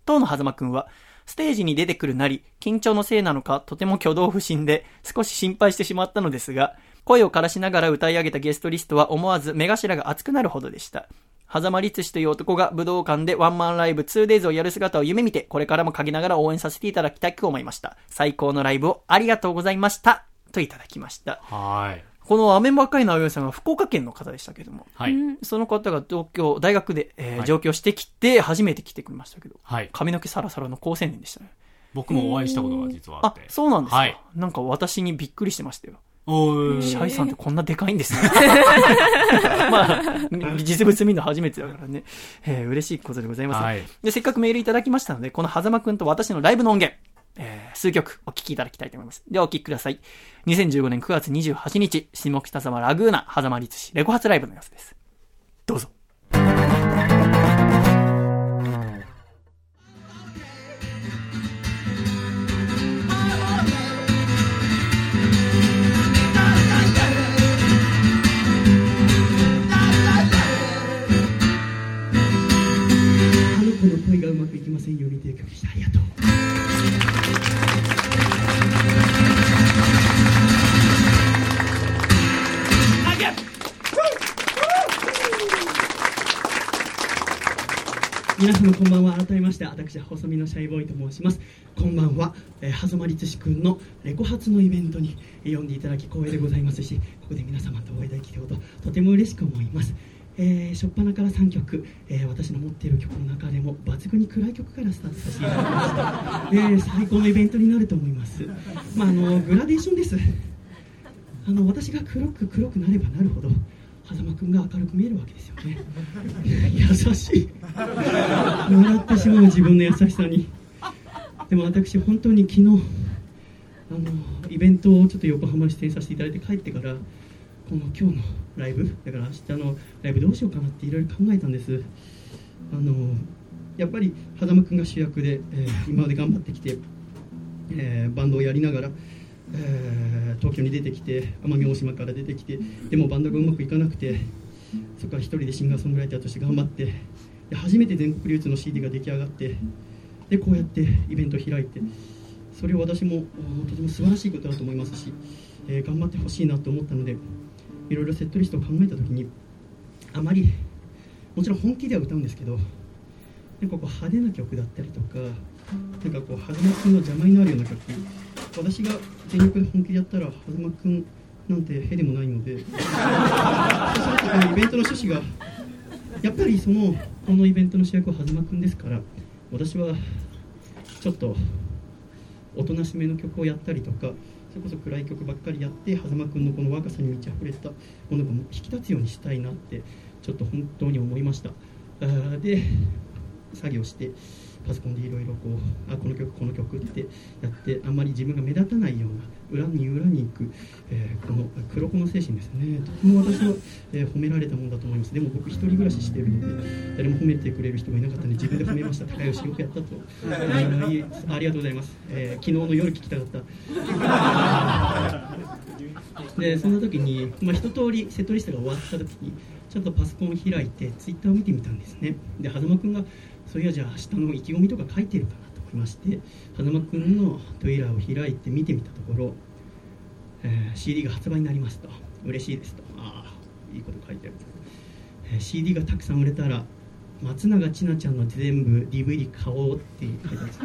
S1: 当の狭間くんはステージに出てくるなり緊張のせいなのかとても挙動不審で少し心配してしまったのですが声を枯らしながら歌い上げたゲストリストは思わず目頭が熱くなるほどでした。狭間律師という男が武道館でワンマンライブ 2days をやる姿を夢見て、これからも陰ながら応援させていただきたく思いました。最高のライブをありがとうございました。といただきました。
S2: はい。
S1: このアメンバカイのあゆさんが福岡県の方でしたけども、
S2: はい。
S1: その方が東京、大学で、えー
S2: はい
S1: 上京してきて、初めて来てくれましたけど、
S2: はい。
S1: 髪の毛サラサラの高青年でしたね。
S2: 僕もお会いしたことが実はあ
S1: あ
S2: って。、
S1: そうなんですか、
S2: はい
S1: なんか私にびっくりしてましたよ。
S2: おー
S1: シャイさんってこんなでかいんですね。まあ、実物見るの初めてだからね。えー嬉しいことでございます、
S2: はい
S1: で。せっかくメールいただきましたので、この狭間くんと私のライブの音源、えー数曲お聴きいただきたいと思います。ではお聴きください。2015年9月28日、下北沢ラグーナ、狭間律師、レコ発ライブの様子です。どうぞ。
S16: あの子の恋がうまくいきませんようにという曲でした。ありがとう。皆様こんばんは。改めまして私細身のシャイボーイと申します。こんばんは、えー、狭間律師くんのレコ発のイベントにえ呼んでいただき光栄でございますしここで皆様とお会いできることとても嬉しく思います。えー、初っ端から3曲、えー私の持っている曲の中でも抜群に暗い曲からスタートさせていただきました、えー最高のイベントになると思います、まあ、あのグラデーションです。あの私が黒く黒くなればなるほど狭間くんが明るく見えるわけですよね。優しい。笑ってしまう自分の優しさに。でも私本当に昨日あのイベントをちょっと横浜出演させていただいて帰ってからこの今日のライブだから明日のライブどうしようかなっていろいろ考えたんです。あのやっぱり狭間くんが主役で、えー今まで頑張ってきて、えーバンドをやりながらえー東京に出てきて奄美大島から出てきてでもバンドがうまくいかなくてそこから一人でシンガーソングライターとして頑張ってで初めて全国流通の CD が出来上がってでこうやってイベントを開いてそれを私もとても素晴らしいことだと思いますし、えー頑張ってほしいなと思ったのでいろいろセットリストを考えた時にあまりもちろん本気では歌うんですけどなんかこう派手な曲だったりとかなんかこう狭間くんの邪魔になるような曲。私が全力で本気でやったら狭間くんなんてへでもないのでそうするとこのイベントの趣旨がやっぱりそのこのイベントの主役は狭間くんですから私はちょっとおとなしめの曲をやったりとかそれこそ暗い曲ばっかりやって狭間くんのこの若さに満ち溢れたものが引き立つようにしたいなってちょっと本当に思いました。あで作業してパソコンでいろいろこうあこの曲この曲ってやってあんまり自分が目立たないような裏に裏に行く、えーこの黒子の精神ですね。とても私は、えー褒められたものだと思います。でも僕一人暮らししてるので誰も褒めてくれる人がいなかったので自分で褒めました。高吉よくやったと。あい。ありがとうございます、えー昨日の夜聞きたかった。でそんな時に、まあ、一通りセットリストが終わった時にちょっとパソコンを開いてツイッターを見てみたんですね。で狭間くんがそういやじゃあ明日の意気込みとか書いてるかなと思いまして花間くんのトイラーを開いて見てみたところ、えー CD が発売になりますと。嬉しいですと。ああいいこと書いてある、えー CD がたくさん売れたら松永千奈ちゃんの全部 DVD 買おうって書いてある。んです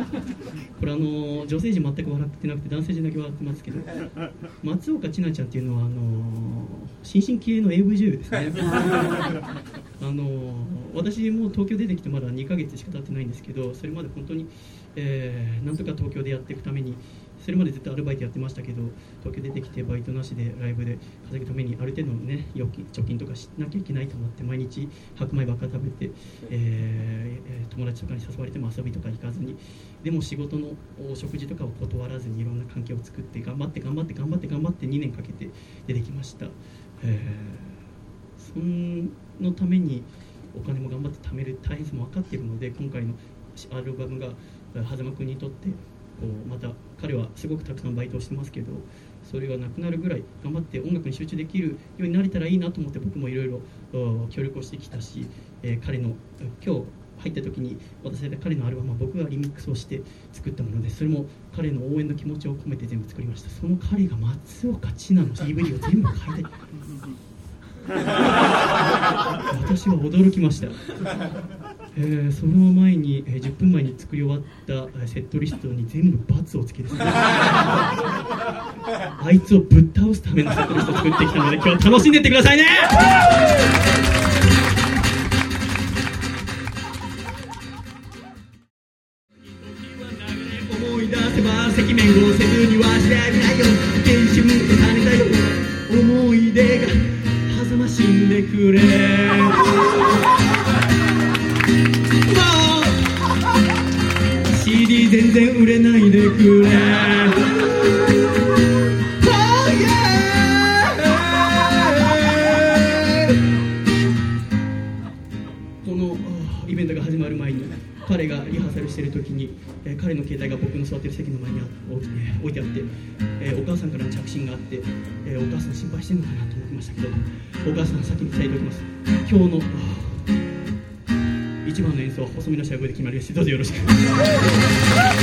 S16: これあの女性陣全く笑ってなくて男性陣だけ笑ってますけど。松岡千奈ちゃんっていうのはあの新進気鋭の AV 女優ですね。あの私も東京出てきてまだ2ヶ月しか経ってないんですけどそれまで本当に、えーなんとか東京でやっていくためにそれまでずっとアルバイトやってましたけど東京出てきてバイトなしでライブで稼ぐためにある程度のね預金貯金とかしなきゃいけないと思って毎日白米ばっか食べて、えーえー友達とかに誘われても遊びとか行かずにでも仕事のお食事とかを断らずにいろんな関係を作って頑張って頑張って頑張って頑張って2年かけて出てきました、えーそのためにお金も頑張って貯める大変さも分かっているので今回のアルバムがえー狭間君にとってこうまた彼はすごくたくさんバイトをしてますけどそれがなくなるぐらい頑張って音楽に集中できるようになれたらいいなと思って僕もいろいろお協力をしてきたし、えー彼のえー今日入った時に渡された彼のアルバムは僕がリミックスをして作ったものでそれも彼の応援の気持ちを込めて全部作りました。その彼が松岡千奈の DVD を全部買いたい私は驚きました、えーその前に、えー10分前に作り終わったえーセットリストに全部×をつけて あいつをぶっ倒すためのセットリストを作ってきたので今日は楽しんでってくださいねは細身のシャイボーイで決まりましてどうぞよろしく。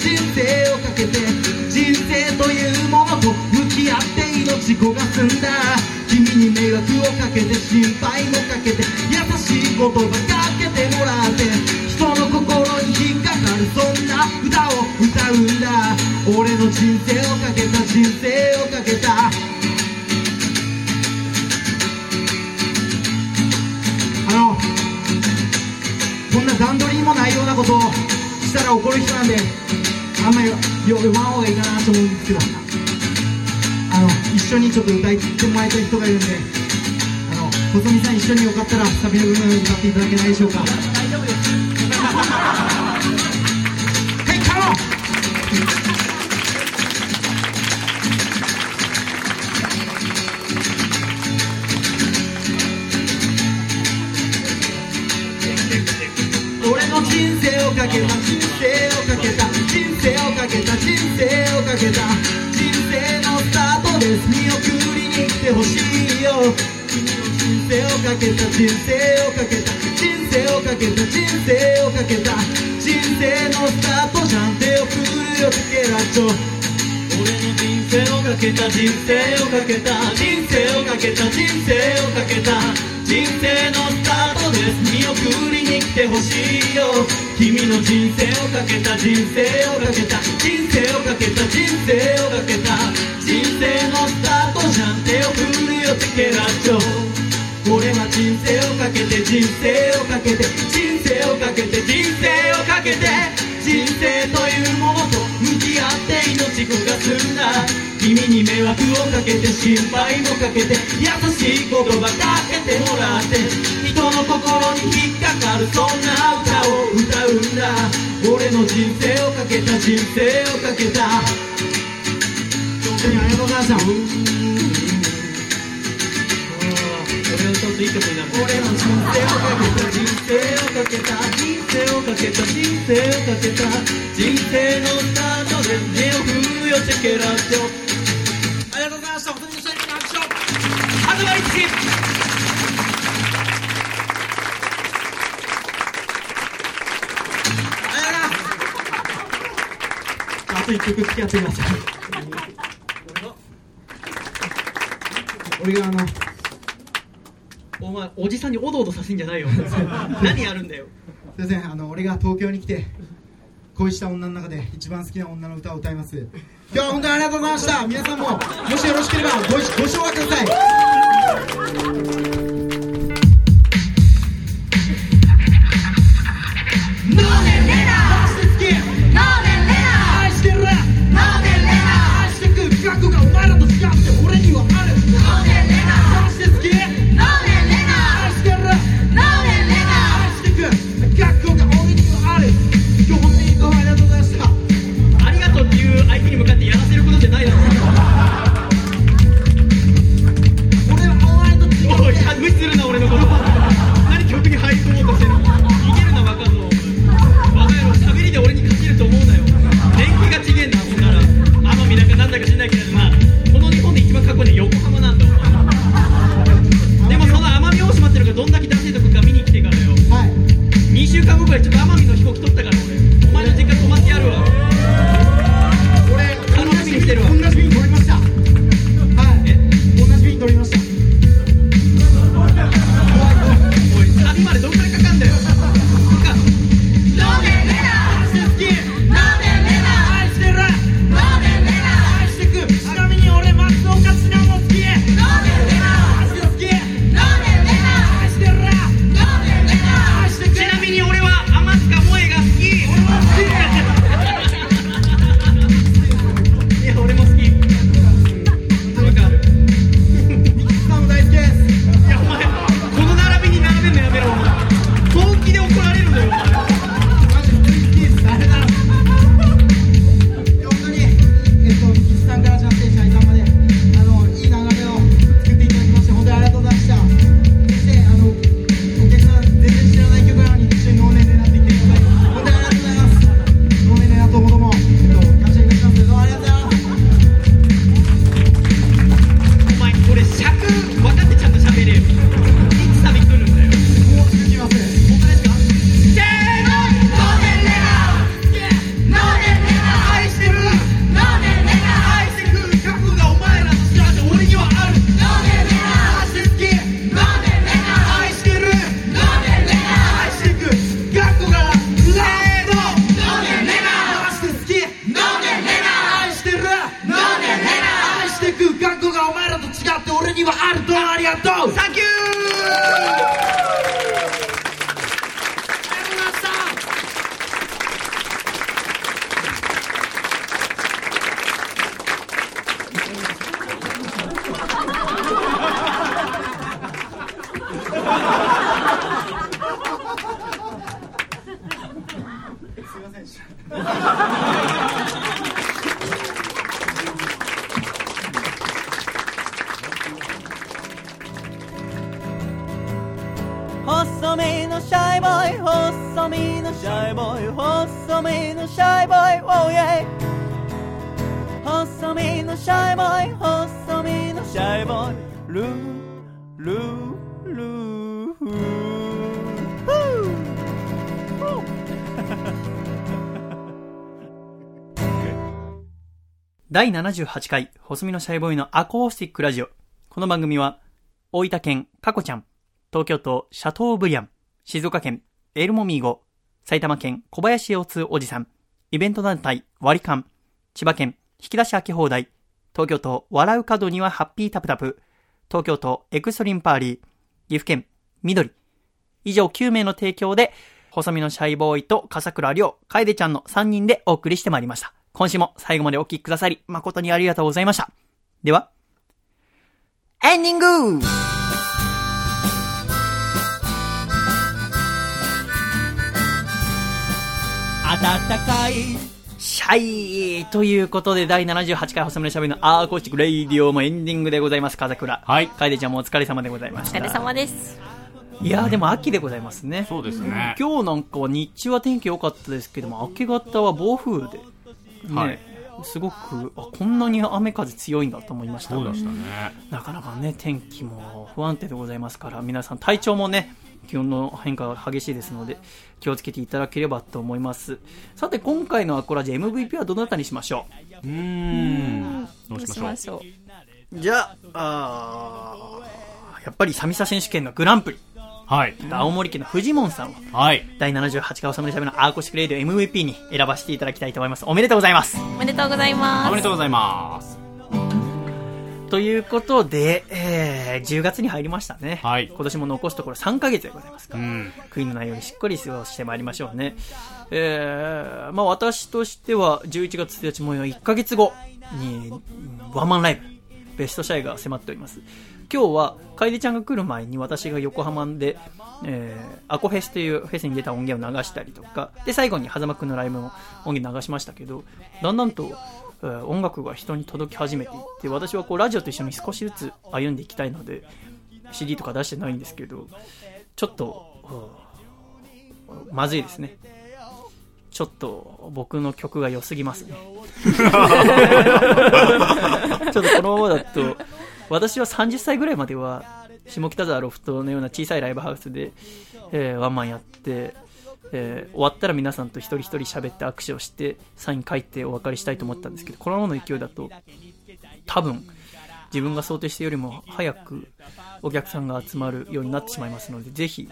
S14: 人生をかけて人生というものと向き合って命焦がす
S1: んだ。君に迷惑をかけてしまにちょっと歌いってもらいたい人がいるんであの細見さん一緒によかったらサビの部分歌っていただけないでしょうか？けた人生をかけた。人生をかけた。人生をかけた。人生のスタートじゃん手を振るよテケラッチョ俺の人生をかけた。人生をかけた。人生をかけた。人生をかけた。人生のスタートです。見送りに来てほしいよ。君の人生をかけた。人生をかけた。人生をかけた。人生かけて心配もかけて優しい言葉かけてもらって人の心に引っかかるそんな歌を歌うんだ。俺の人生をかけた人生をかけた。本当にありがとうございました俺のいい曲になる俺の人生をかけた人生をかけた。人生をかけた人生をかけた。人生のスタートで手を振るよチェケラッチョやってみました俺があのお前おじさんにおどおどさせんじゃないよ。何やるんだよ。
S17: すいませんあの俺が東京に来て恋した女の中で一番好きな女の歌を歌います。今日は本当にありがとうございました。皆さんももしよろしければごご唱和ください。
S1: 第78回細身のシャイボーイのアコースティックラジオこの番組は大分県かこちゃん東京都シャトーブリアン、静岡県エルモミーゴ、埼玉県小林洋通おじさん、イベント団体割り勘、千葉県引き出し開け放題、東京都笑う角にはハッピータプタプ、東京都エクストリームパーリー、岐阜県緑。以上9名の提供で、細身のシャイボーイと笠倉亮、楓ちゃんの3人でお送りしてまいりました。今週も最後までお聴きくださり、誠にありがとうございました。では、エンディング暖かいシャイということで、第78回細めのしゃべりのアーコースティックレイディオもエンディングでございます、風倉。はい。楓ちゃんもお疲れ様でございました。
S4: お疲れ様です。
S1: いやーでも秋でございますね。
S2: そうですね
S1: 今日なんかは日中は天気良かったですけども、明け方は暴風で、ね、
S2: はい
S1: すごく、あ、こんなに雨風強いんだと思いました。
S2: そうでしたね。
S1: なかなかね、天気も不安定でございますから、皆さん体調もね、気温の変化が激しいですので、気をつけていただければと思います。さて、今回のアコラジ MVP はどなたにしましょう？
S2: うーん。どうしましょう？
S4: どうしましょ
S1: じゃあ、あーやっぱりサミサ選手権のグランプリ。
S2: はい。
S1: 青森県のフジモンさんを、
S2: はい。
S1: 第78回おさむでしゃべのアーコシクレイディオ MVP に選ばせていただきたいと思います。おめでとうございます。
S4: おめでとうございます。
S2: おめでとうございます。
S1: ということで、えー、10月に入りましたね。
S2: はい。
S1: 今年も残すところ3ヶ月でございますから、
S2: うん。
S1: 悔いのないようにしっかり過ごしてまいりましょうね。えー、まあ私としては11月1日も1ヶ月後にワンマンライブ、ベストシャイが迫っております。今日は、楓ちゃんが来る前に私が横浜で、えー、アコフェスというフェスに出た音源を流したりとか、で、最後に狭間くんのライブも音源流しましたけど、だんだんと、えー音楽が人に届き始めていって、私はこうラジオと一緒に少しずつ歩んでいきたいので、CD とか出してないんですけど、ちょっと、うんまずいですね。ちょっと僕の曲が良すぎますね。ちょっとこのままだと、私は30歳ぐらいまでは、下北沢ロフトのような小さいライブハウスで、えーワンマンやって、えー終わったら皆さんと一人一人喋って握手をして、サイン書いてお別れしたいと思ったんですけど、このままの勢いだと、多分、自分が想定してよりも早くお客さんが集まるようになってしまいますので、ぜひ、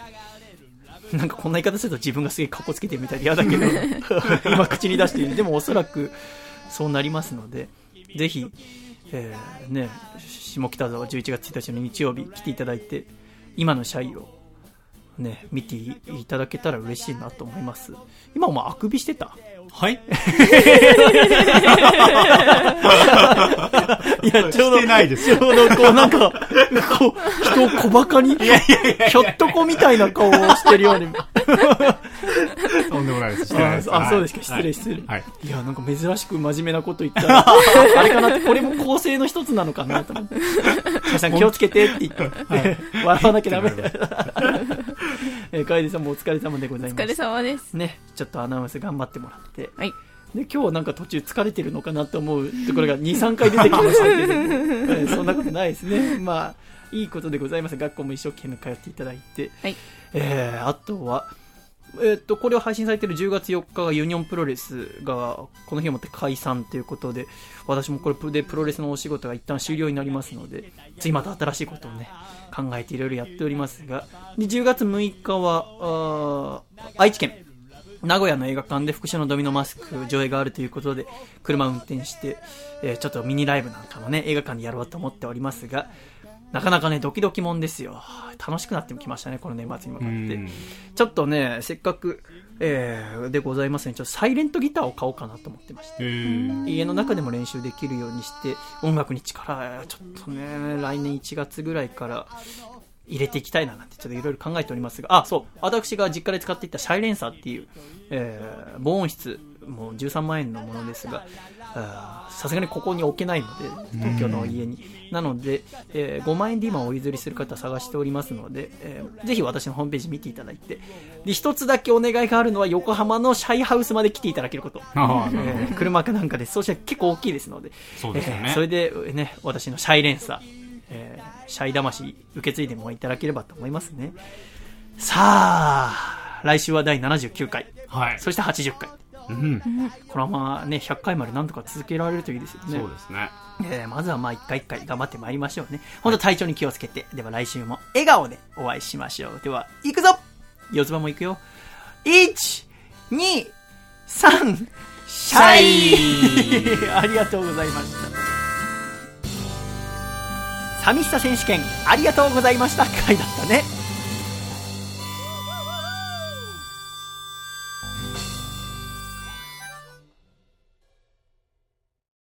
S1: なんかこんな言い方すると自分がすげえカッコつけてるみたいで嫌だけど、今口に出している。でもおそらくそうなりますので、ぜひ、えーね、下北沢11月1日の日曜日来ていただいて、今の社員をね、見ていただけたら嬉しいなと思います。今お前あくびしてた？
S2: はい
S1: いや、ちょうど、
S2: ないです
S1: ちょうどこうなんか、こう、人を小馬鹿に、ひょっとこみたいな顔をしてるように。
S2: とんでもないです。してないです。
S1: ああ、そうですか、
S2: はい
S1: 失礼、失礼。
S2: はい。
S1: いや、なんか珍しく真面目なこと言ったら、あれかなって、これも構成の一つなのかなと思って。皆さん気をつけてって言って、笑わなきゃダメ。えー、楓さんもお疲れ様でございます。
S4: お疲れ様です。
S1: ね、ちょっとアナウンス頑張ってもらって。
S4: はい。
S1: で、今日なんか途中疲れてるのかなと思うところが2、3回出てきましたけど、え ーそんなことないですね。まあ、いいことでございます。学校も一生懸命通っていただいて。
S4: はい。
S1: えー、あとは、えーっと、これを配信されている10月4日がユニオンプロレスがこの日をもって解散ということで、私もこれでプロレスのお仕事が一旦終了になりますので、次また新しいことをね、考えていろいろやっておりますが、で10月6日は、愛知県、名古屋の映画館で復讐のドミノマスク上映があるということで、車を運転して、えーちょっとミニライブなんかもね、映画館でやろうと思っておりますが、なかなかね、ドキドキもんですよ。楽しくなってきましたね、この年末に向かって
S2: うん。
S1: ちょっとね、せっかく、えー、でございますね、ちょっとサイレントギターを買おうかなと思ってまして。家の中でも練習できるようにして、音楽に力、ちょっとね、来年1月ぐらいから入れていきたいななんてちょっといろいろ考えておりますが、あ、そう、私が実家で使っていたシャイレンサーっていう、えー、防音室、もう13万円のものですが、さすがにここに置けないので、東京の家に。なので、えー5万円で今お譲りする方探しておりますので、えーぜひ私のホームページ見ていただいて、で、一つだけお願いがあるのは横浜のシャイハウスまで来ていただけること。
S2: あー
S1: えー車かなんかで、そうしたら結構大きいですので、
S2: そうですよね。
S1: えーそれで、ね、私のシャイ連鎖、えーシャイ魂受け継いでもいただければと思いますね。さあ、来週は第79回。
S2: はい。
S1: そして80回。
S2: うん。
S1: このままね、100回までなんとか続けられるといいですよね。
S2: そうですね。
S1: えーまずはまあ一回一回頑張ってまいりましょうね。本当体調に気をつけて。では来週も笑顔でお会いしましょう。では、行くぞ四つ葉も行くよ。1、2、3、シャイ ありがとうございました。神下選手権ありがとうございました 回だったね。